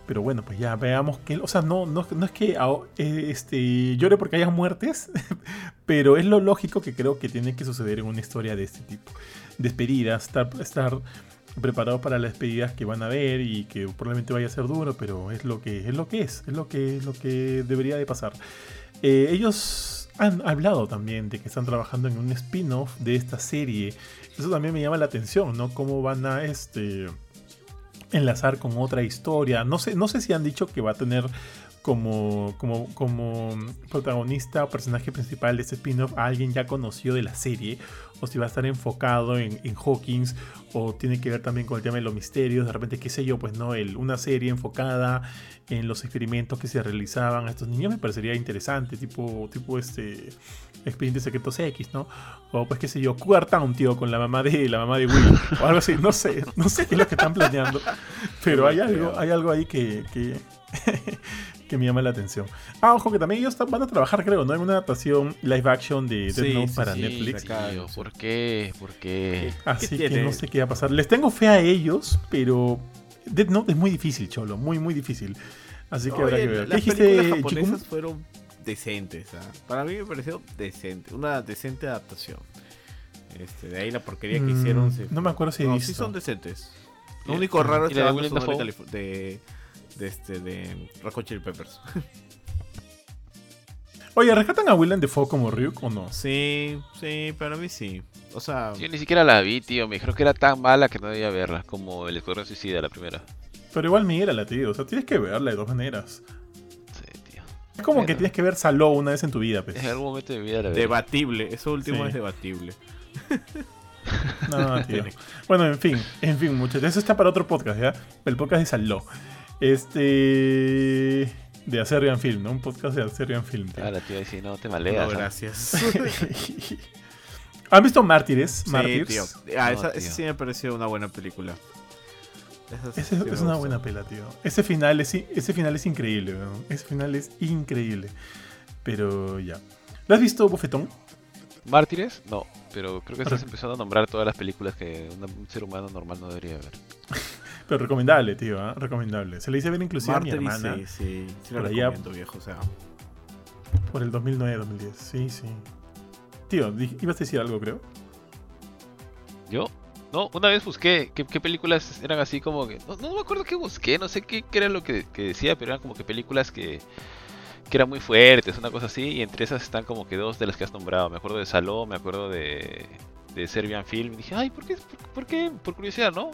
Pero bueno, pues ya veamos que, o sea, no, no, es que eh, este, llore porque haya muertes, pero es lo lógico que creo que tiene que suceder en una historia de este tipo. Despedidas, estar, estar preparado para las despedidas que van a ver y que probablemente vaya a ser duro, pero es lo que es, lo que es, es lo que, lo que debería de pasar. Eh, ellos han hablado también de que están trabajando en un spin-off de esta serie. Eso también me llama la atención, ¿no? Cómo van a este enlazar con otra historia. No sé, no sé si han dicho que va a tener como, como, como protagonista o personaje principal de este spin-off a alguien ya conocido de la serie, o si va a estar enfocado en, Hawkins, o tiene que ver también con el tema de los misterios, de repente, qué sé yo, pues no, el, una serie enfocada en los experimentos que se realizaban a estos niños me parecería interesante, tipo, tipo este Expedientes Secretos X, ¿no? O pues qué sé yo, Cougar Town, tío, con la mamá de la mamá de Will, o algo así, no sé, no sé qué es lo que están planeando, pero hay algo, hay algo ahí que, que que me llama la atención. Ah, ojo, que también ellos van a trabajar, creo, ¿no? En una adaptación live action de Death Note para Netflix. ¿Por qué? ¿Por qué? Así que no sé qué va a pasar. Les tengo fe a ellos, pero Death Note es muy difícil, Cholo, muy, muy difícil. Así que habrá que ver. Las películas japonesas fueron decentes. ¿ah? Para mí me pareció decente, una decente adaptación. Este, de ahí la porquería que hicieron. Mm, no me acuerdo si no, sí son decentes. Lo único raro es la de, de, de este de Rock Chili Peppers. Oye, ¿rescatan a Willem Dafoe como Ryuk o no? Sí, sí, para mí sí. O sea, yo ni siquiera la vi, tío. Me dijeron que era tan mala que no debía verla, como El Escuadrón Suicida, la primera. Pero igual mírala, tío. O sea, tienes que verla de dos maneras. Sí, tío. Es como que tienes que ver Saló una vez en tu vida, pues. En algún momento de mi vida la Debatible, eso último es debatible. no, tío. bueno, en fin, en fin, muchachos. Eso está para otro podcast, ¿ya? El podcast de Saló. Este. De Acerrian Film, ¿no? Un podcast de Acerrian Film. Claro, tío, si no te maleas. No, gracias. ¿Han visto Mártires? Sí, tío. Ah, esa, sí me pareció una buena película. Esa es una buena pela, tío. Ese final es, ese final es increíble, ¿no? Ese final es increíble. Pero ya. ¿Lo has visto, Bofetón? ¿Mártires? No, pero creo que estás empezando a nombrar todas las películas que un ser humano normal no debería ver. Pero recomendable, tío, ¿ah? recomendable. Se le hice ver inclusive a mi hermana Sí, sí, sí lo Por allá- viejo. O sea, por el 2009, 2010. Sí, sí. Tío, ibas a decir algo, creo. Yo, no, una vez busqué qué, qué películas eran así como que. No, no me acuerdo qué busqué, no sé qué, qué era lo que, que decía, pero eran como que películas que, que eran muy fuertes, una cosa así, y entre esas están como que dos de las que has nombrado. Me acuerdo de Saló, me acuerdo de, de Serbian Film. Y dije, ay, ¿por qué? ¿Por, por qué? Por curiosidad, ¿no?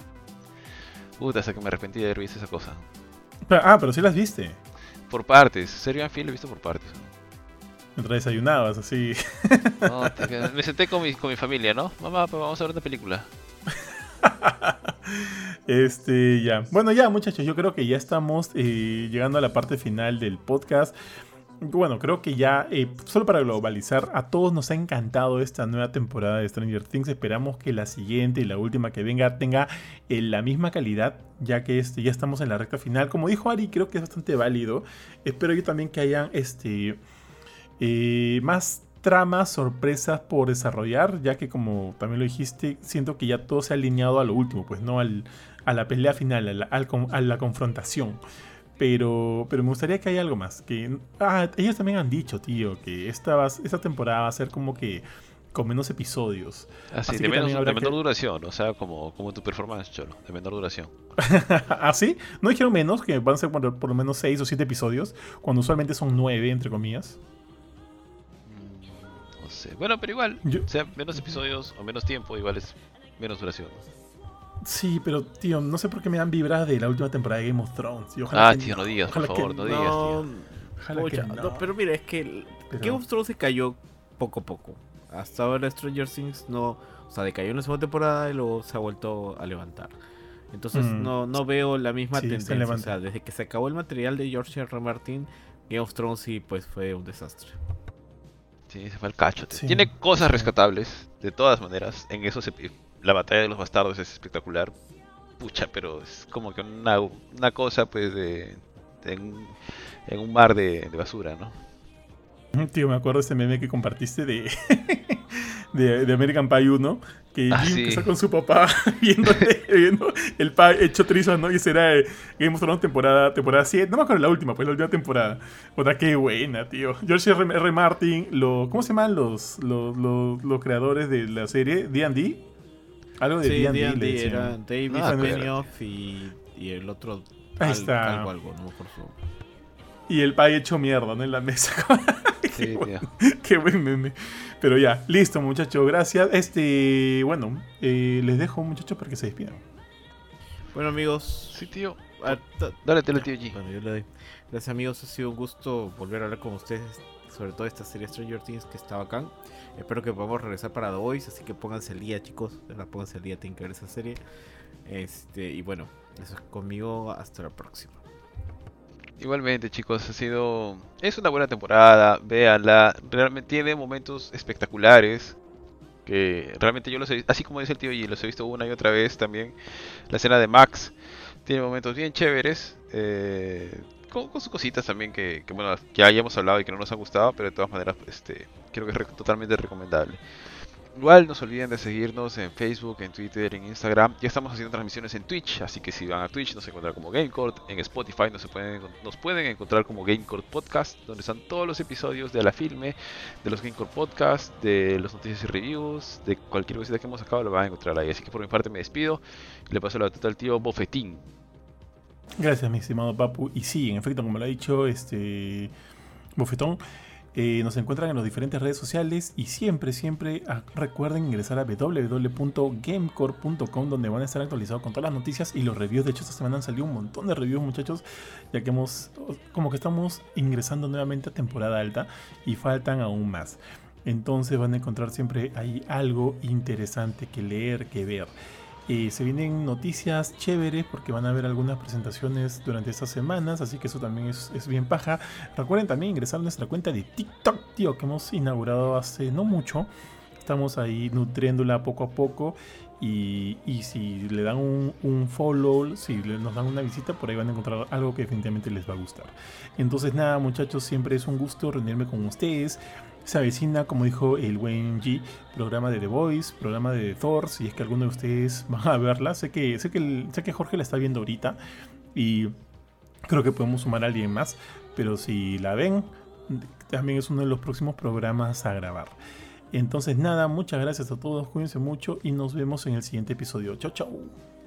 Puta, hasta que me arrepentí de haber visto esa cosa. Pero- ah, pero sí las viste. Por partes, Serbian Film lo he visto por partes. Mientras desayunabas, así. No, me senté con mi, con mi familia, ¿no? Mamá, pues vamos a ver una película. Este, ya. Bueno, ya, muchachos, yo creo que ya estamos eh, llegando a la parte final del podcast. Bueno, creo que ya, eh, solo para globalizar, a todos nos ha encantado esta nueva temporada de Stranger Things. Esperamos que la siguiente y la última que venga tenga eh, la misma calidad, ya que este, ya estamos en la recta final. Como dijo Ari, creo que es bastante válido. Espero yo también que hayan este, eh, más tramas, sorpresas por desarrollar, ya que como también lo dijiste, siento que ya todo se ha alineado a lo último, pues no al, a la pelea final, a la, confrontación. Pero, pero me gustaría que haya algo más. Que, ah, ellos también han dicho, tío, que esta, va- esta temporada va a ser como que con menos episodios. Así, Así de, menos, de menor que- duración, o sea, como, como tu performance, Cholo, de menor duración. ¿Así? ¿No dijeron menos? Que van a ser por, por lo menos 6 o 7 episodios, cuando usualmente son 9, entre comillas. Mm, No sé. Bueno, pero igual, Yo- o sea, menos episodios o menos tiempo, igual es menos duración. Sí, pero tío, no sé por qué me dan vibras de la última temporada de Game of Thrones. Y ojalá Ah, que tío, no digas, por favor, no digas, tío. Ojalá que no, no. pero mira, es que el- Pero- Game of Thrones se cayó poco a poco. Hasta ahora Stranger Things no, o sea, decayó en la segunda temporada y luego se ha vuelto a levantar. Entonces Mm. no, no veo la misma Sí, se tendencia. O levanta. sea, desde que se acabó el material de George R. R. Martin, Game of Thrones sí pues fue un desastre. Sí, se fue al cacho. Sí, Tiene cosas rescatables, de todas maneras. En eso se, la batalla de los bastardos es espectacular. Pucha, pero es como que una, una cosa, pues, de, de en, en un mar de, de basura, ¿no? Tío, me acuerdo de ese meme que compartiste de, de, de American Pie 1, que Ah, Jim sí. que está con su papá viendo, viendo el pie hecho trizos, ¿no? Y será eh, Game of Thrones temporada, temporada 7, no me acuerdo la última, pues la última temporada. Otra, qué buena, tío. George R. R. Martin, lo, ¿cómo se llaman los, los, los, los creadores de la serie? D&D. Algo de Sí, D&D. decían. era David Ah, Benioff y, y el otro Ahí está. algo, algo, no me acuerdo. Y el pie hecho mierda, ¿no? En la mesa. Sí, tío. Qué buen meme. Pero ya, listo, muchachos. Gracias. Este, bueno, eh, les dejo, muchachos, para que se despidan. Bueno amigos, Sí, tío. ah, Dale, tío G. Bueno, yo le doy. Gracias amigos, ha sido un gusto volver a hablar con ustedes sobre todo esta serie Stranger Things que está bacán. Espero que podamos regresar para The así que pónganse al día chicos, pónganse al día, tienen que ver esa serie. Este, y bueno, eso es conmigo, hasta la próxima. Igualmente, chicos, ha sido. Es una buena temporada, véanla. Realmente tiene momentos espectaculares. Que realmente yo los he visto, así como dice el tío G, los he visto una y otra vez también. La escena de Max tiene momentos bien chéveres. eh, con, sus cositas también que, que, bueno, que ya hayamos hablado y que no nos han gustado, pero de todas maneras, este, creo que es re- totalmente recomendable. Igual no se olviden de seguirnos en Facebook, en Twitter, en Instagram. Ya estamos haciendo transmisiones en Twitch, así que si van a Twitch nos encuentran como GameCourt. En Spotify nos, pueden, nos pueden encontrar como GameCourt Podcast, donde están todos los episodios de la filme, de los GameCourt Podcast, de los noticias y reviews, de cualquier cosita que hemos sacado, lo van a encontrar ahí. Así que por mi parte me despido y le paso la batuta al tío Bofetín. Gracias, mi estimado Papu. Y sí, en efecto, como lo ha dicho este Bofetón, eh, nos encuentran en las diferentes redes sociales y siempre, siempre ah, recuerden ingresar a www.gamecore.com donde van a estar actualizados con todas las noticias y los reviews. De hecho, esta semana han salido un montón de reviews, muchachos, ya que hemos, como que estamos ingresando nuevamente a temporada alta y faltan aún más. Entonces van a encontrar siempre ahí algo interesante que leer, que ver. Se vienen noticias chéveres porque van a haber algunas presentaciones durante estas semanas, así que eso también es, bien paja. Recuerden también ingresar a nuestra cuenta de TikTok, tío, que hemos inaugurado hace no mucho. Estamos ahí nutriéndola poco a poco. Y, y si le dan un, follow, si nos dan una visita, por ahí van a encontrar algo que definitivamente les va a gustar. Entonces nada muchachos, siempre es un gusto reunirme con ustedes. Se avecina, como dijo el buen G, programa de The Voice, programa de Thor, si es que alguno de ustedes van a verla. Sé que, sé que, sé que Jorge la está viendo ahorita y creo que podemos sumar a alguien más, pero si la ven, también es uno de los próximos programas a grabar. Entonces nada, muchas gracias a todos, cuídense mucho y nos vemos en el siguiente episodio. Chau, chau.